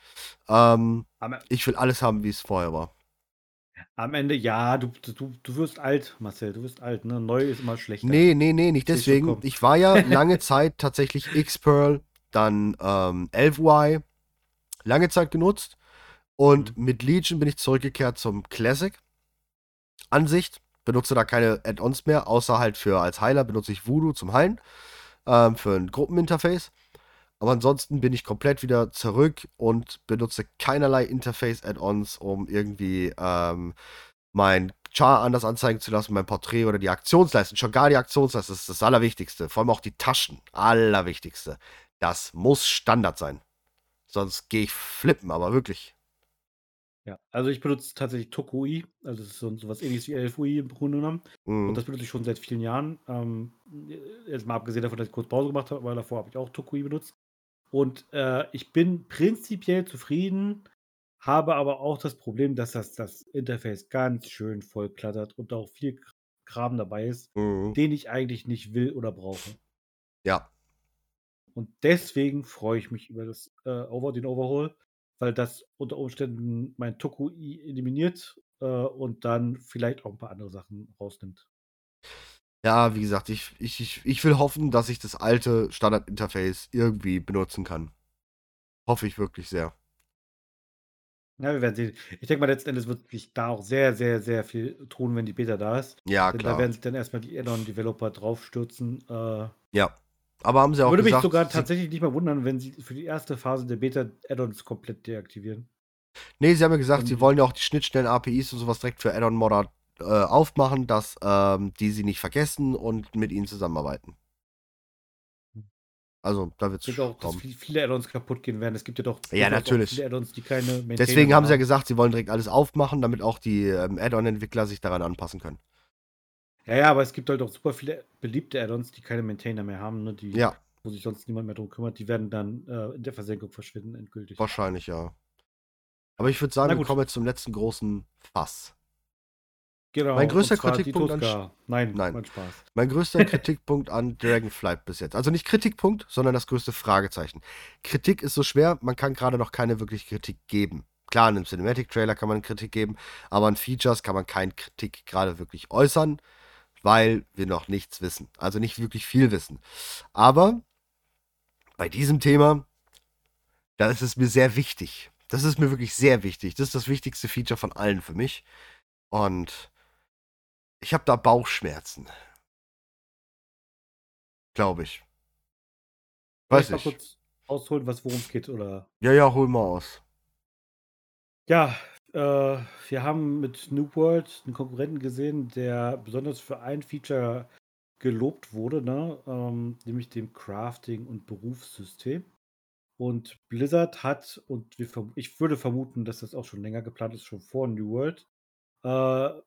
Ähm, ich will alles haben, wie es vorher war. Am Ende, ja, du, du, du wirst alt, Marcel, du wirst alt, ne? Neu ist immer schlechter. Nee, nee, nee, nicht deswegen. Ich war ja lange Zeit tatsächlich X-Pearl, dann ähm, 11Y, lange Zeit genutzt. Und mhm. mit Legion bin ich zurückgekehrt zum Classic. Ansicht, benutze da keine Add-ons mehr, außer halt für als Heiler benutze ich Voodoo zum Heilen, ähm, für ein Gruppeninterface. Aber ansonsten bin ich komplett wieder zurück und benutze keinerlei Interface-Add-ons, um irgendwie ähm, mein Char anders anzeigen zu lassen, mein Porträt oder die Aktionsleisten. Schon gar die Aktionsleisten, das ist das Allerwichtigste. Vor allem auch die Taschen. Allerwichtigste. Das muss Standard sein. Sonst gehe ich flippen, aber wirklich. Ja, also ich benutze tatsächlich Tokui, also das ist so, so was ähnliches wie LFUI im Grunde genommen. Mhm. Und das benutze ich schon seit vielen Jahren. Ähm, jetzt mal abgesehen davon, dass ich kurz Pause gemacht habe, weil davor habe ich auch Tokui benutzt. Und äh, ich bin prinzipiell zufrieden, habe aber auch das Problem, dass das, das Interface ganz schön vollklattert und auch viel Kram dabei ist, mhm. den ich eigentlich nicht will oder brauche. Ja. Und deswegen freue ich mich über das äh, Over, den Overhaul, weil das unter Umständen mein Toku eliminiert äh, und dann vielleicht auch ein paar andere Sachen rausnimmt. Ja, wie gesagt, ich, ich, ich, ich will hoffen, dass ich das alte Standard-Interface irgendwie benutzen kann. Hoffe ich wirklich sehr. Ja, wir werden sehen. Ich denke mal, letzten Endes wird sich da auch sehr, sehr, sehr viel tun, wenn die Beta da ist. Ja, Denn klar. Da werden sich dann erstmal die Add-on-Developer draufstürzen. Äh, ja. Aber haben sie auch Würde gesagt, mich sogar tatsächlich nicht mal wundern, wenn sie für die erste Phase der Beta Add-ons komplett deaktivieren. Nee, sie haben ja gesagt, und sie wollen ja auch die Schnittstellen, APIs und sowas direkt für Add-on-Modder äh, aufmachen, dass ähm, die sie nicht vergessen und mit ihnen zusammenarbeiten. Also, da wird es auch, dass viele Add-ons kaputt gehen werden. Es gibt ja doch ja, natürlich. viele Add-ons, die keine Maintainer Deswegen haben sie ja gesagt, sie wollen direkt alles aufmachen, damit auch die ähm, Add-on-Entwickler sich daran anpassen können. Ja, ja, aber es gibt halt auch super viele beliebte Add-ons, die keine Maintainer mehr haben, ne, die, ja. wo sich sonst niemand mehr drum kümmert. Die werden dann äh, in der Versenkung verschwinden, endgültig. Wahrscheinlich, ja. Aber ich würde sagen, wir kommen jetzt zum letzten großen Fass. Genau. Mein größter Kritikpunkt an. Nein, Nein. Mein größter Kritikpunkt an Dragonflight bis jetzt. Also nicht Kritikpunkt, sondern das größte Fragezeichen. Kritik ist so schwer, man kann gerade noch keine wirkliche Kritik geben. Klar, in einem Cinematic-Trailer kann man Kritik geben, aber an Features kann man keine Kritik gerade wirklich äußern, weil wir noch nichts wissen. Also nicht wirklich viel wissen. Aber bei diesem Thema, da ist es mir sehr wichtig. Das ist mir wirklich sehr wichtig. Das ist das wichtigste Feature von allen für mich. Und ich habe da Bauchschmerzen. Glaube ich. Weiß ich kurz ausholen, was worum es geht, oder? Ja, ja, hol mal aus. Ja, äh, wir haben mit New World einen Konkurrenten gesehen, der besonders für ein Feature gelobt wurde, ne? ähm, nämlich dem Crafting- und Berufssystem. Und Blizzard hat, und wir, ich würde vermuten, dass das auch schon länger geplant ist, schon vor New World, äh,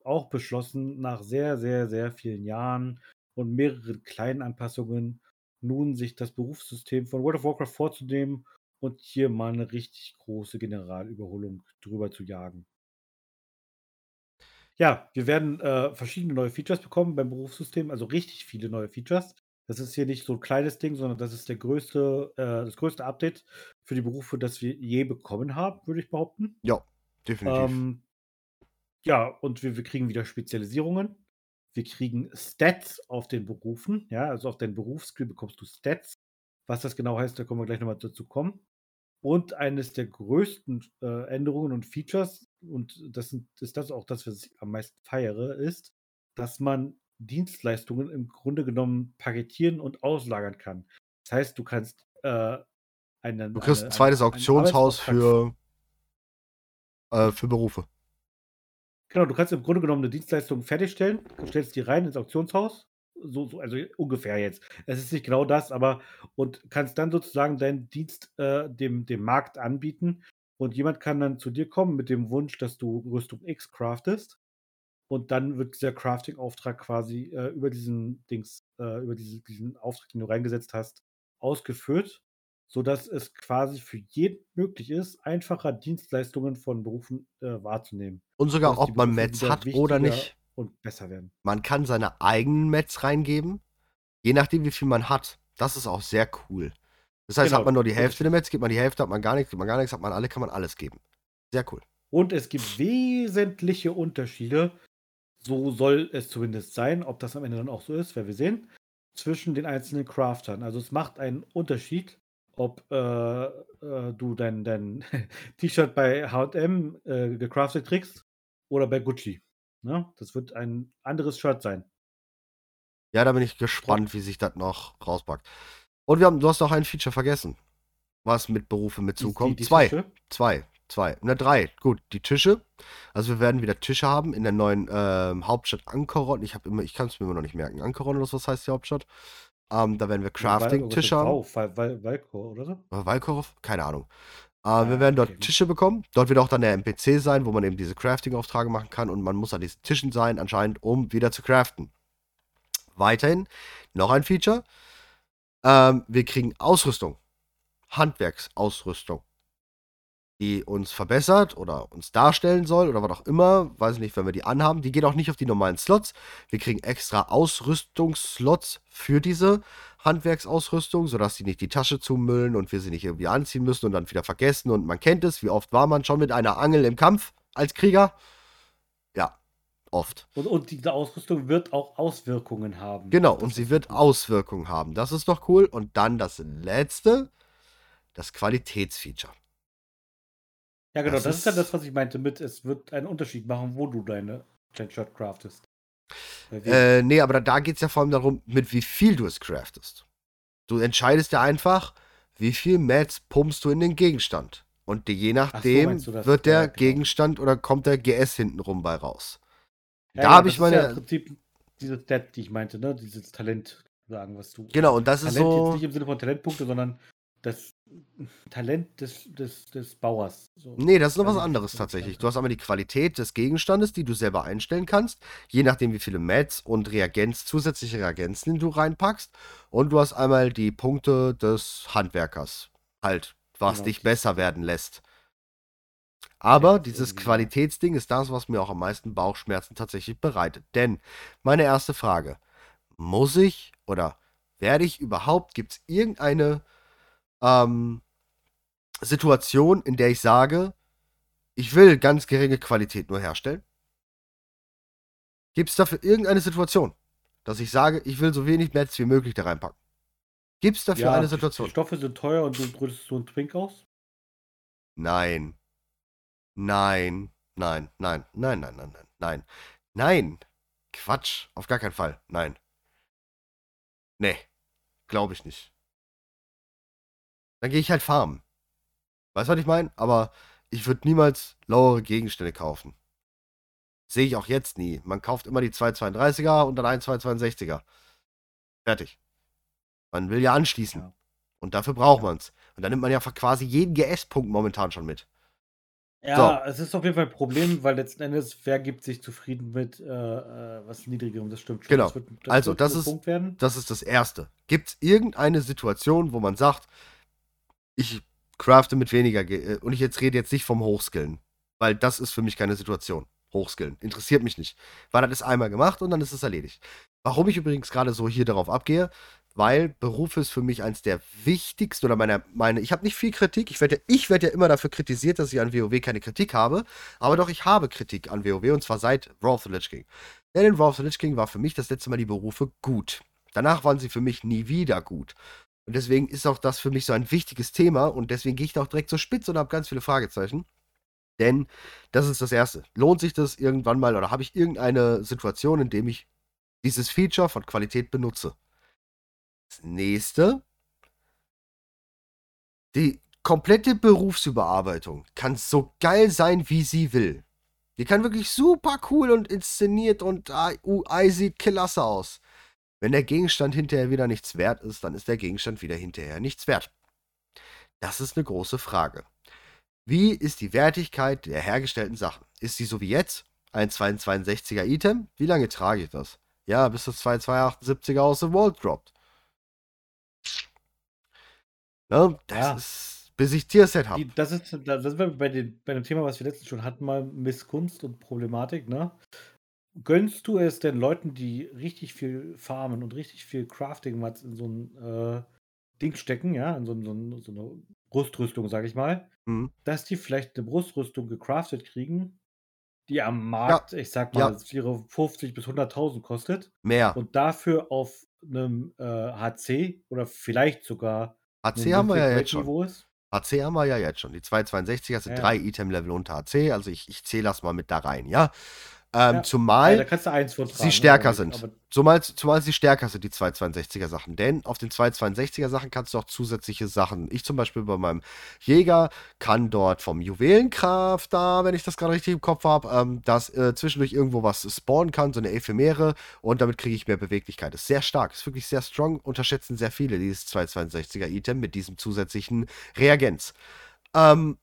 auch beschlossen, nach sehr, sehr, sehr vielen Jahren und mehreren kleinen Anpassungen nun sich das Berufssystem von World of Warcraft vorzunehmen und hier mal eine richtig große Generalüberholung drüber zu jagen. Ja, wir werden äh, verschiedene neue Features bekommen beim Berufssystem, also richtig viele neue Features. Das ist hier nicht so ein kleines Ding, sondern das ist der größte, äh, das größte Update für die Berufe, das wir je bekommen haben, würde ich behaupten. Ja, definitiv. Ähm, ja, und wir, wir kriegen wieder Spezialisierungen. Wir kriegen Stats auf den Berufen. Ja, also auf deinen Berufsskill bekommst du Stats. Was das genau heißt, da kommen wir gleich nochmal dazu kommen. Und eines der größten äh, Änderungen und Features, und das sind, ist das auch das, was ich am meisten feiere, ist, dass man Dienstleistungen im Grunde genommen paketieren und auslagern kann. Das heißt, du kannst äh, einen. du kriegst eine- ein zweites Auktionshaus für, äh, für Berufe. Genau, du kannst im Grunde genommen eine Dienstleistung fertigstellen, stellst die rein ins Auktionshaus, so, so, also ungefähr jetzt. Es ist nicht genau das, aber und kannst dann sozusagen deinen Dienst äh, dem, dem Markt anbieten. Und jemand kann dann zu dir kommen mit dem Wunsch, dass du Rüstung X craftest. Und dann wird dieser Crafting-Auftrag quasi äh, über diesen Dings, äh, über diese, diesen Auftrag, den du reingesetzt hast, ausgeführt, sodass es quasi für jeden möglich ist, einfacher Dienstleistungen von Berufen äh, wahrzunehmen Und sogar, ob man Mets hat oder nicht. Und besser werden. Man kann seine eigenen Mets reingeben, je nachdem, wie viel man hat. Das ist auch sehr cool. Das heißt, Genau, hat man nur die Hälfte der Mets, gibt man die Hälfte, hat man gar nichts, gibt man gar nichts, hat man alle, kann man alles geben. Sehr cool. Und es gibt wesentliche Unterschiede, so soll es zumindest sein. Ob das am Ende dann auch so ist, werden wir sehen, zwischen den einzelnen Craftern. Also es macht einen Unterschied, ob äh, äh, du dein, dein T-Shirt bei HM äh, gecraftet kriegst oder bei Gucci. Ne? Das wird ein anderes Shirt sein. Ja, da bin ich gespannt, wie sich das noch rauspackt. Und wir haben, du hast noch ein Feature vergessen, was mit Berufe mit zukommt. die- die Zwei. Tische. Zwei. Zwei. Na, drei. Gut, die Tische. Also wir werden wieder Tische haben in der neuen ähm, Hauptstadt Ankoron. Ich habe immer, ich kann es mir immer noch nicht merken. Ankoron oder was heißt die Hauptstadt? Ähm, da werden wir Crafting-Tische haben. Wow, Val, Val, Valkor, oder so? Oder Walkorov? Keine Ahnung. Äh, Ah, wir werden dort okay. Tische bekommen. Dort wird auch dann der NPC sein, wo man eben diese Crafting-Aufträge machen kann und man muss an diesen Tischen sein, anscheinend, um wieder zu craften. Weiterhin noch ein Feature. Ähm, wir kriegen Ausrüstung. Handwerksausrüstung. Die uns verbessert oder uns darstellen soll oder was auch immer. Weiß ich nicht, wenn wir die anhaben. Die geht auch nicht auf die normalen Slots. Wir kriegen extra Ausrüstungsslots für diese Handwerksausrüstung, sodass die nicht die Tasche zumüllen und wir sie nicht irgendwie anziehen müssen und dann wieder vergessen. Und man kennt es, wie oft war man schon mit einer Angel im Kampf als Krieger? Ja, oft. Und, und diese Ausrüstung wird auch Auswirkungen haben. Genau, und sie wird. Auswirkungen haben. Das ist doch cool. Und dann das letzte, das Qualitätsfeature. Ja, genau, das das, ist ja ist- das, was ich meinte mit, es wird einen Unterschied machen, wo du deine dein Shirt craftest. Äh, nee, aber da geht es ja vor allem darum, mit wie viel du es craftest. Du entscheidest ja einfach, wie viel Mats pumpst du in den Gegenstand. Und je nachdem das? wird der Ja, genau. Gegenstand oder kommt der GS hintenrum bei raus. Ja, da genau, habe ich das ist Ja meine. Im Prinzip diese Stat, die ich meinte, ne? Dieses Talent sagen, was du. Genau, und das ist Talent jetzt so. nicht im Sinne von Talentpunkte, sondern das Talent des, des, des Bauers. So. Nee, das ist noch was nicht, anderes tatsächlich. Du hast einmal die Qualität des Gegenstandes, die du selber einstellen kannst, je nachdem, wie viele Mats und Reagenz, zusätzliche Reagenzen du reinpackst. Und du hast einmal die Punkte des Handwerkers. Halt, was Genau, dich besser werden lässt. Aber Ja, dieses irgendwie. Qualitätsding ist das, was mir auch am meisten Bauchschmerzen tatsächlich bereitet. Denn meine erste Frage, muss ich oder werde ich überhaupt, gibt es irgendeine ähm, Situation, in der ich sage, ich will ganz geringe Qualität nur herstellen? Gibt es dafür irgendeine Situation, dass ich sage, ich will so wenig Netz wie möglich da reinpacken? Gibt es dafür ja, eine Situation? Die Stoffe sind teuer und du brütest so einen Twink aus? Nein. Nein. Nein, nein, nein, nein, nein, nein, nein. Nein. Quatsch. Auf gar keinen Fall. Nein. Nee. Glaube ich nicht. Dann gehe ich halt farmen. Weißt du, was ich meine? Aber ich würde niemals lauere Gegenstände kaufen. Sehe ich auch jetzt nie. Man kauft immer die 232er und dann ein 262er. Fertig. Man will ja anschließen. Ja. Und dafür braucht Ja. man es. Und dann nimmt man ja quasi jeden GS-Punkt momentan schon mit. Ja, es ist auf jeden Fall ein Problem, weil letzten Endes, wer gibt sich zufrieden mit äh, äh, was Niedrigerem? Das stimmt schon. Genau. Das wird, das Also, das ist- Punkt werden. Das ist das Erste. Gibt es irgendeine Situation, wo man sagt, ich crafte mit weniger Ge äh, und ich jetzt rede jetzt nicht vom Hochskillen, weil das ist für mich keine Situation. Hochskillen interessiert mich nicht, weil das ist einmal gemacht und dann ist es erledigt. Warum ich übrigens gerade so hier darauf abgehe, weil Beruf ist für mich eins der wichtigsten oder meine, meine ich habe nicht viel Kritik, ich werde ja, werd ja immer dafür kritisiert, dass ich an WoW keine Kritik habe, aber doch ich habe Kritik an WoW und zwar seit Wrath of the Lich King. Denn in Wrath of the Lich King war für mich das letzte Mal die Berufe gut. Danach waren sie für mich nie wieder gut. Und deswegen ist auch das für mich so ein wichtiges Thema und deswegen gehe ich da auch direkt zur Spitze und habe ganz viele Fragezeichen. Denn das ist das Erste. Lohnt sich das irgendwann mal oder habe ich irgendeine Situation, in dem ich dieses Feature von Qualität benutze? Das nächste. Die komplette Berufsüberarbeitung kann so geil sein, wie sie will. Die kann wirklich super cool und inszeniert und UI sieht klasse aus. Wenn der Gegenstand hinterher wieder nichts wert ist, dann ist der Gegenstand wieder hinterher nichts wert. Das ist eine große Frage. Wie ist die Wertigkeit der hergestellten Sachen? Ist sie so wie jetzt? Ein 262er Item? Wie lange trage ich das? Ja, bis das 2278er aus dem Vault droppt. Ne? Das Ja. ist, bis ich Tierset habe. Das ist, da da sind wir bei, den, bei dem Thema, was wir letztens schon hatten, mal Missgunst und Problematik, ne? Gönnst du es den Leuten, die richtig viel farmen und richtig viel Crafting was in so ein äh, Ding stecken, ja, in so, ein- so, ein- so eine Brustrüstung, sag ich mal, Mhm. dass die vielleicht eine Brustrüstung gecraftet kriegen, die am Markt, ich sag ja. mal, ihre 50 bis 100.000 kostet Mehr. und dafür auf einem äh, HC oder vielleicht sogar HC haben wir ja jetzt schon. Ist. HC haben wir ja jetzt schon. Die 262er sind Ja. drei Item-Level unter HC, also ich, ich zähle das mal mit da rein, ja. Ähm, Ja. Zumal Ja, sie stärker sind. Zumal, zumal sie stärker sind, die 262er Sachen. Denn auf den 262er Sachen kannst du auch zusätzliche Sachen. Ich zum Beispiel bei meinem Jäger kann dort vom Juwelenkraft da, wenn ich das gerade richtig im Kopf habe, ähm, dass äh, zwischendurch irgendwo was spawnen kann, so eine Ephemere. Und damit kriege ich mehr Beweglichkeit. Ist sehr stark, ist wirklich sehr strong. Unterschätzen sehr viele dieses 262er Item mit diesem zusätzlichen Reagenz. Ähm,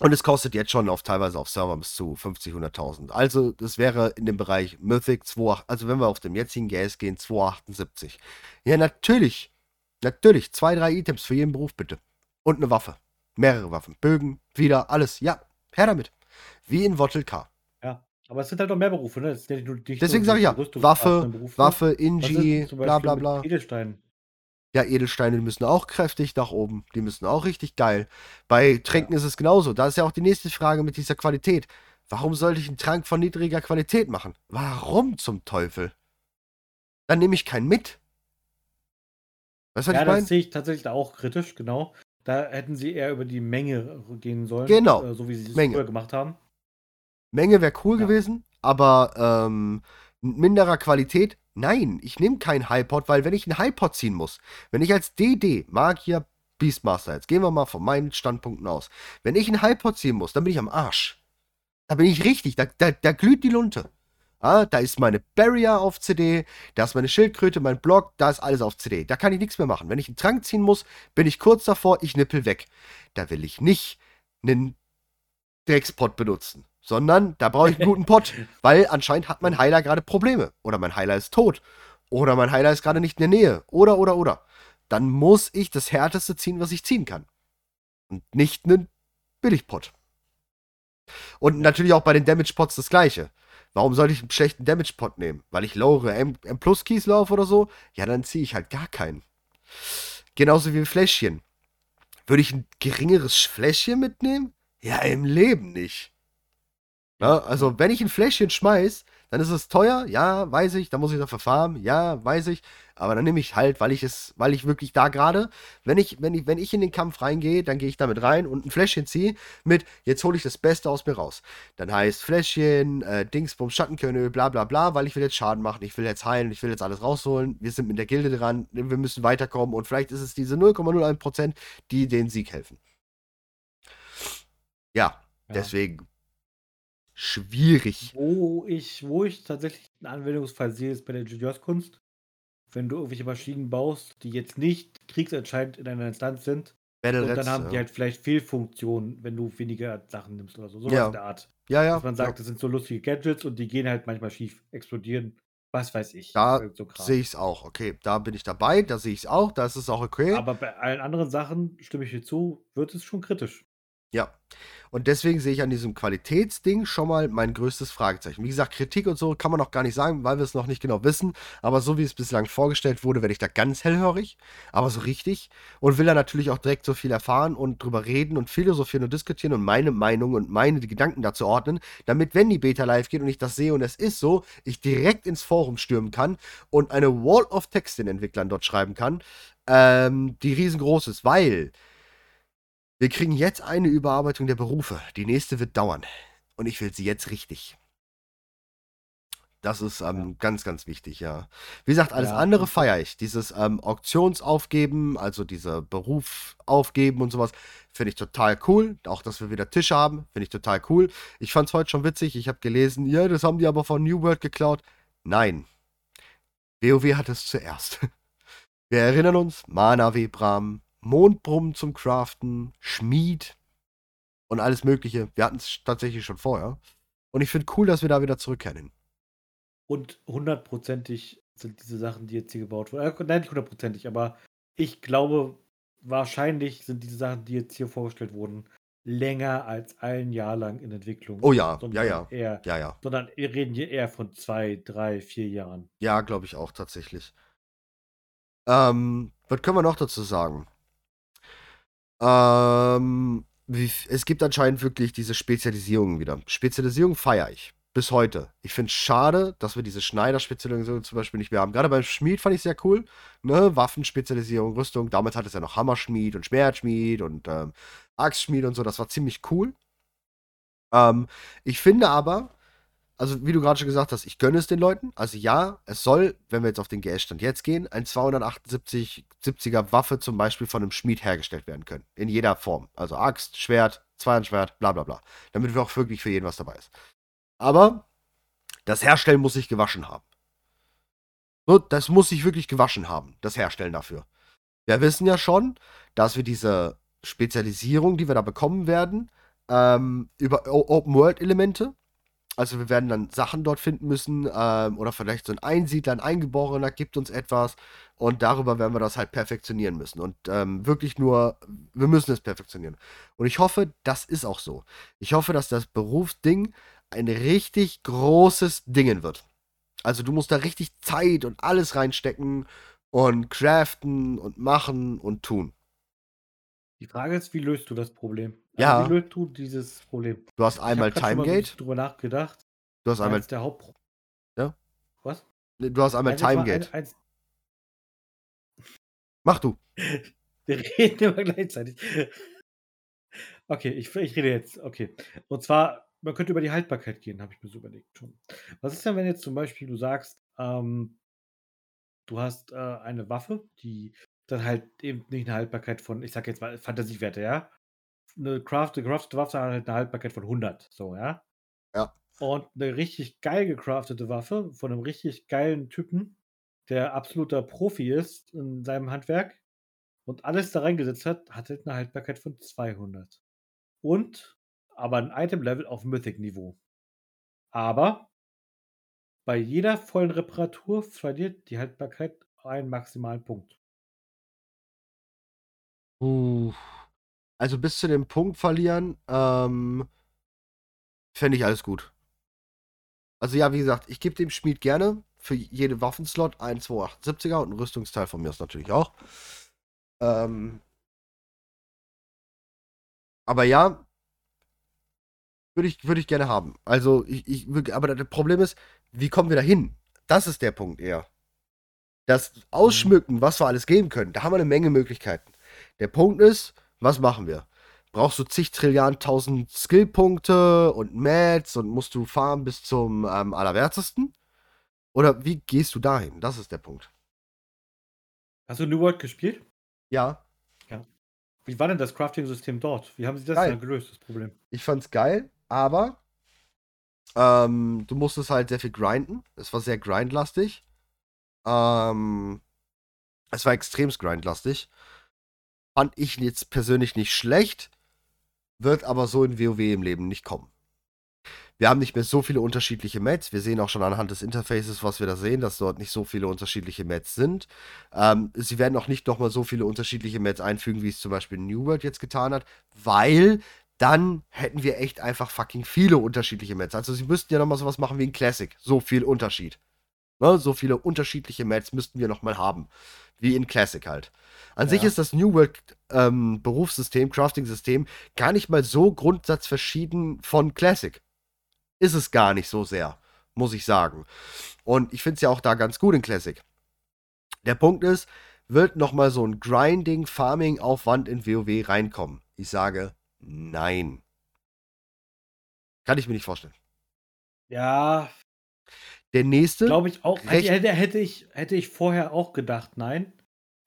und es kostet jetzt schon auf teilweise auf Servern bis zu 50, 100.000. Also das wäre in dem Bereich Mythic 2, also wenn wir auf dem jetzigen GS gehen, 278. Ja, natürlich. Natürlich. Zwei, drei Items für jeden Beruf bitte. Und eine Waffe. Mehrere Waffen. Bögen, wieder, alles. Ja, her damit. Wie in Wottel K. Ja, aber es sind halt noch mehr Berufe, ne? Ja nicht nur, nicht Deswegen sage ich ja, Waffe. Waffe, Inji, bla bla bla. Edelstein. Ja, Edelsteine müssen auch kräftig nach oben. Die müssen auch richtig geil. Bei Tränken ist es genauso. Da ist ja auch die nächste Frage mit dieser Qualität. Warum sollte ich einen Trank von niedriger Qualität machen? Warum zum Teufel? Dann nehme ich keinen mit. Weißt du, Ja, ich das meine? sehe ich tatsächlich auch kritisch, genau. Da hätten sie eher über die Menge gehen sollen. Genau, Äh, so wie sie es Menge. früher gemacht haben. Menge wäre cool Ja. gewesen, aber ähm, minderer Qualität, nein, ich nehme keinen Highpot, weil wenn ich einen Highpot ziehen muss, wenn ich als DD, Magier, Beastmaster, jetzt gehen wir mal von meinen Standpunkten aus, wenn ich einen Highpot ziehen muss, dann bin ich am Arsch. Da bin ich richtig, da, da, da glüht die Lunte. Ah, da ist meine Barrier auf CD, da ist meine Schildkröte, mein Block, da ist alles auf CD. Da kann ich nichts mehr machen. Wenn ich einen Trank ziehen muss, bin ich kurz davor, ich nippel weg. Da will ich nicht einen Dreckspot benutzen, sondern da brauche ich einen guten Pot, weil anscheinend hat mein Heiler gerade Probleme. Oder mein Heiler ist tot. Oder mein Heiler ist gerade nicht in der Nähe. Oder, oder, oder. Dann muss ich das Härteste ziehen, was ich ziehen kann. Und nicht einen Billigpot. Und natürlich auch bei den Damage Pots das gleiche. Warum sollte ich einen schlechten Damage Pot nehmen? Weil ich lowere M, M Plus Keys laufe oder so? Ja, dann ziehe ich halt gar keinen. Genauso wie ein Fläschchen. Würde ich ein geringeres Fläschchen mitnehmen? Ja, im Leben nicht. Na, also, wenn ich ein Fläschchen schmeiß, dann ist es teuer, ja, weiß ich, da muss ich dafür farmen, ja, weiß ich. Aber dann nehme ich halt, weil ich es, weil ich wirklich da gerade, wenn ich, wenn ich, wenn ich in den Kampf reingehe, dann gehe ich damit rein und ein Fläschchen ziehe mit, jetzt hole ich das Beste aus mir raus. Dann heißt Fläschchen, äh, Dingsbums, Schattenkönel, bla bla bla, weil ich will jetzt Schaden machen, ich will jetzt heilen, ich will jetzt alles rausholen, wir sind mit der Gilde dran, wir müssen weiterkommen und vielleicht ist es diese 0,01%, die den Sieg helfen. Ja, Ja. deswegen schwierig. Wo ich, wo ich tatsächlich einen Anwendungsfall sehe, ist bei der Ingenieurskunst. Wenn du irgendwelche Maschinen baust, die jetzt nicht kriegsentscheidend in einer Instanz sind, Battle und dann haben die ja. halt vielleicht Fehlfunktionen, wenn du weniger Sachen nimmst oder so. Sowas Ja. in der Art. ja, ja, Dass man ja. sagt, das sind so lustige Gadgets und die gehen halt manchmal schief, explodieren. Was weiß ich. Da so sehe ich es auch. Okay, da bin ich dabei, da sehe ich es auch, da ist es auch okay. Aber bei allen anderen Sachen stimme ich dir zu, wird es schon kritisch. Ja. Und deswegen sehe ich an diesem Qualitätsding schon mal mein größtes Fragezeichen. Wie gesagt, Kritik und so kann man noch gar nicht sagen, weil wir es noch nicht genau wissen. Aber so wie es bislang vorgestellt wurde, werde ich da ganz hellhörig. Aber so richtig. Und will da natürlich auch direkt so viel erfahren und drüber reden und philosophieren und diskutieren und meine Meinung und meine Gedanken dazu ordnen, damit, wenn die Beta live geht und ich das sehe und es ist so, ich direkt ins Forum stürmen kann und eine Wall of Text den Entwicklern dort schreiben kann, ähm, die riesengroß ist, weil wir kriegen jetzt eine Überarbeitung der Berufe. Die nächste wird dauern. Und ich will sie jetzt richtig. Das ist ähm, ganz, ganz wichtig, ja. Wie gesagt, alles Ja, andere feiere ich. Dieses ähm, Auktionsaufgeben, also dieser Beruf aufgeben und sowas, finde ich total cool. Auch, dass wir wieder Tische haben, finde ich total cool. Ich fand es heute schon witzig. Ich habe gelesen, ja, das haben die aber von New World geklaut. Nein. WoW hat es zuerst. Wir erinnern uns, Mana-Webram, Mondbrunnen zum Craften, Schmied und alles Mögliche. Wir hatten es tatsächlich schon vorher. Und ich finde cool, dass wir da wieder zurückkehren. Und hundertprozentig sind diese Sachen, die jetzt hier gebaut wurden. Äh, nein, nicht hundertprozentig, aber ich glaube, wahrscheinlich sind diese Sachen, die jetzt hier vorgestellt wurden, länger als ein Jahr lang in Entwicklung. Oh ja, ja, ja. Eher, Ja, ja. sondern wir reden hier eher von zwei, drei, vier Jahren. Ja, glaube ich auch tatsächlich. Ähm, was können wir noch dazu sagen? Ähm, wie, es gibt anscheinend wirklich diese Spezialisierung wieder. Spezialisierung feiere ich. Bis heute. Ich finde es schade, dass wir diese Schneider-Spezialisierung zum Beispiel nicht mehr haben. Gerade beim Schmied fand ich sehr cool. Ne? Waffenspezialisierung, Rüstung. Damals hat es ja noch Hammerschmied und Schwertschmied und ähm, Axtschmied und so. Das war ziemlich cool. Ähm, ich finde aber, also wie du gerade schon gesagt hast, ich gönne es den Leuten. Also ja, es soll, wenn wir jetzt auf den GS-Stand jetzt gehen, ein 278 70er Waffe zum Beispiel von einem Schmied hergestellt werden können. In jeder Form. Also Axt, Schwert, Zweihandschwert, bla bla bla. Damit wir auch wirklich für jeden was dabei ist. Aber das Herstellen muss sich gewaschen haben. Das muss sich wirklich gewaschen haben, das Herstellen dafür. Wir wissen ja schon, dass wir diese Spezialisierung, die wir da bekommen werden, ähm, über Open-World-Elemente, also wir werden dann Sachen dort finden müssen ähm, oder vielleicht so ein Einsiedler, ein Eingeborener gibt uns etwas und darüber werden wir das halt perfektionieren müssen und ähm, wirklich nur, wir müssen es perfektionieren. Und ich hoffe, das ist auch so. Ich hoffe, dass das Berufsding ein richtig großes Dingen wird. Also du musst da richtig Zeit und alles reinstecken und craften und machen und tun. Die Frage ist, wie löst du das Problem? Ja. Also wie löst du dieses Problem? Du hast einmal Timegate, drüber nachgedacht. du hast einmal, der Haupt... Ja? Was? du hast einmal Timegate. Ein, Mach du. Wir reden immer gleichzeitig. Okay, ich, ich rede jetzt. Okay. Und zwar, man könnte über die Haltbarkeit gehen, habe ich mir so überlegt schon. Was ist denn, wenn jetzt zum Beispiel du sagst, ähm, du hast äh, eine Waffe, die dann halt eben nicht eine Haltbarkeit von, ich sag jetzt mal Fantasiewerte, ja? Eine craft, gecraftete Waffe hat halt eine Haltbarkeit von 100, so, ja? Ja. Und eine richtig geil gecraftete Waffe von einem richtig geilen Typen, der absoluter Profi ist in seinem Handwerk und alles da reingesetzt hat, hat halt eine Haltbarkeit von 200. Und aber ein Item-Level auf Mythic-Niveau. Aber bei jeder vollen Reparatur verliert die Haltbarkeit einen maximalen Punkt. Uh, also bis zu dem Punkt verlieren, ähm, fände ich alles gut. Also ja, wie gesagt, ich gebe dem Schmied gerne für jede Waffenslot ein 278er und ein Rüstungsteil von mir ist natürlich auch. Ähm, aber ja, würde ich, würd ich gerne haben. Also, ich, ich, aber das Problem ist, wie kommen wir da hin? Das ist der Punkt eher. Das Ausschmücken, was wir alles geben können, da haben wir eine Menge Möglichkeiten. Der Punkt ist, was machen wir? Brauchst du zig Trilliarden tausend Skillpunkte und Mats und musst du farmen bis zum ähm, Allerwertesten? Oder wie gehst du dahin? Das ist der Punkt. Hast du New World gespielt? Ja. Ja. Wie war denn das Crafting-System dort? Wie haben sie das Geil. dann gelöst, das Problem? Ich fand's geil, aber ähm, du musstest halt sehr viel grinden. Es war sehr grindlastig. Ähm, es war extremst grindlastig. Fand ich jetzt persönlich nicht schlecht, wird aber so in WoW im Leben nicht kommen. Wir haben nicht mehr so viele unterschiedliche Mats. Wir sehen auch schon anhand des Interfaces, was wir da sehen, dass dort nicht so viele unterschiedliche Mats sind. Ähm, sie werden auch nicht nochmal so viele unterschiedliche Mats einfügen, wie es zum Beispiel New World jetzt getan hat, weil dann hätten wir echt einfach fucking viele unterschiedliche Mats. Also sie müssten ja nochmal sowas machen wie ein Classic. So viel Unterschied. Ne? So viele unterschiedliche Mats müssten wir nochmal haben. Wie in Classic halt. An Ja. sich ist das New World ähm, Berufssystem, Crafting-System gar nicht mal so grundsatzverschieden von Classic. Ist es gar nicht so sehr, muss ich sagen. Und ich finde es ja auch da ganz gut in Classic. Der Punkt ist, wird nochmal so ein Grinding, Farming-Aufwand in WoW reinkommen? Ich sage nein. Kann ich mir nicht vorstellen. Ja, Der nächste, glaube ich auch. Hätte, hätte, ich, hätte ich vorher auch gedacht, nein.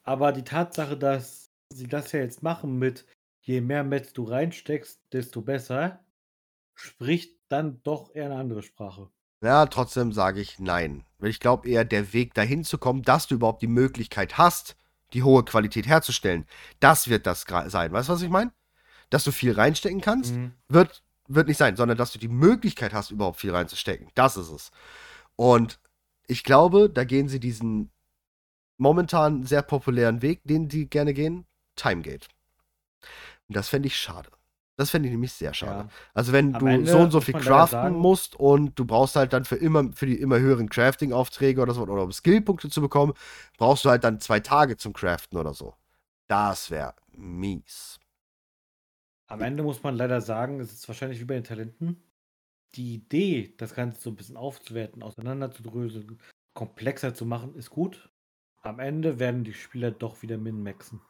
Aber die Tatsache, dass sie das ja jetzt machen mit je mehr Metz du reinsteckst, desto besser, spricht dann doch eher eine andere Sprache. ja, trotzdem sage ich nein. Weil ich glaube eher, der Weg dahin zu kommen, dass du überhaupt die Möglichkeit hast, die hohe Qualität herzustellen, das wird das sein. Weißt du, was ich meine? Dass du viel reinstecken kannst, Mhm. wird, wird nicht sein, sondern dass du die Möglichkeit hast, überhaupt viel reinzustecken. Das ist es. Und ich glaube, da gehen sie diesen momentan sehr populären Weg, den sie gerne gehen, Timegate. Und das fände ich schade. Das fände ich nämlich sehr schade. Ja. Also wenn Am du Ende so und so viel craften musst und du brauchst halt dann für immer, für die immer höheren Crafting-Aufträge oder so, oder um Skillpunkte zu bekommen, brauchst du halt dann zwei Tage zum Craften oder so. Das wäre mies. Am Ende muss man leider sagen, es ist wahrscheinlich wie bei den Talenten. Die Idee, das Ganze so ein bisschen aufzuwerten, auseinanderzudröseln, komplexer zu machen, ist gut. Am Ende werden die Spieler doch wieder min-maxen.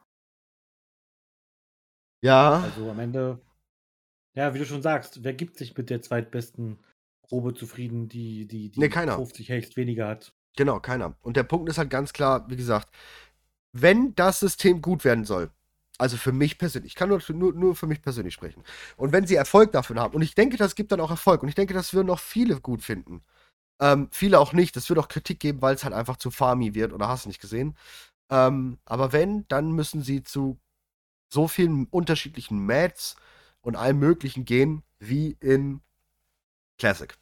Ja, Also am Ende, ja, wie du schon sagst, wer gibt sich mit der zweitbesten Probe zufrieden, die die, die Nee, keiner. 50 Hecht weniger hat? genau, keiner. Und der Punkt ist halt ganz klar, wie gesagt, wenn das System gut werden soll, also für mich persönlich, ich kann nur, nur, nur für mich persönlich sprechen, und wenn sie Erfolg davon haben, und ich denke, das gibt dann auch Erfolg, und ich denke, das würden auch viele gut finden, ähm, viele auch nicht, es wird auch Kritik geben, weil es halt einfach zu farmy wird, oder hast du nicht gesehen, ähm, aber wenn, dann müssen sie zu so vielen unterschiedlichen Mats und allem möglichen gehen, wie in Classic.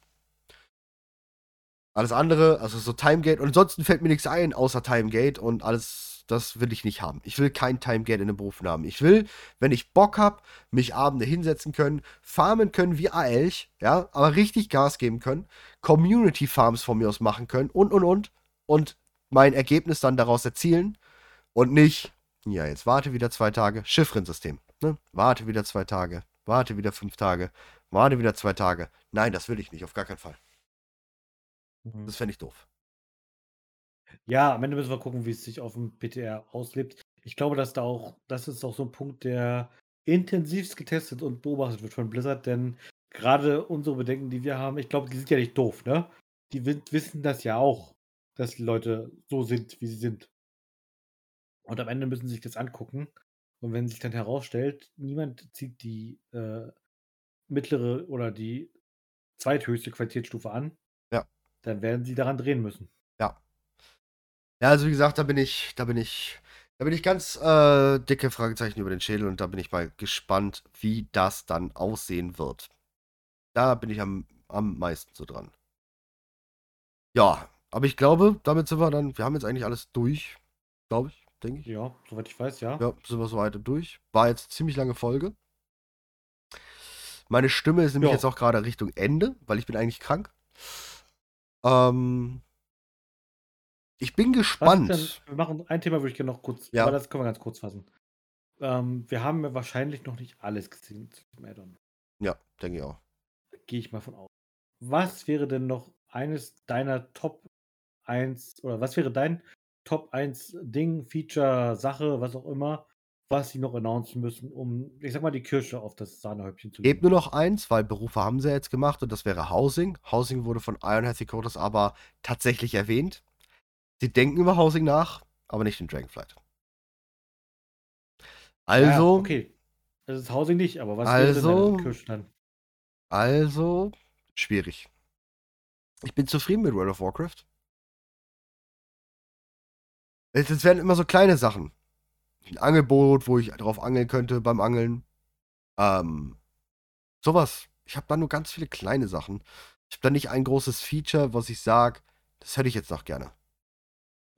Alles andere, also so Timegate. Und ansonsten fällt mir nichts ein, außer Timegate und alles, das will ich nicht haben. Ich will kein Timegate in den Berufen haben. Ich will, wenn ich Bock habe, mich Abende hinsetzen können, farmen können wie Aelch, ja, aber richtig Gas geben können, Community Farms von mir aus machen können und und und und mein Ergebnis dann daraus erzielen und nicht, ja, jetzt warte wieder zwei Tage, Chiffrensystem, ne? Warte wieder zwei Tage, warte wieder fünf Tage, warte wieder zwei Tage. Nein, das will ich nicht, auf gar keinen Fall. Das fände ich doof. Ja, am Ende müssen wir gucken, wie es sich auf dem PTR auslebt. Ich glaube, dass da auch, das ist auch so ein Punkt, der intensivst getestet und beobachtet wird von Blizzard, denn gerade unsere Bedenken, die wir haben, ich glaube, die sind ja nicht doof, ne? Die wi- wissen das ja auch, dass die Leute so sind, wie sie sind. Und am Ende müssen sie sich das angucken. Und wenn sich dann herausstellt, niemand zieht die äh, mittlere oder die zweithöchste Qualitätsstufe an, Ja. dann werden sie daran drehen müssen. Ja. Also wie gesagt, da bin ich, da bin ich, da bin ich ganz äh, dicke Fragezeichen über den Schädel und da bin ich mal gespannt, wie das dann aussehen wird. Da bin ich am, am meisten so dran. Ja, aber ich glaube, damit sind wir dann, wir haben jetzt eigentlich alles durch, glaube ich, denke ich. Ja, soweit ich weiß, ja. Ja, sind wir so weit durch. War jetzt eine ziemlich lange Folge. Meine Stimme ist nämlich Ja. jetzt auch gerade Richtung Ende, weil ich bin eigentlich krank. Ähm, ich bin gespannt. wir machen ein Thema, würde ich gerne noch kurz, Ja. aber das können wir ganz kurz fassen. Ähm, wir haben ja wahrscheinlich noch nicht alles gesehen zu dem Addon. Ja, denke ich auch. Gehe ich mal von aus. Was wäre denn noch eines deiner Top 1 oder was wäre dein Top 1 Ding, Feature, Sache, was auch immer, was sie noch announcen müssen, um, ich sag mal, die Kirsche auf das Sahnehäubchen zu Gebt legen? nur noch eins, weil Berufe haben sie jetzt gemacht und das wäre Housing. Housing wurde von Ironhead Headquarters aber tatsächlich erwähnt. Sie denken über Housing nach, aber nicht in Dragonflight. Ja, Also, okay. Das ist Housing nicht, aber was denn Also- dann? also, schwierig. Ich bin zufrieden mit World of Warcraft. Es es werden immer so kleine Sachen. Ein Angelboot, wo ich drauf angeln könnte beim Angeln. Ähm, sowas. Ich habe da nur ganz viele kleine Sachen. Ich habe da nicht ein großes Feature, was ich sage, das hätte ich jetzt noch gerne.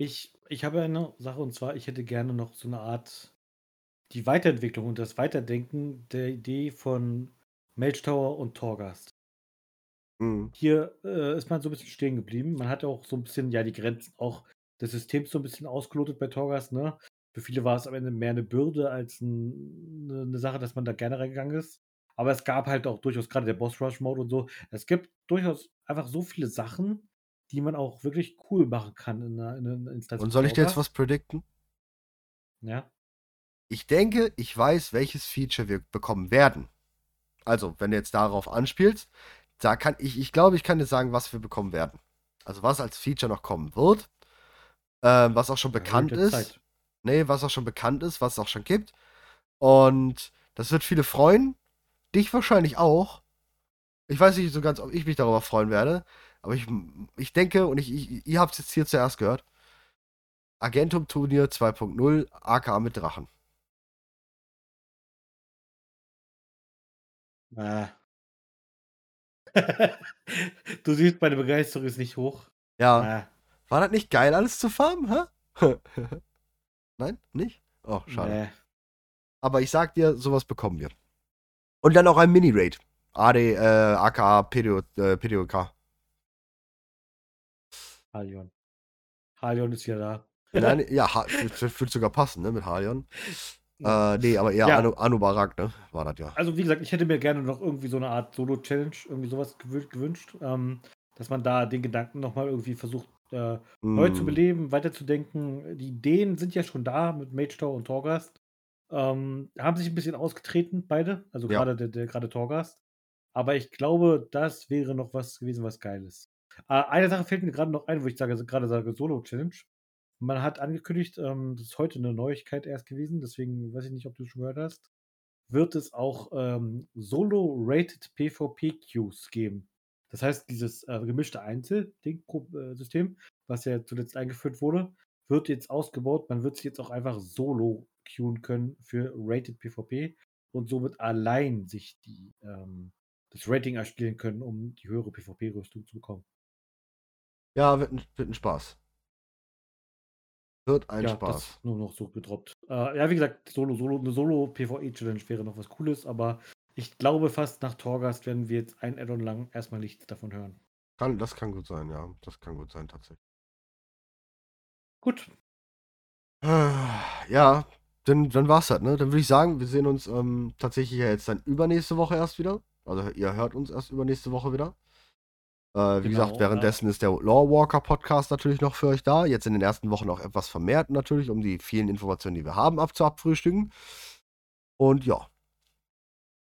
Ich, ich habe eine Sache und zwar, ich hätte gerne noch so eine Art die Weiterentwicklung und das Weiterdenken der Idee von Mage Tower und Torghast. Mhm. Hier äh, ist man so ein bisschen stehen geblieben. Man hat auch so ein bisschen, ja, die Grenzen auch des Systems so ein bisschen ausgelotet bei Torghast, ne? Für viele war es am Ende mehr eine Bürde als ein, eine, eine Sache, dass man da gerne reingegangen ist. Aber es gab halt auch durchaus gerade der Boss Rush Mode und so. Es gibt durchaus einfach so viele Sachen, die man auch wirklich cool machen kann in einer, in einer Instanz. Und soll ich dir jetzt was predikten? Ja. Ich denke, ich weiß, welches Feature wir bekommen werden. Also, wenn du jetzt darauf anspielst, da kann ich, ich glaube, ich kann dir sagen, was wir bekommen werden. Also, was als Feature noch kommen wird, ähm, was auch schon bekannt Ja, ist. Zeit. Nee, was auch schon bekannt ist, was es auch schon gibt. Und das wird viele freuen. Dich wahrscheinlich auch. Ich weiß nicht so ganz, ob ich mich darüber freuen werde. Aber ich, ich denke, und ich, ich, ihr habt es jetzt hier zuerst gehört: Agentum Turnier 2.0, aka mit Drachen. Ah. du siehst, meine Begeisterung ist nicht hoch. Ja. Ah, War das nicht geil, alles zu farmen, hä? Nein, nicht? Oh, schade. nee. Aber ich sag dir, sowas bekommen wir. Und dann auch ein Mini-Raid. AD, äh, aka PDO, äh, PDOK. Halion. Halion ist ja da. Nein, ja, ha- wird sogar passen, ne, mit Halion. Äh, nee, aber eher Ja. Anu, Anubarak, ne, war das ja. Also, wie gesagt, ich hätte mir gerne noch irgendwie so eine Art Solo-Challenge, irgendwie sowas gewü- gewünscht, ähm, dass man da den Gedanken nochmal irgendwie versucht, äh, neu zu Mm. beleben, weiterzudenken. Die Ideen sind ja schon da mit Mage Tower und Torghast. Ähm, haben sich ein bisschen ausgetreten, beide. Also Ja. gerade der, der gerade Torghast. Aber ich glaube, das wäre noch was gewesen, was Geiles. Äh, eine Sache fällt mir gerade noch ein, wo ich sage, gerade sage Solo-Challenge. Man hat angekündigt, ähm, das ist heute eine Neuigkeit erst gewesen, deswegen weiß ich nicht, ob du es schon gehört hast. Wird es auch ähm, Solo-Rated PvP-Queues geben. Das heißt, dieses äh, gemischte Einzel-System, was ja zuletzt eingeführt wurde, wird jetzt ausgebaut. Man wird sich jetzt auch einfach solo queuen können für Rated PvP und somit allein sich die, ähm, das Rating erspielen können, um die höhere PvP-Rüstung zu bekommen. Ja, wird ein, wird ein Spaß. Wird ein ja, Spaß. das nur noch so gedroppt. Äh, ja, wie gesagt, Solo, Solo, eine Solo-PvE-Challenge wäre noch was Cooles, aber ich glaube fast nach Torgast werden wir jetzt ein Addon lang erstmal nichts davon hören. Kann, das kann gut sein, ja. Das kann gut sein, tatsächlich. Gut, Ja, dann, dann war's das, ne? Dann würde ich sagen, wir sehen uns ähm, tatsächlich ja jetzt dann übernächste Woche erst wieder. Also ihr hört uns erst übernächste Woche wieder. Äh, wie Genau, gesagt, währenddessen ist der Lore Walker Podcast natürlich noch für euch da. Jetzt in den ersten Wochen auch etwas vermehrt natürlich, um die vielen Informationen, die wir haben, abzuabfrühstücken. Und ja,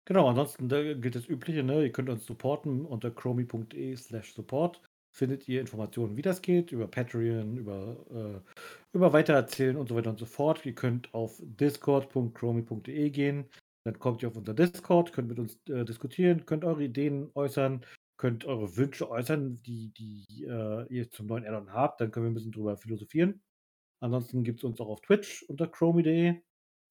Genau, ansonsten gilt das Übliche, ne? Ihr könnt uns supporten unter chromi.de slash support. Findet ihr Informationen, wie das geht, über Patreon, über, äh, über Weitererzählen und so weiter und so fort. Ihr könnt auf discord.chromi.de gehen. Dann kommt ihr auf unser Discord, könnt mit uns äh, diskutieren, könnt eure Ideen äußern, könnt eure Wünsche äußern, die, die äh, ihr zum neuen Addon habt. Dann können wir ein bisschen drüber philosophieren. Ansonsten gibt es uns auch auf Twitch unter chromi.de,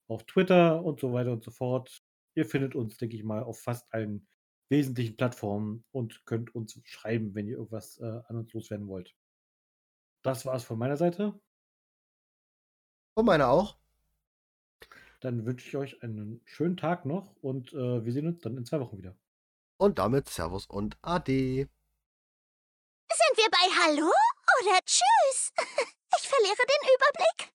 auf Twitter und so weiter und so fort. Ihr findet uns, denke ich mal, auf fast allen wesentlichen Plattformen und könnt uns schreiben, wenn ihr irgendwas äh, an uns loswerden wollt. Das war es von meiner Seite. und meine auch. Dann wünsche ich euch einen schönen Tag noch und äh, wir sehen uns dann in zwei Wochen wieder. Und damit Servus und Ade. Sind wir bei Hallo oder Tschüss? Ich verliere den Überblick.